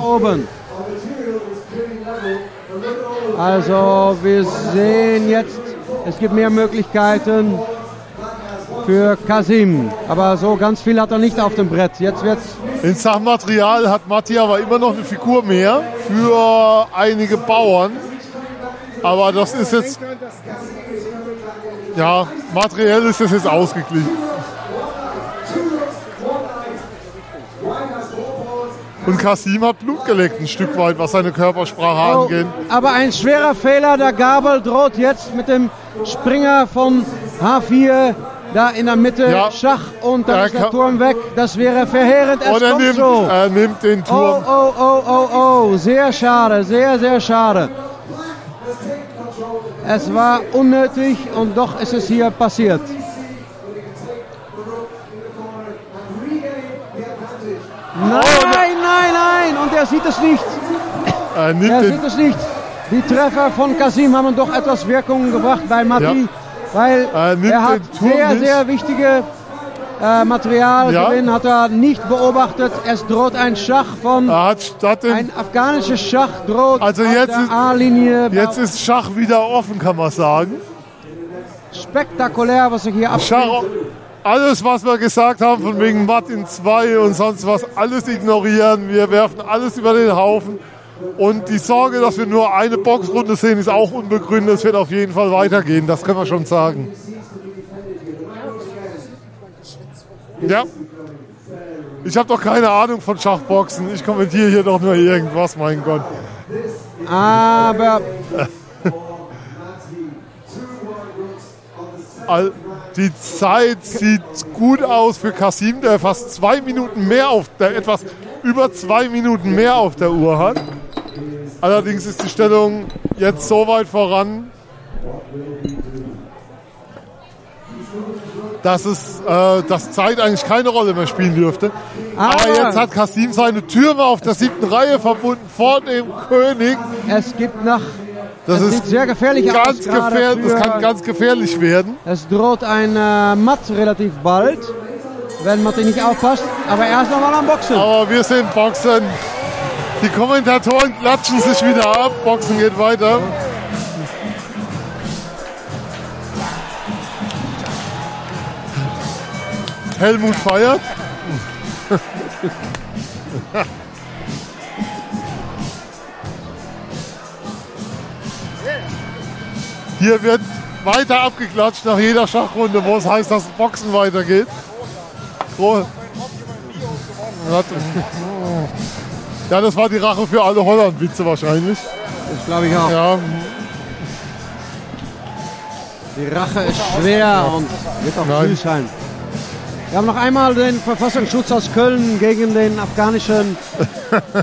Speaker 4: Also, wir sehen jetzt, es gibt mehr Möglichkeiten für Kasim. Aber so ganz viel hat er nicht auf dem Brett. Jetzt wird's
Speaker 2: in Sachen Material hat Matti aber immer noch eine Figur mehr für einige Bauern. Aber das ist jetzt, ja, materiell ist das jetzt ausgeglichen. Und Kasim hat Blut geleckt ein Stück weit, was seine Körpersprache
Speaker 4: Oh,
Speaker 2: angeht.
Speaker 4: aber ein schwerer Fehler. Der Gabel droht jetzt mit dem Springer von H4 da in der Mitte.
Speaker 2: Ja.
Speaker 4: Schach und dann
Speaker 2: Er
Speaker 4: ist der Turm weg. Das wäre verheerend. Es
Speaker 2: Und er
Speaker 4: kommt
Speaker 2: nimmt,
Speaker 4: so.
Speaker 2: er nimmt den
Speaker 4: Oh,
Speaker 2: Turm.
Speaker 4: oh, oh, oh, oh. Sehr schade. Sehr, sehr schade. Es war unnötig und doch ist es hier passiert. Nein, nein, nein. Und er sieht es nicht.
Speaker 2: Er nimmt
Speaker 4: Er
Speaker 2: den,
Speaker 4: sieht es nicht. Die Treffer von Kasim haben doch etwas Wirkung gebracht bei Matti,
Speaker 2: Ja.
Speaker 4: weil
Speaker 2: Er nimmt
Speaker 4: er hat sehr,
Speaker 2: nicht.
Speaker 4: sehr wichtige äh, Materialgewinn hat er nicht beobachtet. Es droht ein Schach von
Speaker 2: er
Speaker 4: ein afghanisches Schach droht
Speaker 2: Also jetzt
Speaker 4: der
Speaker 2: ist-
Speaker 4: A-Linie.
Speaker 2: jetzt ist Schach wieder offen, kann man sagen.
Speaker 4: spektakulär, was sich hier abspielt.
Speaker 2: Schach, alles, was wir gesagt haben, von wegen Matt in zwei und sonst was, alles ignorieren. Wir werfen alles über den Haufen. Und die Sorge, dass wir nur eine Boxrunde sehen, ist auch unbegründet. Es wird auf jeden Fall weitergehen, das können wir schon sagen. Ja. Ich habe doch keine Ahnung von Schachboxen. Ich kommentiere hier doch nur irgendwas, mein Gott.
Speaker 4: Aber
Speaker 2: All- Die Zeit sieht gut aus für Kasim, der fast zwei Minuten mehr auf der etwas über zwei Minuten mehr auf der Uhr hat. Allerdings ist die Stellung jetzt so weit voran, dass es äh, dass Zeit eigentlich keine Rolle mehr spielen dürfte. Aber
Speaker 4: Aber-
Speaker 2: jetzt hat Kasim seine Türme auf der siebten Reihe verbunden vor dem König.
Speaker 4: es gibt nach.
Speaker 2: Das
Speaker 4: es
Speaker 2: ist
Speaker 4: sehr gefährlich
Speaker 2: ganz gefährlich, das kann ganz gefährlich werden.
Speaker 4: Es droht ein äh, Matt relativ bald, wenn Matti nicht aufpasst. Aber er ist nochmal am Boxen.
Speaker 2: Aber wir sind Boxen. Die Kommentatoren klatschen sich wieder ab. Boxen geht weiter. Helmut feiert. Hier wird weiter abgeklatscht nach jeder Schachrunde, wo es heißt, dass Boxen weitergeht. Ja, das war die Rache für alle Holland-Witze wahrscheinlich.
Speaker 4: Das glaube ich auch.
Speaker 2: Ja,
Speaker 4: Die Rache ist schwer und wird auch
Speaker 2: Nein.
Speaker 4: viel sein. Wir haben noch einmal den Verfassungsschutz aus Köln gegen den afghanischen.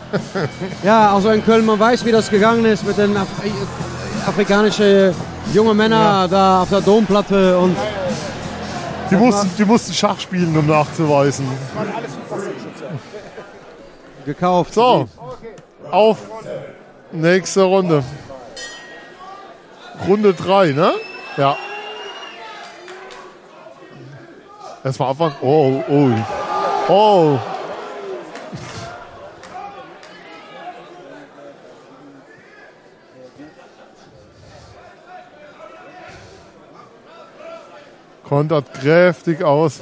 Speaker 4: ja, also in Köln, man weiß, wie das gegangen ist mit den Af afrikanischen jungen Männern da auf der Domplatte und
Speaker 2: die mussten, die mussten Schach spielen, um nachzuweisen.
Speaker 4: Gekauft.
Speaker 2: So, auf nächste Runde. Runde 3, ne? Ja. Erstmal abwarten. Oh, oh. Oh. Kontert kräftig aus.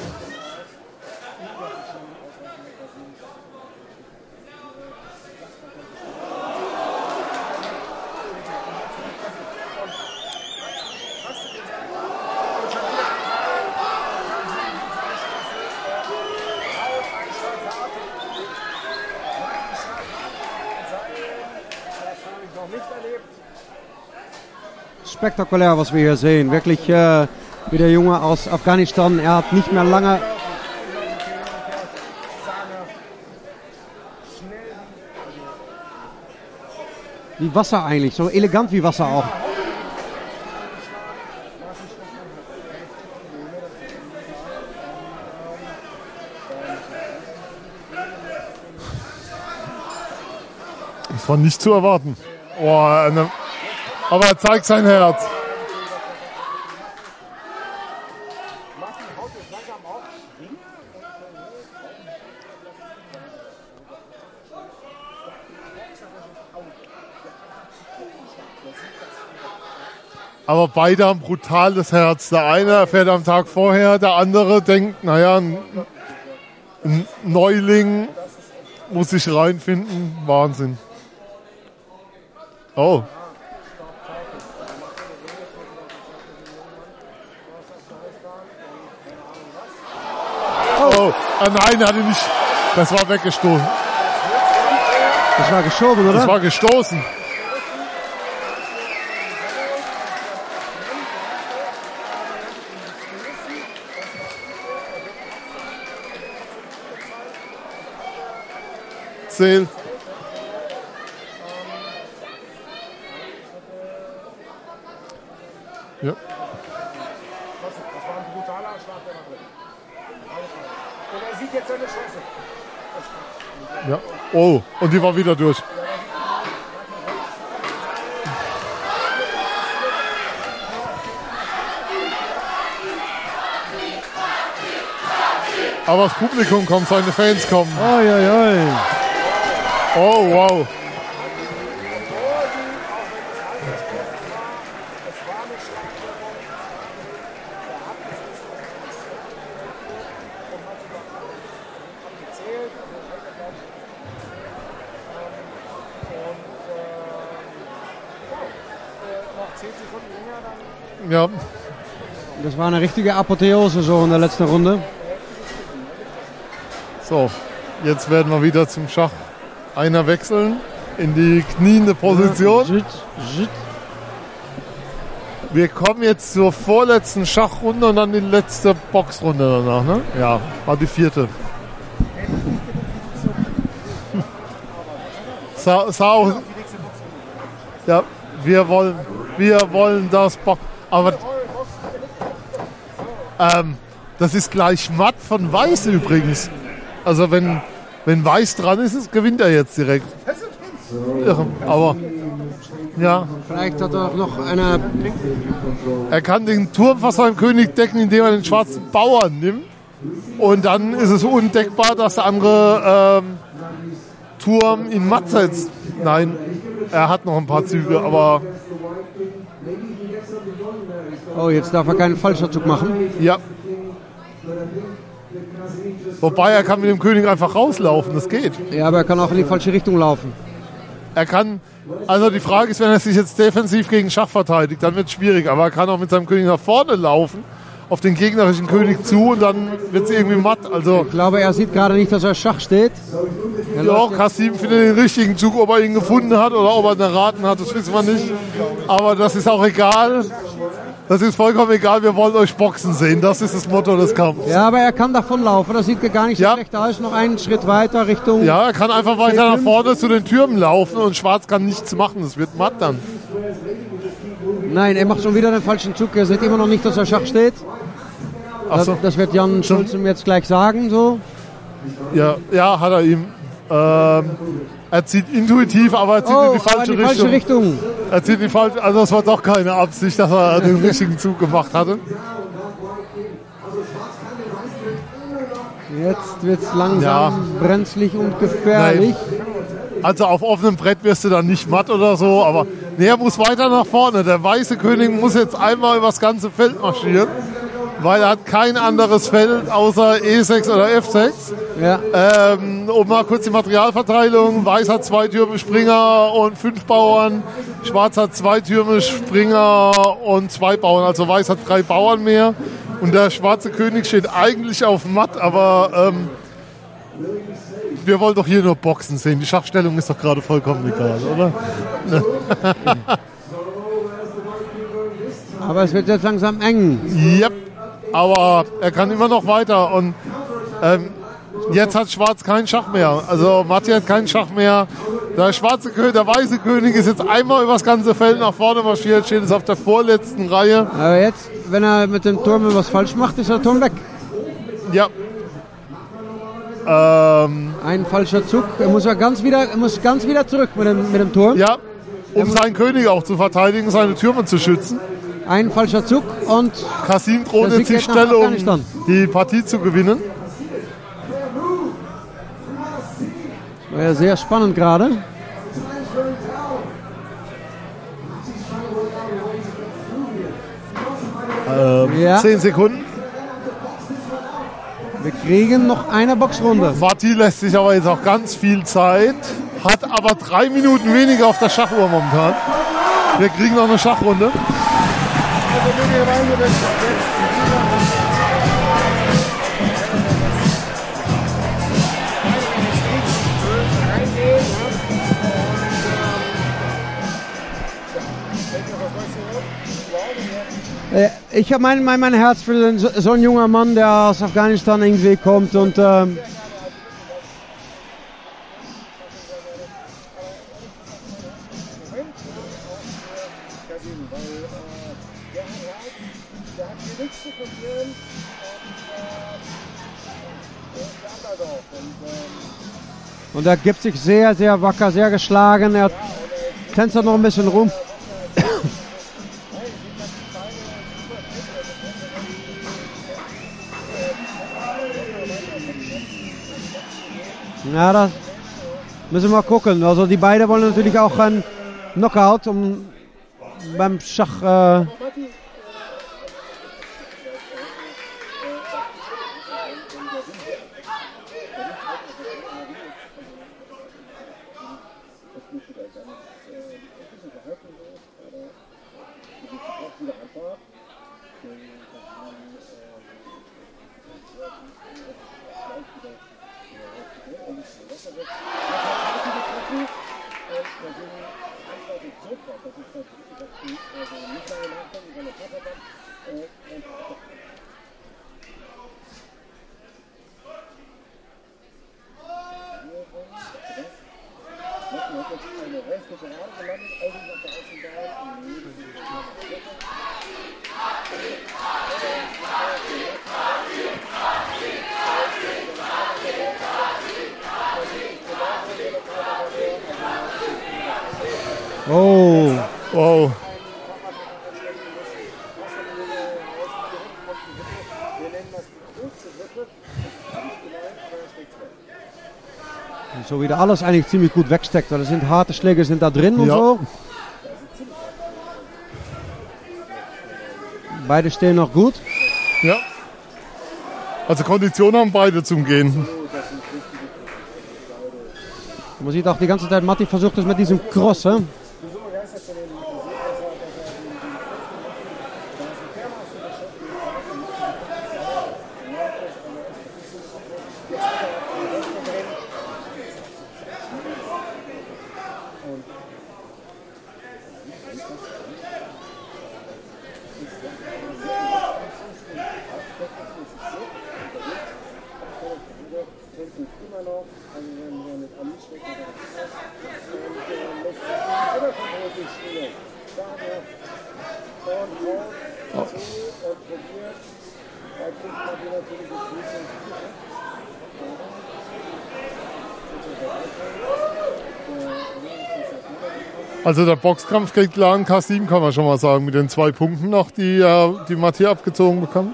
Speaker 4: Spektakulär, was wir hier sehen. Wirklich äh, wie der Junge aus Afghanistan. Er hat nicht mehr lange. Wie Wasser eigentlich, so elegant wie Wasser auch.
Speaker 2: Das war nicht zu erwarten. Oh, eine, aber er zeigt sein Herz. Beide haben brutales Herz. Der eine erfährt am Tag vorher, der andere denkt, naja, ein, ein Neuling muss sich reinfinden. Wahnsinn. Oh. Oh, ah, nein, hatte nicht. Das war weggestoßen.
Speaker 4: Das war geschoben, oder?
Speaker 2: Das war gestoßen. Zählt. Ja. Ja. Oh, und die war wieder durch. Aber das Publikum kommt, seine Fans kommen.
Speaker 4: Oi, oi, oi.
Speaker 2: Oh, wow. Ja,
Speaker 4: Das war eine richtige Apotheose so in der letzten Runde.
Speaker 2: so. Jetzt werden wir wieder zum Schach einer wechseln in die kniende Position. Wir kommen jetzt zur vorletzten Schachrunde und dann die letzte Boxrunde danach, ne? Ja, war die vierte. Sa Sau. Ja, wir wollen, wir wollen das Box. Aber ähm, das ist gleich matt von Weiß übrigens. Also wenn, wenn Weiß dran ist, ist, gewinnt er jetzt direkt. Irre. Aber ja,
Speaker 4: Vielleicht hat er noch eine.
Speaker 2: er kann den Turm fast beim König decken, indem er den schwarzen Bauern nimmt. Und dann ist es undeckbar, dass der andere ähm, Turm ihn matt setzt. Nein, er hat noch ein paar Züge, aber
Speaker 4: Oh, jetzt darf er keinen Falscherzug machen.
Speaker 2: ja. Wobei er kann mit dem König einfach rauslaufen, das geht.
Speaker 4: Ja, aber er kann auch in die falsche Richtung laufen.
Speaker 2: Er kann, also die Frage ist, wenn er sich jetzt defensiv gegen Schach verteidigt, dann wird es schwierig. Aber er kann auch mit seinem König nach vorne laufen, auf den gegnerischen König zu und dann wird es irgendwie matt. Also
Speaker 4: Ich glaube, er sieht gerade nicht, dass er Schach steht. Er jetzt-
Speaker 2: Kassim findet den richtigen Zug, ob er ihn gefunden hat oder ob er ihn erraten hat, das wissen wir nicht. Aber das ist auch egal. Das ist vollkommen egal, wir wollen euch boxen sehen. Das ist das Motto des Kampfes.
Speaker 4: Ja, aber er kann davonlaufen. Das sieht gar nicht so schlecht aus. Noch einen Schritt weiter Richtung.
Speaker 2: Ja, er kann einfach weiter nach vorne zu den Türmen laufen und Schwarz kann nichts machen. Es wird matt dann.
Speaker 4: Nein, er macht schon wieder den falschen Zug. Er sieht immer noch nicht, dass er Schach steht.
Speaker 2: Ach
Speaker 4: Das,
Speaker 2: so.
Speaker 4: das wird Jan Schulz ihm jetzt gleich sagen. So.
Speaker 2: Ja, ja, hat er ihm. Ähm, er zieht intuitiv, aber er zieht
Speaker 4: Oh,
Speaker 2: in die falsche,
Speaker 4: in die falsche Richtung.
Speaker 2: Er zieht in die falsche, also es war doch keine Absicht, dass er den richtigen Zug gemacht hatte.
Speaker 4: Jetzt wird es langsam
Speaker 2: Ja.
Speaker 4: brenzlig und gefährlich.
Speaker 2: Also auf offenem Brett wirst du dann nicht matt oder so, aber nee, er muss weiter nach vorne. Der weiße König muss jetzt einmal übers ganze Feld marschieren, weil er hat kein anderes Feld außer E6 oder F6.
Speaker 4: Ja.
Speaker 2: Ähm, um mal kurz die Materialverteilung. Weiß hat zwei Türme Springer und fünf Bauern. Schwarz hat zwei Türme Springer und zwei Bauern. Also Weiß hat drei Bauern mehr. Und der schwarze König steht eigentlich auf Matt, aber ähm, wir wollen doch hier nur Boxen sehen. Die Schachstellung ist doch gerade vollkommen egal, oder?
Speaker 4: Aber es wird jetzt langsam eng.
Speaker 2: Yep. Aber er kann immer noch weiter und ähm, jetzt hat Schwarz keinen Schach mehr. Also Matti hat keinen Schach mehr. Der schwarze König, der weiße König ist jetzt einmal übers ganze Feld nach vorne marschiert, steht jetzt auf der vorletzten Reihe.
Speaker 4: Aber jetzt, wenn er mit dem Turm was falsch macht, ist der Turm weg.
Speaker 2: Ja. Ähm,
Speaker 4: Ein falscher Zug. Er muss ja ganz wieder, er muss ganz wieder zurück mit dem, mit dem Turm.
Speaker 2: Ja, um seinen König auch zu verteidigen, seine Türme zu schützen.
Speaker 4: Ein falscher Zug und
Speaker 2: Kasim droht jetzt die Stelle, um die Partie zu gewinnen.
Speaker 4: war ja sehr spannend gerade.
Speaker 2: Ähm,
Speaker 4: Ja.
Speaker 2: Zehn Sekunden.
Speaker 4: Wir kriegen noch eine Boxrunde.
Speaker 2: Matti lässt sich aber jetzt auch ganz viel Zeit, hat aber drei Minuten weniger auf der Schachuhr momentan. Wir kriegen noch eine Schachrunde.
Speaker 4: Äh, Ich habe mein, mein, mein Herz für den, so, so ein junger Mann, der aus Afghanistan irgendwie kommt und ähm, er gibt sich sehr, sehr wacker, sehr geschlagen. Er tänzert noch ein bisschen rum. Ja, das müssen wir mal gucken. Also die beiden wollen natürlich auch einen Knockout, um beim Schach. Äh, oh.
Speaker 2: Wow.
Speaker 4: so wieder alles eigentlich ziemlich gut wegsteckt. weil es sind harte Schläge sind da drin und
Speaker 2: Ja.
Speaker 4: so. Beide stehen noch gut.
Speaker 2: Ja. Also Konditionen haben beide zum Gehen.
Speaker 4: Man sieht auch die ganze Zeit, Matti versucht es mit diesem Cross. Hè?
Speaker 2: Also der Boxkampf geht klar an K7, kann man schon mal sagen, mit den zwei Punkten noch, die, äh, die Matthias abgezogen bekommen.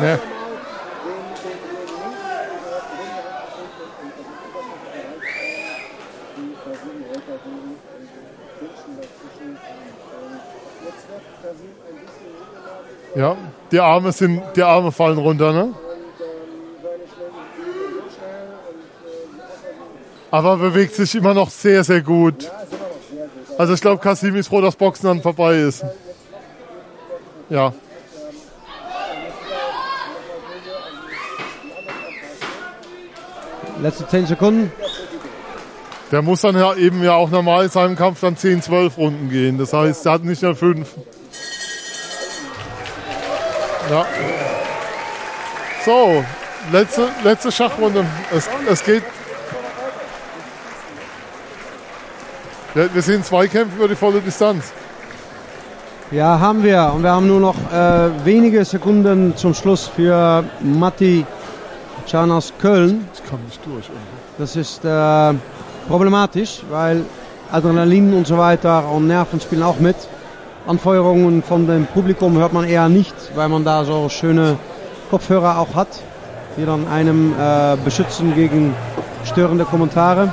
Speaker 2: Ne. Ja, die Arme sind, die Arme fallen runter, ne? Aber bewegt sich immer noch sehr, sehr gut. Also ich glaube, Kasim ist froh, dass Boxen dann vorbei ist. Ja.
Speaker 4: Letzte 10 Sekunden.
Speaker 2: Der muss dann ja eben ja auch normal in seinem Kampf dann 10, 12 Runden gehen. Das heißt, er hat nicht nur 5. Ja. So, letzte, letzte Schachrunde. Es, es geht. Ja, wir sehen zwei Kämpfe über die volle Distanz.
Speaker 4: Ja, haben wir. Und wir haben nur noch äh, wenige Sekunden zum Schluss für Matti Can aus Köln.
Speaker 2: Ich kann nicht durch.
Speaker 4: Das ist äh, problematisch, weil Adrenalin und so weiter und Nerven spielen auch mit. Anfeuerungen von dem Publikum hört man eher nicht, weil man da so schöne Kopfhörer auch hat, die dann einem äh, beschützen gegen störende Kommentare.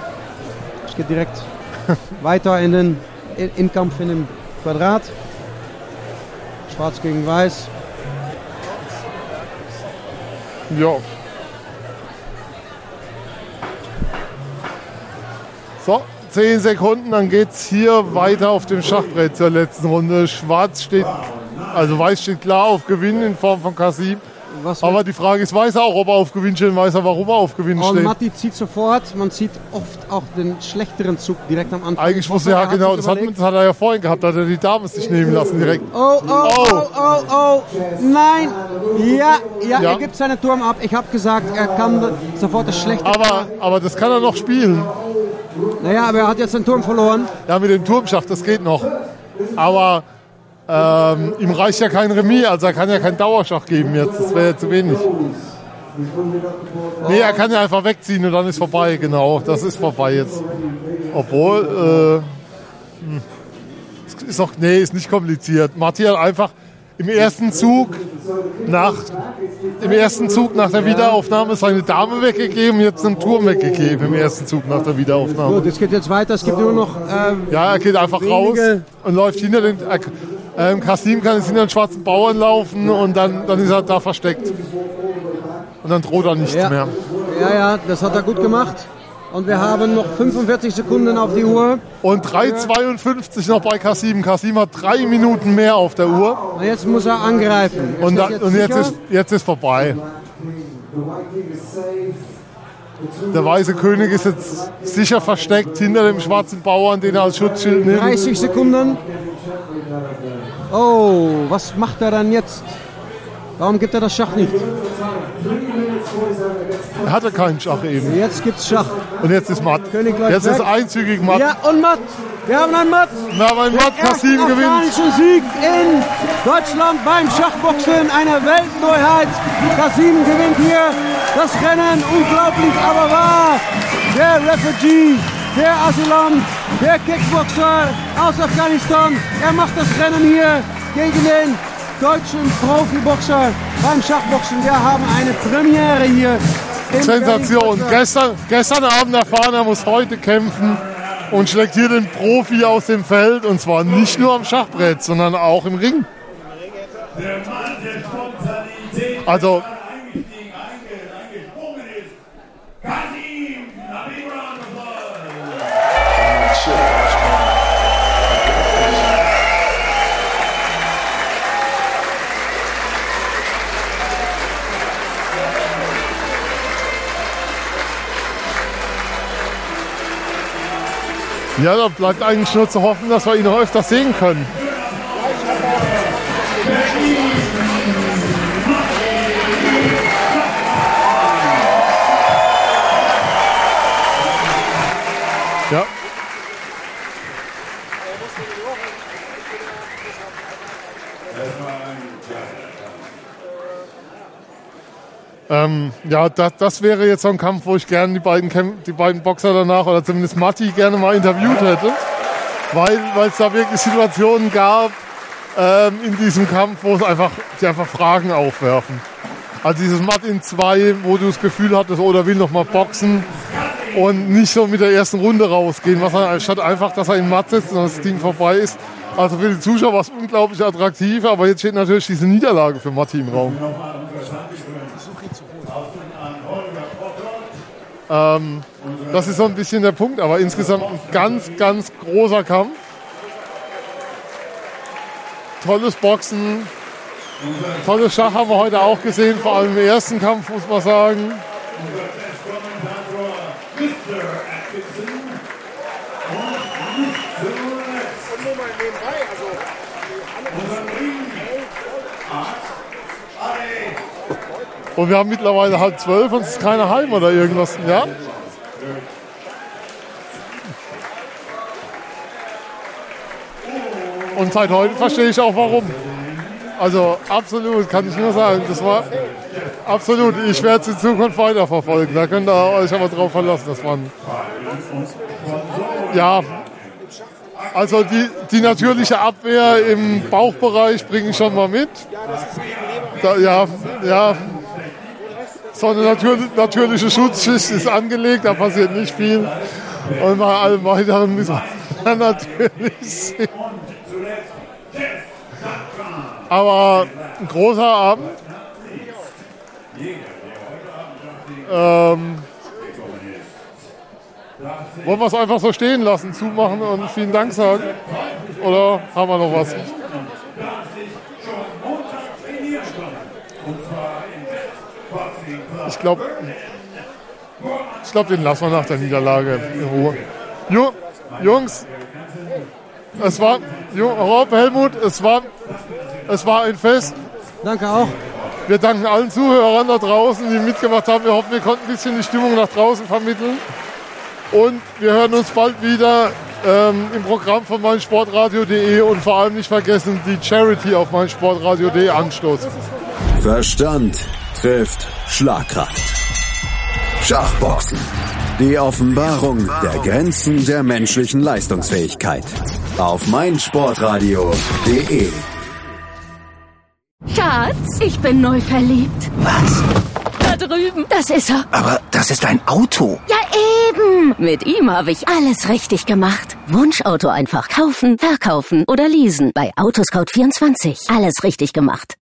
Speaker 4: Es geht direkt weiter in den in, in Kampf in dem Quadrat. Schwarz gegen Weiß.
Speaker 2: Ja. So, 10 Sekunden, dann geht's hier weiter auf dem Schachbrett zur letzten Runde. Schwarz steht, also Weiß steht klar auf Gewinn in Form von Kasim. Aber die Frage ist, weiß er auch, ob er auf Gewinn steht, weiß er, warum er auf Gewinn
Speaker 4: Und
Speaker 2: steht.
Speaker 4: Matti zieht sofort, man sieht oft auch den schlechteren Zug direkt am Anfang.
Speaker 2: Eigentlich wusste er, ja genau, das hat, das hat er ja vorhin gehabt, da hat er die Dame sich nehmen lassen direkt.
Speaker 4: Oh, oh, oh, oh, oh, nein. Ja, ja,
Speaker 2: Ja.
Speaker 4: er gibt seinen Turm ab. Ich habe gesagt, er kann sofort das schlechte.
Speaker 2: Aber, aber das kann er noch spielen.
Speaker 4: Naja, aber er hat jetzt den Turm verloren.
Speaker 2: Ja, mit dem Turmschacht, das geht noch. Aber ähm, ihm reicht ja kein Remis, also er kann ja keinen Dauerschach geben jetzt. Das wäre ja zu wenig. Nee, er kann ja einfach wegziehen und dann ist vorbei, genau. Das ist vorbei jetzt. Obwohl, äh, hm, ist noch, nee, ist nicht kompliziert. Martin einfach im ersten Zug nach, im ersten Zug nach der Wiederaufnahme seine Dame weggegeben, jetzt einen Turm weggegeben im ersten Zug nach der Wiederaufnahme.
Speaker 4: Gut, es geht jetzt weiter. Es gibt nur noch. Ähm,
Speaker 2: Ja, er geht einfach raus und läuft hinter den. Er, ähm, Kasim kann jetzt hinter den schwarzen Bauern laufen und dann, dann ist er da versteckt. Und dann droht er nichts
Speaker 4: Ja.
Speaker 2: mehr.
Speaker 4: Ja, ja, das hat er gut gemacht. Und wir haben noch 45 Sekunden auf die Uhr.
Speaker 2: Und 3,52 noch bei Kasim. Kasim hat drei Minuten mehr auf der Uhr.
Speaker 4: Und jetzt muss er angreifen. Ist
Speaker 2: Und, da, und jetzt, ist, jetzt ist vorbei. Der weiße König ist jetzt sicher versteckt hinter dem schwarzen Bauern, den er als Schutzschild nimmt.
Speaker 4: 30 Sekunden. Oh, was macht er dann jetzt? Warum gibt er das Schach nicht?
Speaker 2: Er hatte keinen Schach eben.
Speaker 4: Jetzt gibt's Schach.
Speaker 2: Und jetzt ist matt.
Speaker 4: König
Speaker 2: Jetzt ist
Speaker 4: weg.
Speaker 2: einzügig matt.
Speaker 4: Ja, und Matt. Wir haben einen Matt.
Speaker 2: Wir haben einen Matt. Kasim gewinnt.
Speaker 4: Sieg in Deutschland beim Schachboxen. Eine Weltneuheit. Kasim gewinnt hier das Rennen. Unglaublich, aber wahr. Der Refugee, der Asylant, der Kickboxer aus Afghanistan. Er macht das Rennen hier gegen den deutschen Profiboxer beim Schachboxen. Wir haben eine Premiere hier.
Speaker 2: Sensation. Gestern, gestern Abend erfahren, er muss heute kämpfen und schlägt hier den Profi aus dem Feld. Und zwar nicht nur am Schachbrett, sondern auch im Ring. Also, ja, da bleibt eigentlich nur zu hoffen, dass wir ihn noch öfter sehen können. Ähm, ja, das, das wäre jetzt so ein Kampf, wo ich gerne die beiden, die beiden Boxer danach oder zumindest Matti gerne mal interviewt hätte. Weil es da wirklich Situationen gab ähm, in diesem Kampf, wo es einfach, die einfach Fragen aufwerfen. Also dieses Martin 2, wo du das Gefühl hattest, oh, will noch mal boxen und nicht so mit der ersten Runde rausgehen, was er, statt einfach, dass er im Matt sitzt und das Ding vorbei ist. Also für die Zuschauer war es unglaublich attraktiv, aber jetzt steht natürlich diese Niederlage für Matti im Raum. Ähm, das ist so ein bisschen der Punkt, aber insgesamt ein ganz, ganz großer Kampf. Tolles Boxen, tolles Schach haben wir heute auch gesehen, vor allem im ersten Kampf, muss man sagen. Und wir haben mittlerweile halb zwölf und es ist keiner heim oder irgendwas. Ja? Und seit heute verstehe ich auch warum. Also absolut, kann ich nur sagen. Das war absolut. Ich werde es in Zukunft weiterverfolgen. Da könnt ihr euch aber drauf verlassen. Das waren ja, also die, die natürliche Abwehr im Bauchbereich bringe ich schon mal mit. Da, ja, ja. So eine natür- natürliche Schutzschicht ist angelegt, da passiert nicht viel. Und bei allem weiteren müssen wir natürlich sehen. Aber ein großer Abend. Ähm, wollen wir es einfach so stehen lassen, zumachen und vielen Dank sagen? Oder haben wir noch was? Ich glaube, ich glaub, den lassen wir nach der Niederlage in Ruhe. Ju, Jungs, es war, Ju, Rob, Helmut, es war, es war ein Fest.
Speaker 4: Danke auch.
Speaker 2: Wir danken allen Zuhörern da draußen, die mitgemacht haben. Wir hoffen, wir konnten ein bisschen die Stimmung nach draußen vermitteln. Und wir hören uns bald wieder ähm, im Programm von meinsportradio.de und vor allem nicht vergessen, die Charity auf meinsportradio.de anstoßen.
Speaker 1: Verstand trifft Schlagkraft. Schachboxen. Die Offenbarung der Grenzen der menschlichen Leistungsfähigkeit. Auf meinsportradio.de.
Speaker 8: Schatz, ich bin neu verliebt.
Speaker 21: Was?
Speaker 8: Da drüben. Das ist er.
Speaker 21: Aber das ist ein Auto.
Speaker 8: Ja, eben. Mit ihm habe ich alles richtig gemacht. Wunschauto einfach kaufen, verkaufen oder leasen. Bei Autoscout24. Alles richtig gemacht.